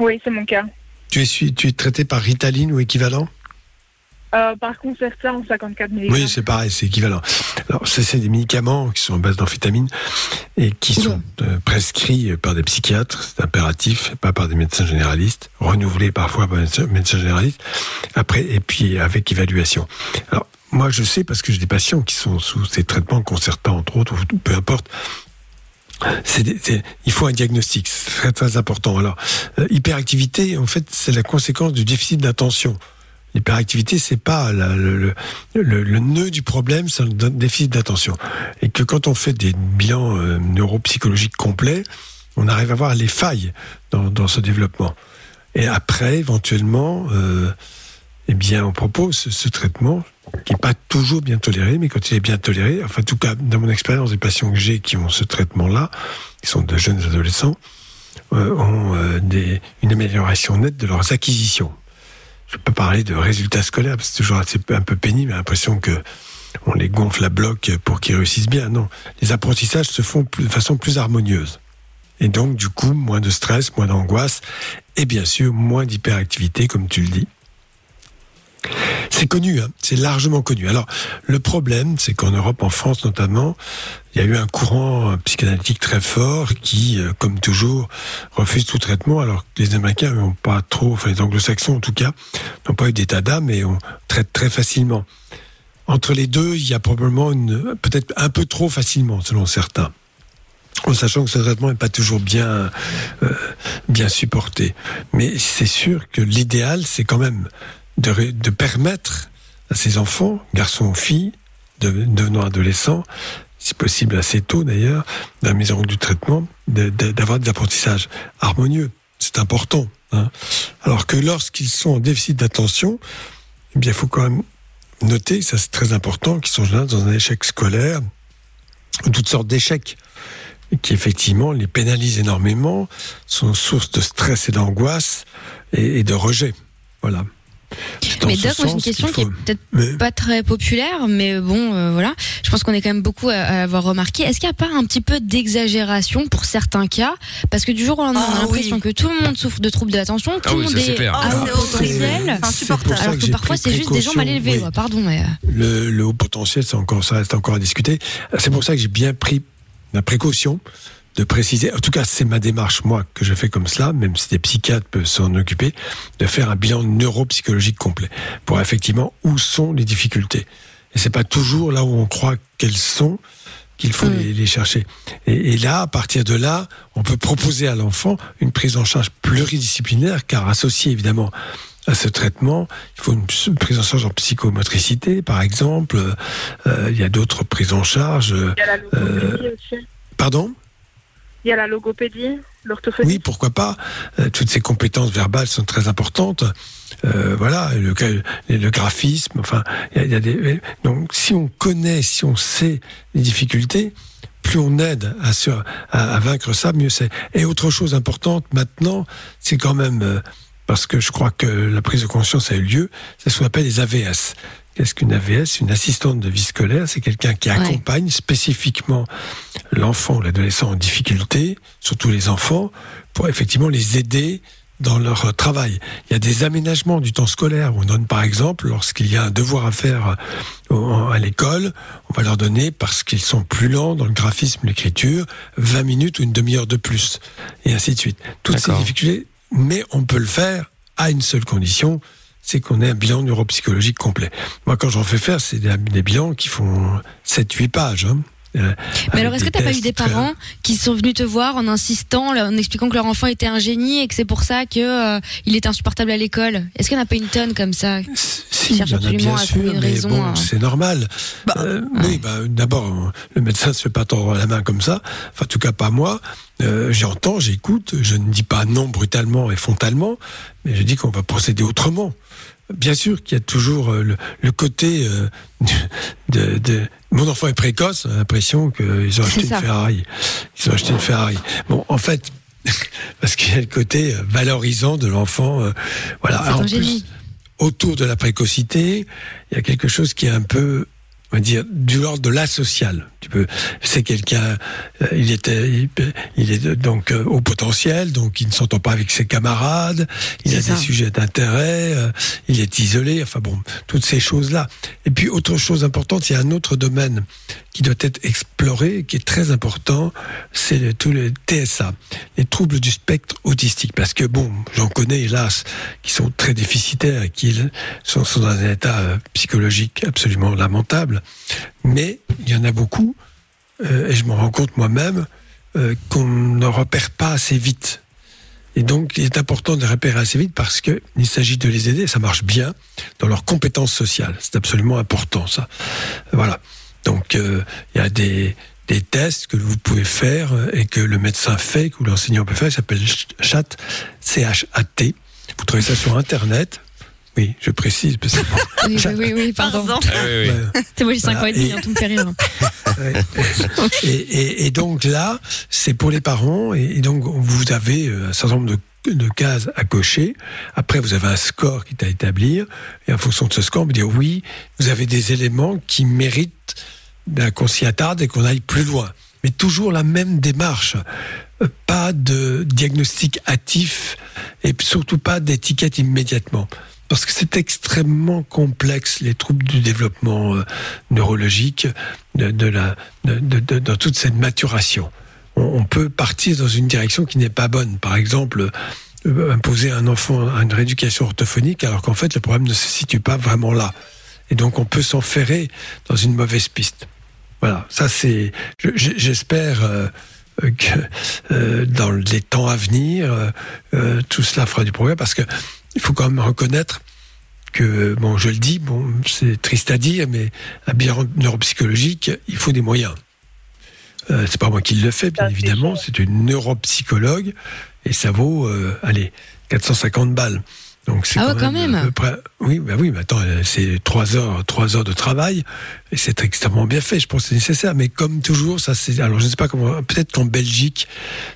Oui, c'est mon cas. tu es, tu es traité par Ritaline ou équivalent? Euh, par Concerta en 54 mg. Oui, c'est pareil, c'est équivalent. Alors, ça, c'est des médicaments qui sont en base d'amphétamine et qui sont euh, prescrits par des psychiatres, c'est impératif, pas par des médecins généralistes, renouvelés parfois par des médecins- généralistes, après, et puis avec évaluation. Alors, moi, je sais parce que j'ai des patients qui sont sous ces traitements concertants, entre autres, ou peu importe. Des- il faut un diagnostic, c'est très très important. Alors, euh, hyperactivité, en fait, c'est la conséquence du déficit d'attention. L'hyperactivité, c'est pas le, nœud du problème, c'est le déficit d'attention. Et que quand on fait des bilans euh, neuropsychologiques complets, on arrive à voir les failles dans, ce développement. Et après, éventuellement, euh, eh bien, on propose ce, traitement qui n'est pas toujours bien toléré, mais quand il est bien toléré, enfin, en tout cas, dans mon expérience, des patients que j'ai qui ont ce traitement-là, qui sont de jeunes adolescents, euh, ont une amélioration nette de leurs acquisitions. Je peux parler de résultats scolaires, c'est toujours assez, un peu pénible, l'impression que on les gonfle à bloc pour qu'ils réussissent bien. Non, les apprentissages se font de façon plus harmonieuse. Et donc, du coup, moins de stress, moins d'angoisse, et bien sûr, moins d'hyperactivité, comme tu le dis. C'est connu, hein, c'est largement connu. Alors, le problème, c'est qu'en Europe, en France notamment, il y a eu un courant euh, psychanalytique très fort qui, euh, comme toujours, refuse tout traitement, alors que les Américains n'ont pas trop, enfin les Anglo-Saxons en tout cas, n'ont pas eu d'état d'âme et on traite très facilement. Entre les deux, il y a probablement une, peut-être un peu trop facilement, selon certains. En sachant que ce traitement n'est pas toujours bien, euh, bien supporté. Mais c'est sûr que l'idéal, c'est quand même de, de permettre à ces enfants, garçons ou filles, de, devenant adolescents, si possible assez tôt d'ailleurs, dans la maison du traitement, d'avoir des apprentissages harmonieux. C'est important. hein. Alors que lorsqu'ils sont en déficit d'attention, eh bien, il faut quand même noter, ça c'est très important, qu'ils sont dans un échec scolaire, ou toutes sortes d'échecs. qui effectivement les pénalisent énormément, sont source de stress et d'angoisse et, et de rejet. Voilà. C'est Mais Doc, moi j'ai une question qui est peut-être Mais- pas très populaire, mais bon, euh, voilà. Je pense qu'on est quand même beaucoup à, à avoir remarqué. Est-ce qu'il n'y a pas un petit peu d'exagération pour certains cas? Parce que du jour au lendemain, on a l'impression que tout le monde souffre de troubles de l'attention, tout Ah le oui, monde ça, c'est est clair. à Ah, haut c'est potentiel, C'est ça alors que parfois c'est juste des gens mal élevés. oui. ouais, Pardon, mais euh, le, le haut potentiel, c'est encore, ça reste encore à discuter. C'est pour ça que j'ai bien pris la précaution de préciser, en tout cas c'est ma démarche moi que je fais comme cela, même si des psychiatres peuvent s'en occuper, de faire un bilan neuropsychologique complet pour effectivement où sont les difficultés. Et c'est pas toujours là où on croit qu'elles sont qu'il faut les, les chercher. Et, et là, à partir de là, on peut proposer à l'enfant une prise en charge pluridisciplinaire, car associé évidemment à ce traitement, il faut une prise en charge en psychomotricité, par exemple. Euh, il y a d'autres prises en charge. Il y a la logopédie Euh, aussi. pardon? Il y a la logopédie, l'orthophonie. Oui, pourquoi pas. Euh, toutes ces compétences verbales sont très importantes. Euh, voilà, le, graphisme, enfin, il y a, des. Donc, si on connaît, si on sait les difficultés, plus on aide à, à vaincre ça, mieux c'est. Et autre chose importante maintenant, c'est quand même euh, parce que je crois que la prise de conscience a eu lieu, c'est ce qu'on appelle les AVS. Qu'est-ce qu'une AVS Une assistante de vie scolaire, c'est quelqu'un qui accompagne spécifiquement l'enfant ou l'adolescent en difficulté, surtout les enfants, pour effectivement les aider dans leur travail. Il y a des aménagements du temps scolaire. On donne par exemple, lorsqu'il y a un devoir à faire euh, à l'école, on va leur donner, parce qu'ils sont plus lents dans le graphisme, l'écriture, 20 minutes ou une demi-heure de plus, et ainsi de suite. Toutes ces difficultés, mais on peut le faire à une seule condition, c'est qu'on ait un bilan neuropsychologique complet. Moi, quand j'en fais faire, c'est des, des bilans qui font 7-8 pages. hein. Euh, Mais alors, est-ce que t'as pas eu des parents qui sont venus te voir en insistant, en expliquant que leur enfant était un génie et que c'est pour ça que euh, il est insupportable à l'école? Est-ce qu'il n'y en a pas une tonne comme ça Si, il y en a absolument bien à sûr, mais raison, bon, hein. c'est normal. Euh, Oui, bah, d'abord, le médecin se fait pas tordre la main comme ça. Enfin, en tout cas, pas moi. Euh, J'entends, j'écoute. Je ne dis pas non brutalement et frontalement, mais je dis qu'on va procéder autrement. Bien sûr qu'il y a toujours euh, le, le côté euh, de, de- mon enfant est précoce, on a l'impression qu'ils ont acheté une. Ferrari. Ils ont acheté une Ferrari. Bon, en fait, parce qu'il y a le côté euh, valorisant de l'enfant. euh, voilà. Alors, en plus, autour de la précocité, il y a quelque chose qui est un peu, on va dire, du l'ordre de l'asocial. Tu peux, c'est quelqu'un, euh, il était, il, il est donc euh, au potentiel, donc il ne s'entend pas avec ses camarades, il a des sujets d'intérêt, euh, il est isolé, enfin bon, toutes ces choses-là. Et puis autre chose importante, il y a un autre domaine qui doit être exploré, qui est très important, c'est le- tous les TSA, les troubles du spectre autistique. Parce que bon, j'en connais hélas, qui sont très déficitaires et qui sont, sont dans un état euh, psychologique absolument lamentable. Mais il y en a beaucoup, euh, et je m'en rends compte moi-même, euh, qu'on ne repère pas assez vite. Et donc, il est important de repérer assez vite parce qu'il s'agit de les aider, ça marche bien, dans leurs compétences sociales. C'est absolument important, ça. Voilà. Donc, euh, il y a des, tests que vous pouvez faire et que le médecin fait, que l'enseignant peut faire, ça s'appelle CHAT, C-H-A-T. Vous trouvez ça sur Internet. Oui, je précise. Parce que Oui, oui, oui, oui, pardon. Ouais. C'est moi, j'ai 5 ans et demi, tout me fait rire. et, et- et donc là, c'est pour les parents, et, et donc vous avez euh, un certain nombre de, de cases à cocher. Après, vous avez un score qui est à établir, et en fonction de ce score, on peut dire oui, vous avez des éléments qui méritent qu'on s'y attarde et qu'on aille plus loin. Mais toujours la même démarche. Euh, Pas de diagnostic hâtif et surtout pas d'étiquette immédiatement. Parce que c'est extrêmement complexe, les troubles du développement euh, neurologique, de, la, dans toute cette maturation. On, peut partir dans une direction qui n'est pas bonne. Par exemple, euh, imposer à un enfant une rééducation orthophonique, alors qu'en fait, le problème ne se situe pas vraiment là. Et donc, on peut s'enferrer dans une mauvaise piste. Voilà, ça c'est. je- je- J'espère euh, que dans les temps à venir, tout cela fera du progrès parce que il faut quand même reconnaître que, bon, je le dis, bon, c'est triste à dire, mais un bilan neuropsychologique, il faut des moyens. Euh, c'est pas moi qui le fais, bien évidemment, c'est une neuropsychologue et ça vaut, euh, allez, 450 balles. Donc c'est Ah ouais, quand même. à peu près- Oui, bah oui, mais attends, euh, c'est trois heures, trois heures de travail et c'est extrêmement bien fait. Je pense que c'est nécessaire, mais comme toujours, ça c'est. Alors je ne sais pas comment. Peut-être qu'en Belgique,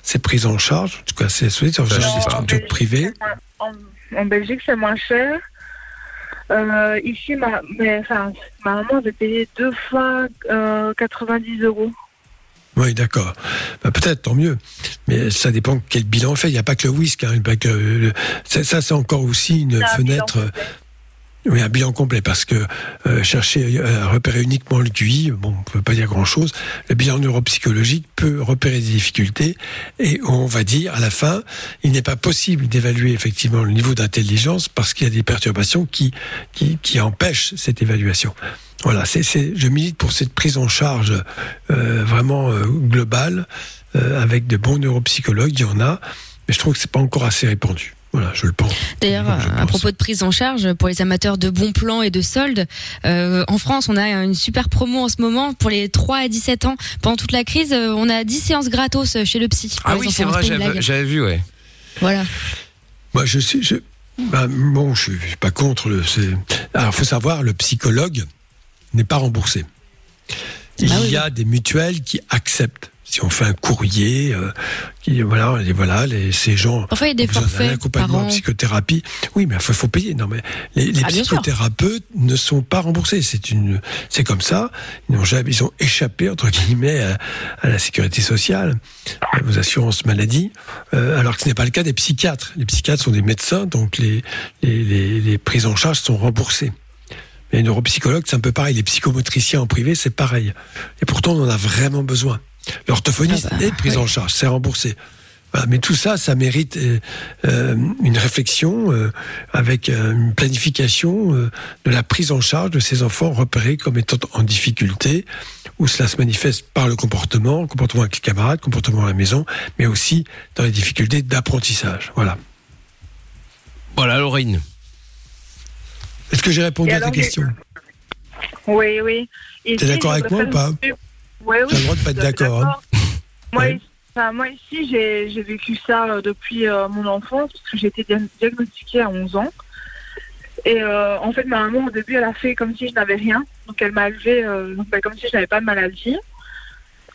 c'est pris en charge. En tout cas, c'est c'est en charge des structures privées. En, en Belgique, c'est moins cher. Euh, ici, ma, mais, enfin, ma maman avait payé deux fois euh, 90 euros. Oui, d'accord. Bah, peut-être, tant mieux. Mais ça dépend quel bilan on fait. Il n'y a pas que le whisky. Hein, pas que le- ça, ça, c'est encore aussi une fenêtre. bilan Oui, un bilan complet, parce que euh, chercher euh, à repérer uniquement le QI, bon, on peut pas dire grand-chose. Le bilan neuropsychologique peut repérer des difficultés, et on va dire à la fin, il n'est pas possible d'évaluer effectivement le niveau d'intelligence parce qu'il y a des perturbations qui qui, qui empêchent cette évaluation. Voilà, c'est, c'est, je milite pour cette prise en charge euh, vraiment euh, globale euh, avec de bons neuropsychologues. Il y en a, mais je trouve que c'est pas encore assez répandu. Voilà, je le pense. D'ailleurs, à propos de prise en charge, pour les amateurs de bons plans et de soldes, euh, en France, on a une super promo en ce moment pour les 3 à 17 ans. Pendant toute la crise, euh, on a 10 séances gratos chez le psy. Ah oui, c'est vrai, j'avais vu, ouais. Voilà. Moi, je suis. Je, bah, bon, je suis pas contre le. c'est- Alors, faut savoir, le psychologue n'est pas remboursé. Il y a des mutuelles qui acceptent. Si on fait un courrier, euh, qui voilà, les, voilà, les, ces gens. Parfois, il y a des forfaits accompagnement en psychothérapie. Oui, mais il faut, faut payer. Non, mais les, les Ah, psychothérapeutes ne sont pas remboursés. C'est une, c'est comme ça. Ils ont jamais, ils ont échappé entre guillemets à, à la sécurité sociale, aux assurances maladie, euh, alors que ce n'est pas le cas des psychiatres. Les psychiatres sont des médecins, donc les, les, les, les prises en charge sont remboursées. Mais les neuropsychologues, c'est un peu pareil. Les psychomotriciens en privé, c'est pareil. Et pourtant, on en a vraiment besoin. L'orthophoniste Ah bah, est prise en charge, c'est remboursé. Voilà, mais tout ça, ça mérite euh, euh, une réflexion euh, avec euh, une planification euh, de la prise en charge de ces enfants repérés comme étant en difficulté, où cela se manifeste par le comportement, comportement avec les camarades, comportement à la maison, mais aussi dans les difficultés d'apprentissage. Voilà. Voilà, Laurine. Est-ce que j'ai répondu à ta question? Oui, oui. T'es d'accord avec moi ou pas? Oui. T'as le droit de pas être d'accord, hein. Moi, Ouais. enfin, moi, ici, j'ai vécu ça euh, depuis euh, mon enfance, parce que j'ai été dia- diagnostiquée à 11 ans. Et euh, en fait, ma maman, au début, elle a fait comme si je n'avais rien. Donc, elle m'a élevée euh, bah, comme si je n'avais pas de maladie.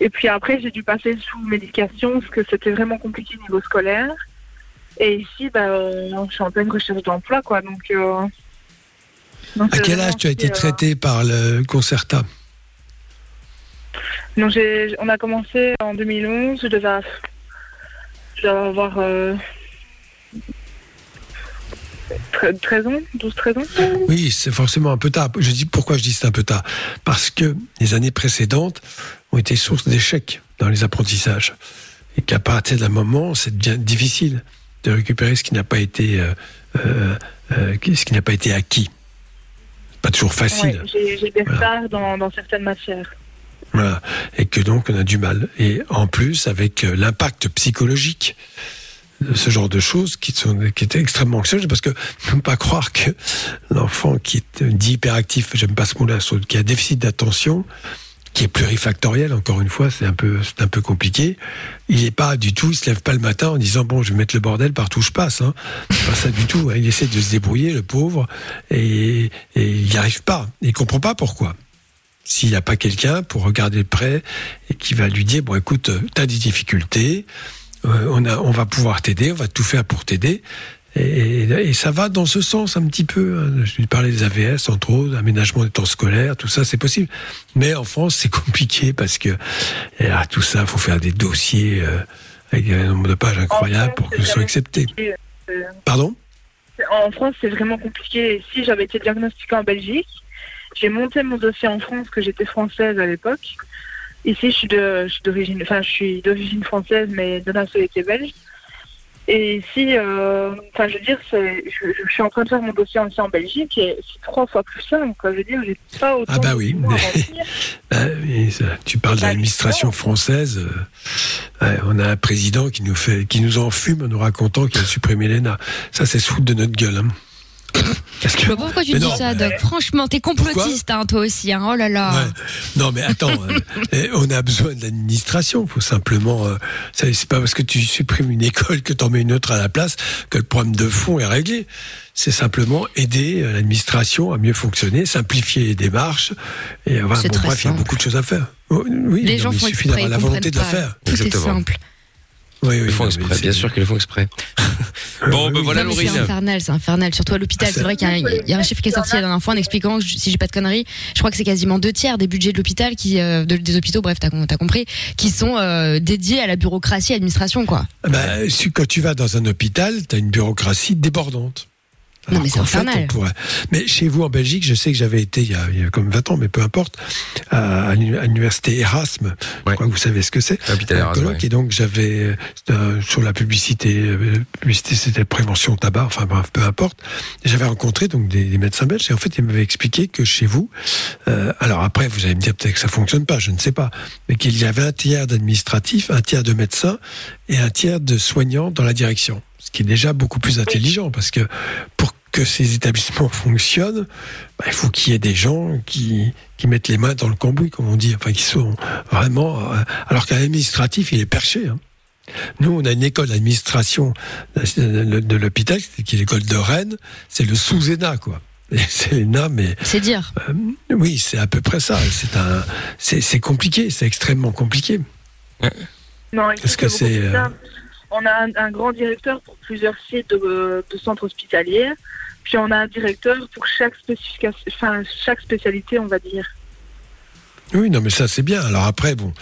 Et puis après, j'ai dû passer sous médication, parce que c'était vraiment compliqué au niveau scolaire. Et ici, bah, je suis en pleine recherche d'emploi, quoi. Donc, donc, À quel âge tu as été aussi, euh, traité par le Concerta? Donc j'ai, on a commencé en 2011, je devais, je devais avoir euh, tre- 13 ans, 12-13 ans. Oui, c'est forcément un peu tard. Je dis pourquoi je dis c'est un peu tard? Parce que les années précédentes ont été source d'échecs dans les apprentissages et qu'à partir d'un moment, c'est bien difficile de récupérer ce qui n'a pas été euh, euh, euh, ce qui n'a pas été acquis. Pas toujours facile. Ouais, j'ai, j'ai des retards dans, dans certaines matières. Voilà. Et que donc on a du mal. Et en plus, avec euh, l'impact psychologique de ce genre de choses qui, sont, qui étaient extrêmement anxieuses, parce que ne pas croire que l'enfant qui est euh, dit hyperactif, j'aime pas ce mot-là, qui a déficit d'attention, qui est plurifactoriel, encore une fois, c'est un peu, un peu compliqué. Il n'est pas du tout, il se lève pas le matin en disant bon, je vais mettre le bordel partout où je passe. Hein. Pas ça du tout. hein. Il essaie de se débrouiller, le pauvre, et, et il n'y arrive pas. Il comprend pas pourquoi s'il n'y a pas quelqu'un pour regarder de près et qui va lui dire bon écoute tu as des difficultés euh, on a on va pouvoir t'aider on va tout faire pour t'aider et, et ça va dans ce sens un petit peu hein. je lui parlais des AVS entre autres aménagement des temps scolaires tout ça c'est possible mais en France c'est compliqué parce que et, ah, tout ça faut faire des dossiers euh, avec un nombre de pages incroyable pour que ce soit accepté euh, pardon? En France, c'est vraiment compliqué. Si j'avais été diagnostiquée en Belgique, j'ai monté mon dossier en France, que j'étais française à l'époque. Ici, je suis d'origine, enfin, je suis d'origine française, mais de nationalité belge. Et ici, euh, enfin, je veux dire, je, je suis en train de faire mon dossier aussi en Belgique et c'est trois fois plus simple. Quoi. Je veux dire, j'ai pas autant. ah bah oui. Ah tu parles de l'administration française. euh, on a un président qui nous fait, qui nous enfume en nous racontant qu'il a supprimé l'ENA. Ça, c'est se foutre de notre gueule. hein. Parce que- Je vois pas pourquoi tu Mais dis non, ça, Doc? Franchement, t'es complotiste, hein, toi aussi. Hein. Oh là là. Ouais. Non, mais attends, euh, on a besoin de l'administration. Il faut simplement. euh, c'est pas parce que tu supprimes une école que t'en mets une autre à la place que le problème de fond est réglé. C'est simplement aider euh, l'administration à mieux fonctionner, simplifier les démarches. Et voilà, bon, bref, il y a beaucoup de choses à faire. Oh, Oui, Les non, gens font il suffit d'avoir la volonté de le comprennent faire. Tout est simple. Oui, oui, Ils font exprès, c'est- bien sûr qu'ils le font exprès. bon, ben voilà, mais C'est Laurine. infernal, c'est infernal, surtout à l'hôpital. C'est vrai qu'il y, a un- il y a un chiffre qui est sorti la dernière fois en expliquant, que, si j'ai pas de conneries, je crois que c'est quasiment deux tiers des budgets de l'hôpital, qui, euh, de- des hôpitaux, bref, t'as as compris, qui sont euh, dédiés à la bureaucratie et à l'administration, quoi. Ah bah, si- quand tu vas dans un hôpital, tu as une bureaucratie débordante. Non, mais c'est infernal. pourrait- Mais chez vous en Belgique, je sais que j'avais été il y, a, il y a comme 20 ans, mais peu importe, à, à l'uni- à l'université Erasme. Je crois que vous savez ce que c'est. L'hôpital Un Erasme, colloque, ouais. Et donc j'avais euh, sur la publicité, euh, publicité c'était prévention tabac, enfin bref, peu importe. J'avais rencontré donc des, des médecins belges et en fait ils m'avaient expliqué que chez vous, euh, alors après vous allez me dire peut-être que ça fonctionne pas, je ne sais pas, mais qu'il y avait un tiers d'administratifs, un tiers de médecins et un tiers de soignants dans la direction. Ce qui est déjà beaucoup plus intelligent parce que pour que ces établissements fonctionnent, bah, il faut qu'il y ait des gens qui, qui mettent les mains dans le cambouis, comme on dit, enfin qui sont vraiment. euh, alors qu'un administratif, il est perché. hein. Nous, on a une école d'administration de, l'hôpital, qui est l'école de Rennes, c'est le sous-ENA, quoi. C'est l'ENA, mais. C'est dire. Euh, oui, c'est à peu près ça. C'est un, c'est c'est compliqué, c'est extrêmement compliqué. Non, Est-ce que c'est, euh. On a un, grand directeur pour plusieurs sites de, centres hospitaliers, puis on a un directeur pour chaque, spécialité, on va dire. Oui, non, mais ça c'est bien. Alors après, bon,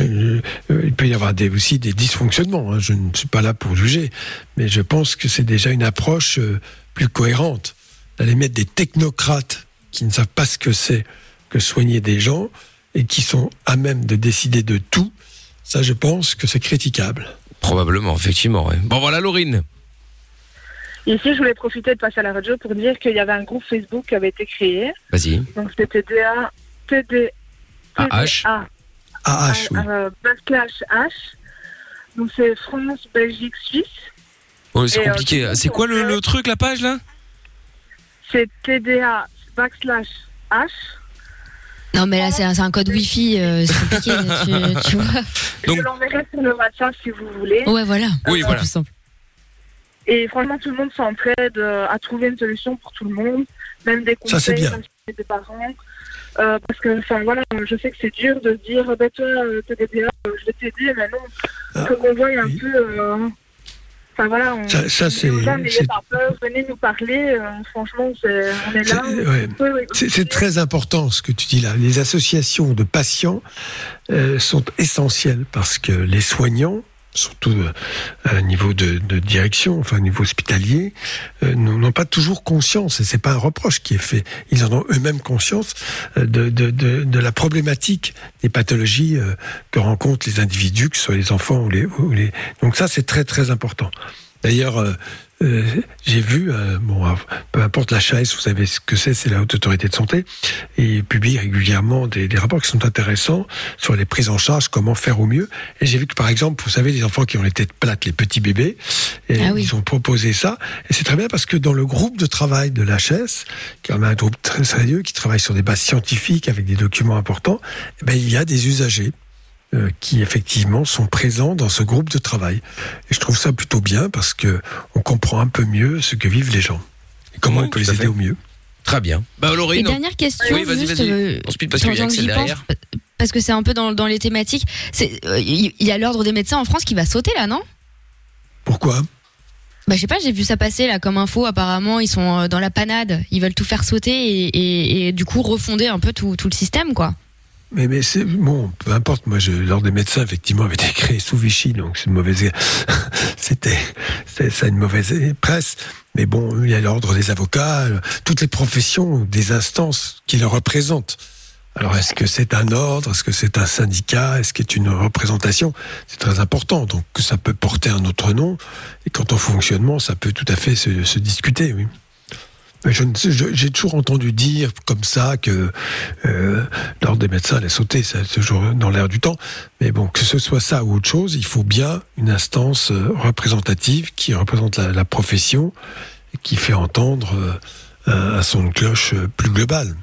euh, il peut y avoir aussi des dysfonctionnements. hein. Je ne suis pas là pour juger, mais je pense que c'est déjà une approche euh, plus cohérente d'aller mettre des technocrates qui ne savent pas ce que c'est que soigner des gens et qui sont à même de décider de tout. Ça, je pense que c'est critiquable. Probablement, effectivement. ouais. Bon, voilà, Laurine. Ici, je voulais profiter de passer à la radio pour dire qu'il y avait un groupe Facebook qui avait été créé. Vas-y. Donc c'était TDA, TD, AH. AH, oui. euh, backslash H. Donc c'est France, Belgique, Suisse. Oh, c'est euh, compliqué. c'est quoi le truc, la page, là? C'est TDA, backslash H. Non, mais là, c'est un, code Wi-Fi, euh, c'est compliqué, tu, tu vois. Je l'enverrai sur le WhatsApp si vous voulez. Ouais, voilà. Oui, voilà. plus simple. Et franchement, tout le monde s'entraide euh, à trouver une solution pour tout le monde, même des Ça, conseils, bien. même c'est des parents. Euh, parce que, enfin voilà, je sais que c'est dur de dire, ben toi, t'es euh, je vais t'aider, mais non. Faut qu'on voie un peu. euh, Enfin voilà, on, Ça- ça, c'est- venez nous parler. euh, franchement, c'est- on est là. C'est- ouais. Oui, oui. C'est c'est très important ce que tu dis là. Les associations de patients euh, sont essentielles parce que les soignants, surtout euh, à un niveau de, direction, enfin au niveau hospitalier, euh, n'ont pas toujours conscience, et c'est pas un reproche qui est fait, ils en ont eux-mêmes conscience euh, de, de, de, la problématique des pathologies que rencontrent les individus, que ce soit les enfants ou les... Ou les... Donc ça, c'est très très important. D'ailleurs, euh, j'ai vu, euh, bon, euh, peu importe la HAS, vous savez ce que c'est, c'est la Haute Autorité de Santé, et ils publient régulièrement des, des rapports qui sont intéressants sur les prises en charge, comment faire au mieux. Et j'ai vu que, par exemple, vous savez, les enfants qui ont les têtes plates, les petits bébés, et Ah oui. ils ont proposé ça. Et c'est très bien parce que dans le groupe de travail de l'HS, qui est un groupe très sérieux, qui travaille sur des bases scientifiques avec des documents importants, eh ben, il y a des usagers euh, qui effectivement sont présents dans ce groupe de travail. Et je trouve ça plutôt bien parce que on comprend un peu mieux ce que vivent les gens et comment Oui, on peut les aider fait. au mieux. Très bien. Bah, Et Laurine. dernière question, Oui, vas-y, juste, vas-y. euh, On speed parce qu'il y a Axel pense, parce que c'est un peu dans, dans les thématiques. C'est, euh, Il y a l'ordre des médecins en France qui va sauter là, non? Pourquoi? Bah je sais pas, j'ai vu ça passer là comme info. Apparemment, ils sont euh, dans la panade. Ils veulent tout faire sauter et, et, et du coup refonder un peu tout, tout le système, quoi. Mais, mais c'est bon, peu importe. Moi, je, l'ordre des médecins, effectivement, avait été créé sous Vichy, donc c'est une mauvaise. C'était, ça une mauvaise presse. Mais bon, il y a l'ordre des avocats, toutes les professions, des instances qui le représentent. Alors, est-ce que c'est un ordre? Est-ce que c'est un syndicat? Est-ce que c'est une représentation? C'est très important. Donc, ça peut porter un autre nom. Et quant au fonctionnement, ça peut tout à fait se, se discuter, oui. Mais je ne sais- je- J'ai toujours entendu dire comme ça que euh, l'ordre des médecins allait sauter, c'est toujours dans l'air du temps. Mais bon, que ce soit ça ou autre chose, il faut bien une instance euh, représentative qui représente la, la profession et qui fait entendre euh, un, un son de cloche euh, plus global.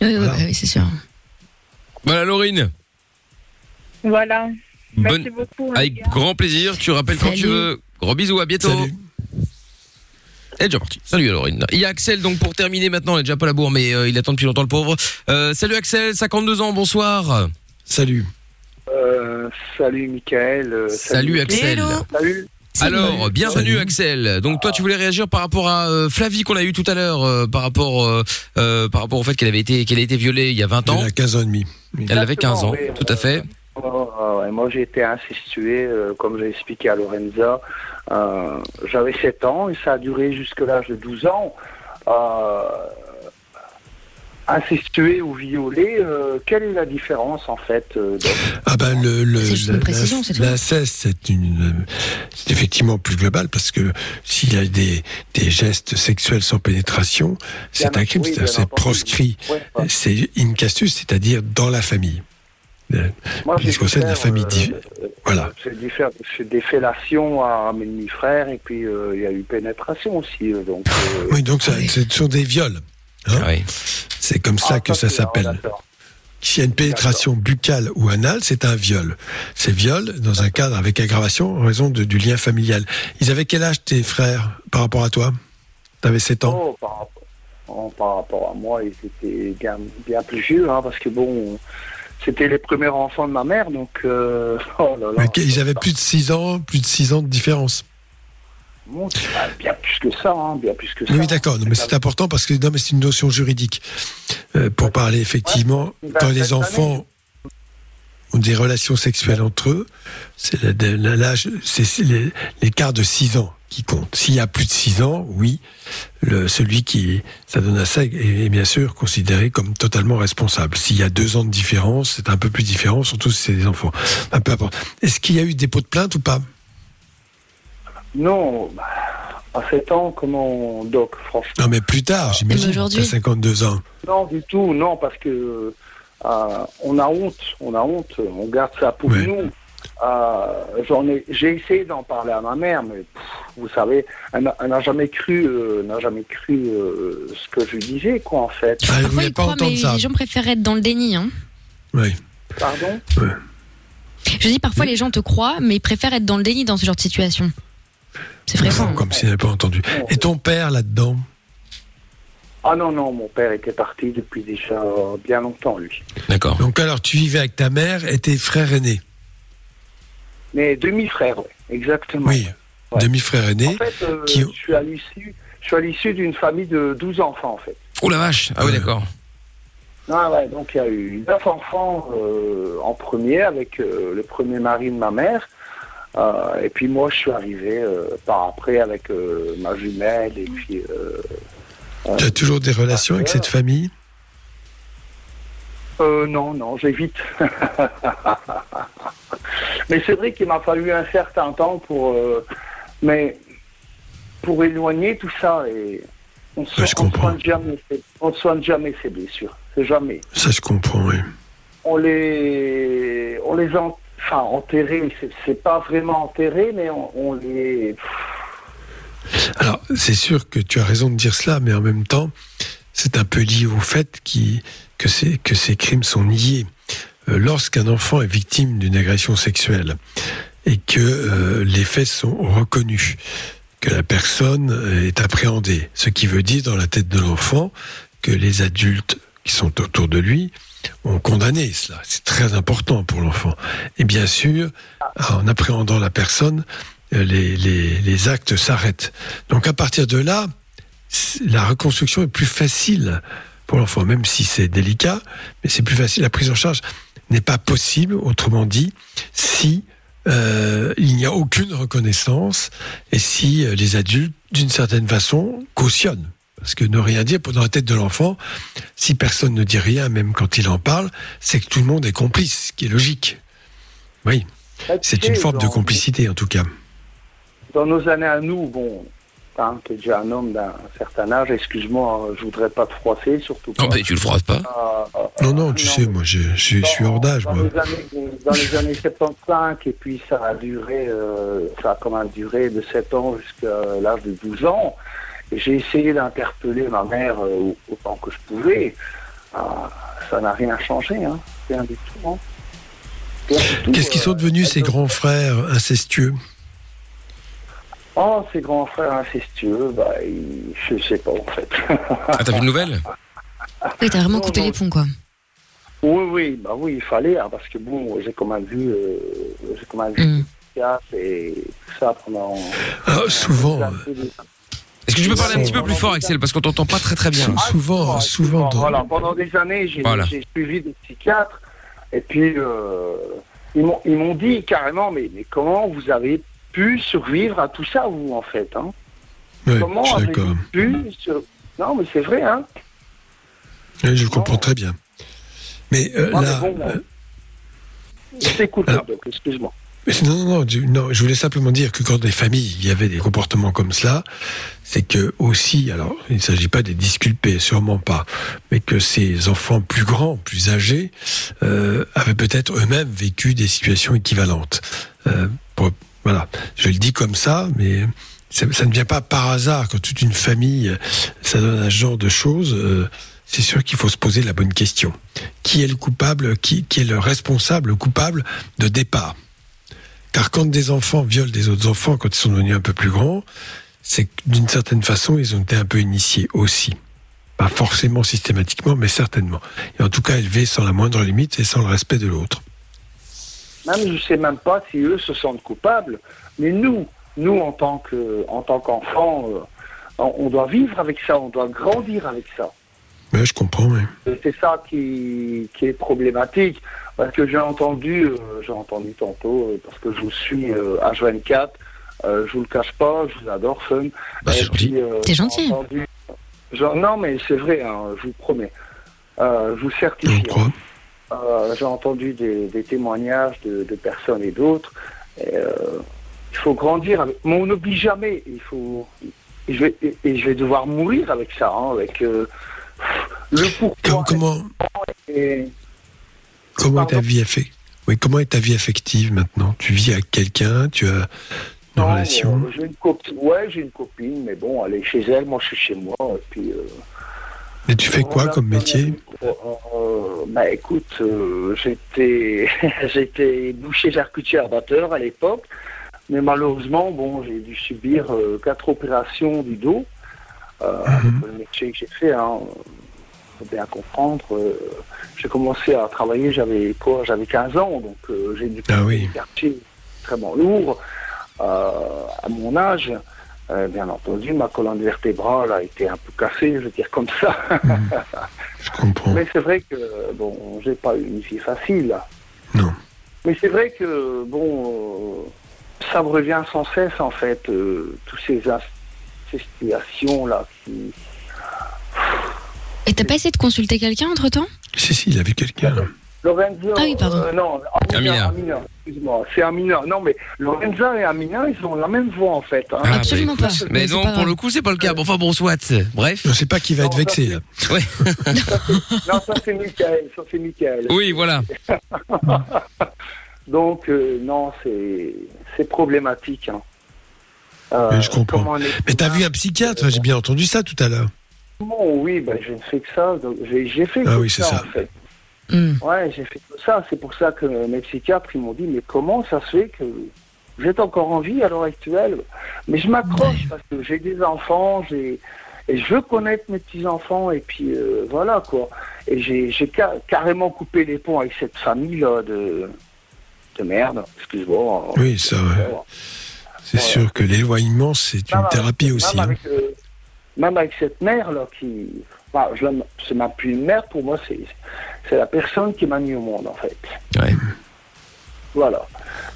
Oui, oui, oui, c'est sûr. Voilà, Laurine. Voilà. Merci Bonne- beaucoup. Avec grand plaisir. Tu rappelles quand tu veux. Gros bisous, à bientôt. Elle est déjà parti. Salut Laurine. Il y a Axel donc pour terminer maintenant, il est déjà pas à la bourre mais euh, il attend depuis longtemps le pauvre. Euh, salut Axel, 52 ans, bonsoir. Salut. Euh, salut Michael. euh, Salut, Axel. Salut. Alors, bienvenue Axel. Donc toi tu voulais réagir par rapport à euh, Flavie qu'on a eu tout à l'heure euh, par rapport euh, euh, par rapport au fait qu'elle avait été qu'elle a été violée il y a 20 ans. Elle a 15 ans et demi. Elle avait 15 ans, Exactement, oui. tout à fait. Oh, ouais, moi j'ai été incestué, euh, comme j'ai expliqué à Lorenza. Euh, J'avais 7 ans et ça a duré jusqu'à l'âge de 12 ans. Euh, incestué ou violé, euh, quelle est la différence en fait euh, Ah ben le, le C'est juste une la- précision, la- c'est tout. l'inceste, c'est une c'est effectivement plus global parce que s'il y a des, des gestes sexuels sans pénétration, c'est un crime, oui, c'est proscrit, Ouais, ouais. c'est incastus, c'est-à-dire dans la famille. Euh, Moi, j'ai sait de la famille euh, voilà. J'ai des fellations à mes demi-frères et puis euh, il y a eu pénétration aussi. donc, euh, Oui, donc ça, ce sont des viols. hein. C'est comme ça Ah, que ça, ça c'est- ah, s'appelle. S'il y a une pénétration buccale ou anale, c'est un viol. C'est viol dans un cadre avec aggravation en raison de- du lien familial. Ils avaient quel âge tes frères par rapport à toi? T'avais 7 ans Oh, par, rapport, oh, par rapport à moi, ils étaient bien, bien plus vieux, hein, parce que bon, c'était les premiers enfants de ma mère, donc euh, oh là là. Ok, Ils avaient plus de 6 ans, plus de 6 ans de différence. Bon, pas bien plus que ça, hein, bien plus que ça. Oui, d'accord. Mais c'est important parce que c'est une notion juridique. Euh, pour parler effectivement, quand les enfants ont des relations sexuelles entre eux, c'est l'âge, c'est l'écart de 6 ans qui compte. S'il y a plus de 6 ans, oui, le, celui qui s'adonne à ça est, est bien sûr considéré comme totalement responsable. S'il y a deux ans de différence, c'est un peu plus différent, surtout si c'est des enfants. Un peu importe. Est-ce qu'il y a eu des pots de plainte ou pas? Non, bah, à 7 ans, comment, Doc, franchement? Non, mais plus tard, j'imagine. aujourd'hui T'as 52 ans. Non, du tout, non, parce que euh, on a honte, on a honte, on garde ça pour nous. Euh, j'en ai, j'ai essayé d'en parler à ma mère, mais pff, vous savez, elle n'a jamais cru, euh, n'a jamais cru euh, ce que je lui disais, quoi, en fait. Ah, Parfois, ils croient, mais les gens préfèrent être dans le déni. Hein. Oui. Pardon? Je dis parfois, les gens te croient, mais ils préfèrent être dans le déni dans ce genre de situation. C'est fréquent. Comme s'il n'avait pas entendu. Et ton père là-dedans? Ah non, non, mon père était parti depuis déjà bien longtemps, lui. D'accord. Donc alors tu vivais avec ta mère et tes frères aînés? Mais demi-frère, ouais, exactement. Oui, demi-frères aînés. En fait, euh, qui- je suis à l'issue, je suis à l'issue d'une famille de 12 enfants, en fait. Oh la vache. Ah oui, d'accord. Ah ouais, donc il y a eu neuf enfants euh, en premier avec euh, le premier mari de ma mère. Euh, et puis moi, je suis arrivé euh, par après avec euh, ma jumelle et puis. euh, Tu as toujours des relations avec cette famille? Euh, non, non, j'évite. mais c'est vrai qu'il m'a fallu un certain temps pour, euh, mais pour éloigner tout ça et on ne soigne jamais, ces- on soigne jamais ces blessures, c'est jamais. Ça je comprends, oui. on les, on les en, enfin enterrés, c'est- pas vraiment enterré, mais on, on les. Alors, c'est sûr que tu as raison de dire cela, mais en même temps, c'est un peu lié au fait qui, que, ces, crimes sont niés. Euh, Lorsqu'un enfant est victime d'une agression sexuelle et que euh, les faits sont reconnus, que la personne euh, est appréhendée, ce qui veut dire dans la tête de l'enfant que les adultes qui sont autour de lui ont condamné cela. C'est très important pour l'enfant. Et bien sûr, en appréhendant la personne, les, les, actes s'arrêtent. Donc à partir de là, la reconstruction est plus facile pour l'enfant, même si c'est délicat, mais c'est plus facile. La prise en charge n'est pas possible, autrement dit, si euh, il n'y a aucune reconnaissance et si euh, les adultes, d'une certaine façon, cautionnent. Parce que ne rien dire, dans la tête de l'enfant, si personne ne dit rien, même quand il en parle, c'est que tout le monde est complice, ce qui est logique. Oui, c'est une forme de complicité en tout cas. Dans nos années à nous, bon, hein, t'es déjà un homme d'un certain âge, excuse-moi, je voudrais pas te froisser, surtout pas. Non, mais tu le feras pas. Euh, euh, Non, non, tu sais, moi, je, je- je suis hors d'âge, dans, moi. les années, dans les années 75, et puis ça a duré, euh, ça a quand même duré de 7 ans jusqu'à l'âge de 12 ans. Et j'ai essayé d'interpeller ma mère euh, autant que je pouvais. Ah, ça n'a rien changé, hein. rien du tout. hein. Tout, Qu'est-ce qu'ils sont euh, devenus ces grands frères incestueux? Oh, ces grands frères incestueux, bah, ils- je sais pas en fait. Ah, t'as vu une nouvelle Oui, t'as vraiment coupé les ponts, quoi. Oui, oui, bah oui, il fallait, hein, parce que bon, j'ai quand même vu, euh, j'ai quand même vu Mm. et tout ça pendant. Ah, Souvent, Est-ce que tu peux parler un petit peu plus fort, Axel, parce qu'on t'entend pas très très bien. sou- souvent, souvent, dans- Voilà, pendant des années, j'ai Voilà. j'ai suivi des psychiatres, et puis euh, ils m'ont ils m'ont dit carrément, mais, mais comment vous avez pu survivre à tout ça, vous, en fait hein Comment avez-vous pu sur- Non, mais c'est vrai, hein je comprends très bien. Mais euh, mais là, bon, euh, t'écoute, Alors- donc, excuse-moi. non, non, non, je, non, je voulais simplement dire que quand des familles, il y avait des comportements comme cela, c'est que aussi, alors, il ne s'agit pas de les disculper, sûrement pas, mais que ces enfants plus grands, plus âgés, euh, avaient peut-être eux-mêmes vécu des situations équivalentes. Euh, voilà, je le dis comme ça, mais ça, ne vient pas par hasard quand toute une famille, euh, ça donne un genre de choses. euh, c'est sûr qu'il faut se poser la bonne question. Qui est le coupable qui, qui est le responsable, le coupable de départ? Car quand des enfants violent des autres enfants, quand ils sont devenus un peu plus grands, c'est d'une certaine façon, ils ont été un peu initiés aussi. Pas forcément systématiquement, mais certainement. Et en tout cas, élevés sans la moindre limite et sans le respect de l'autre. Même je sais même pas si eux se sentent coupables, mais nous, nous en tant que, en tant qu'enfants, euh, on on doit vivre avec ça, on doit grandir avec ça. Mais je comprends, oui. C'est ça qui, qui est problématique, parce que j'ai entendu, euh, j'ai entendu tantôt, euh, parce que je vous suis euh, H24, euh, je vous le cache pas, je vous adore, Fun. Bah, c'est gentil. euh, T'es gentil. entendu- j'ai- non, mais c'est vrai, hein, je vous promets. Euh, je vous Je certifie. Euh, j'ai entendu des, des témoignages de, de personnes et d'autres. Euh, il faut grandir. Avec... Mais on n'oublie jamais. Il faut. Et je vais, et, et je vais devoir mourir avec ça, hein, avec euh, le pourquoi. Comment, Et- comment est ta vie affective oui, comment est ta vie affective maintenant? Tu vis avec quelqu'un? Tu as une Non, relation? euh, j'ai une copine. Ouais, j'ai une copine, mais bon, elle est chez elle, moi je suis chez moi. Et puis. euh, Et tu fais quoi comme métier? Euh, bah écoute, euh, j'étais j'étais boucher charcutier armateur à l'époque, mais malheureusement, bon, j'ai dû subir euh, quatre opérations du dos. Euh, avec le métier que j'ai fait, hein, faut bien comprendre. euh, j'ai commencé à travailler, j'avais quoi? J'avais 15 ans, donc euh, j'ai dû Ah oui. des quartiers extrêmement lourds. Euh, à mon âge, euh, bien entendu, ma colonne vertébrale a été un peu cassée, je veux dire comme ça. Je comprends. Mais c'est vrai que, bon, j'ai pas eu une vie facile. Non. Mais c'est vrai que, bon, euh, ça me revient sans cesse, en fait, euh, toutes ces, situations-là qui... Et t'as pas essayé de consulter quelqu'un entre temps Si, si, il a vu quelqu'un. Lorenzo... Ah oui, pardon. euh, non, Amina, Amina. Excuse-moi, c'est Amina. Non, mais Lorenza et Amina, ils ont la même voix, en fait. hein. Ah, bah, Absolument écoute. pas. Mais Mais non, pas pour le coup, c'est pas le cas. Bon, enfin bon, soit. Bref. Je ne sais pas qui va être Non, vexé, ça, là. Ouais. Non, ça c'est Michael, ça c'est Michael. Oui, voilà. Donc, euh, non, c'est c'est problématique. Hein. Euh, Oui, je comprends. Mais t'as vu un psychiatre? J'ai bien entendu ça tout à l'heure. Bon, oui, ben, je ne fais que ça. J'ai fait Ah que oui, c'est ça. en fait. Hmm. Ouais, j'ai fait ça. C'est pour ça que mes psychiatres, ils m'ont dit, mais comment ça se fait que vous êtes encore en vie à l'heure actuelle? Mais je m'accroche parce que j'ai des enfants, j'ai et je veux connaître mes petits-enfants, et puis euh, voilà, quoi. Et j'ai j'ai ca- carrément coupé les ponts avec cette famille-là de, de merde, excuse-moi. Oui, ça, ouais. C'est sûr que l'éloignement, c'est une avec- thérapie aussi. Même hein. avec, euh, même avec cette mère-là qui. Enfin, je c'est même plus une mère pour moi, c'est c'est la personne qui m'a mis au monde, en fait. Ouais. Voilà.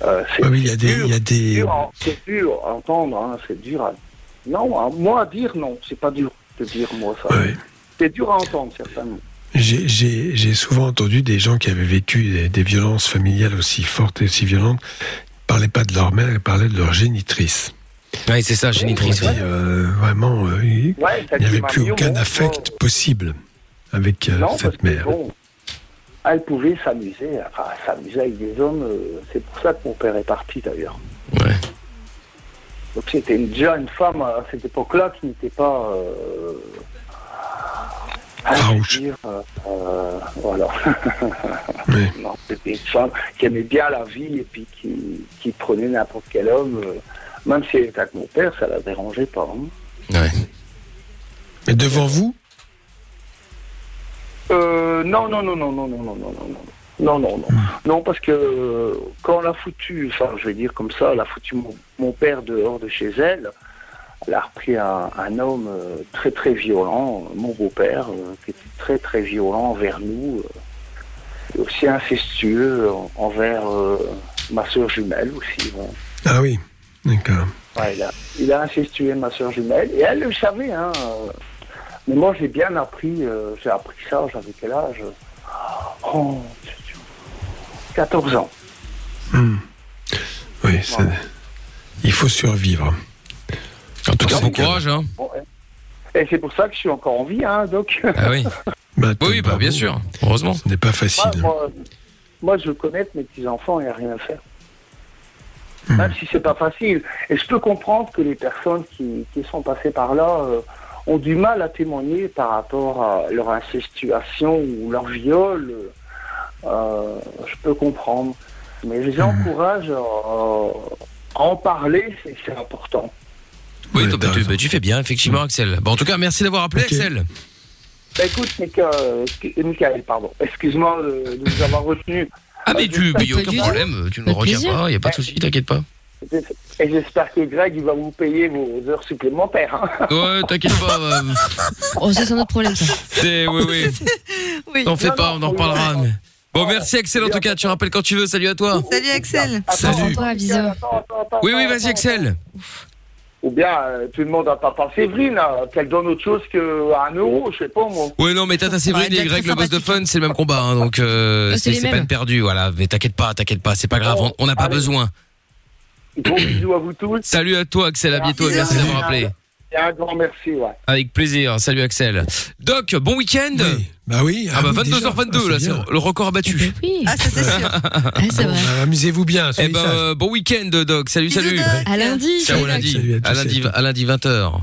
Euh, c'est Ah oui, il y a des, dur, des, à- c'est dur à entendre, hein, c'est dur à. Non, à- moi à dire non, c'est pas dur de dire moi ça. Ouais. C'est dur à entendre, certainement. J'ai- J'ai j'ai souvent entendu des gens qui avaient vécu des, des violences familiales aussi fortes et aussi violentes. Parlaient pas de leur mère, ils parlaient de leur génitrice. Ouais, c'est ça, génitrice. Euh, vraiment, euh, il Ouais, n'y avait plus aucun affect possible avec euh, Non, cette mère. bon, elle pouvait s'amuser, enfin s'amuser avec des hommes, euh, c'est pour ça que mon père est parti d'ailleurs. Ouais. Donc c'était une- déjà une femme à cette époque-là qui n'était pas. Euh, ah, veux dire, euh, voilà. Non, c'était une femme qui aimait bien la vie et puis qui, qui prenait n'importe quel homme. euh, même si elle était avec mon père, ça la dérangeait pas. hein. Mais devant vous Euh, non, non, non, non, non, non, non, non, non, non. Non, non, non. Non, parce que euh, quand on l'a foutu, enfin, je vais dire comme ça, elle a foutu mon, mon père dehors de chez elle, elle a repris un, un homme euh, très, très violent, mon beau-père, euh, qui était très, très violent envers nous, et aussi incestueux en- envers euh, ma soeur jumelle aussi. ouais. Ah oui, d'accord. Ouais, il, a, il a incestué ma soeur jumelle, et elle le savait, hein. Mais moi, j'ai bien appris, euh, j'ai appris ça, j'avais quel âge? Oh, 14 ans. Oui, ça- il faut survivre. En tout cas, bon courage. Hein. Bon, et c'est pour ça que je suis encore en vie, hein, donc. Ah oui. oui, bah, bien sûr. Heureusement. Ce n'est pas facile. Moi, moi, moi, je veux connaître mes petits-enfants, il n'y a rien à faire. Hmm. Même si c'est pas facile. Et je peux comprendre que les personnes qui, qui sont passées par là euh, ont du mal à témoigner par rapport à leur incestuation ou leur viol. Euh, je peux comprendre. Mais je les encourage à, à en parler, c'est important. Oui, bah, tu, bah, tu fais bien, effectivement, Axel. Bon, en tout cas, merci d'avoir appelé, Axel. Bah, écoute, euh, Michael, pardon. Excuse-moi de, de vous avoir retenu. Ah, mais Euh, tu, il y a aucun problème, tu ne retiens pas, il n'y a pas de souci, t'inquiète pas. Et j'espère que Greg, il va vous payer vos heures supplémentaires. hein. Ouais, t'inquiète pas. euh, Oh, ça, c'est un autre problème, ça. c'est, oui, oui. T'en fais Non, pas, non, on en oui, reparlera. mais- Bon, merci Axel, en tout cas, tu rappelles quand tu veux, salut à toi. Salut Axel. Salut. Oui, oui, vas-y, Axel. Ou bien euh, tu demandes à papa Séverine euh, qu'elle donne autre chose qu'un euro, je sais pas moi. Ouais, non, mais Tata Séverine et Greg, le boss de fun, c'est le même combat, hein, donc euh, Ah, c'est c'est les c'est mêmes. peine perdue, voilà. Mais t'inquiète pas, t'inquiète pas, c'est pas grave, on- on n'a pas Allez. besoin. Gros bisous à vous tous. Salut à toi, Axel, à bientôt, et merci d'avoir appelé. Et un grand merci, ouais. Avec plaisir, salut Axel. Doc, bon week-end Bah oui. Ah bah oui, déjà. 22h22, Ah, là, c'est c'est bien. le record abattu. Oui. Ah, ça c'est sûr. c'est vrai. Bah, Amusez-vous bien. Eh ben, bon week-end, Doc. Salut, salut. À lundi. Ciao, Salut, lundi. Salut à tous À lundi, à lundi 20h.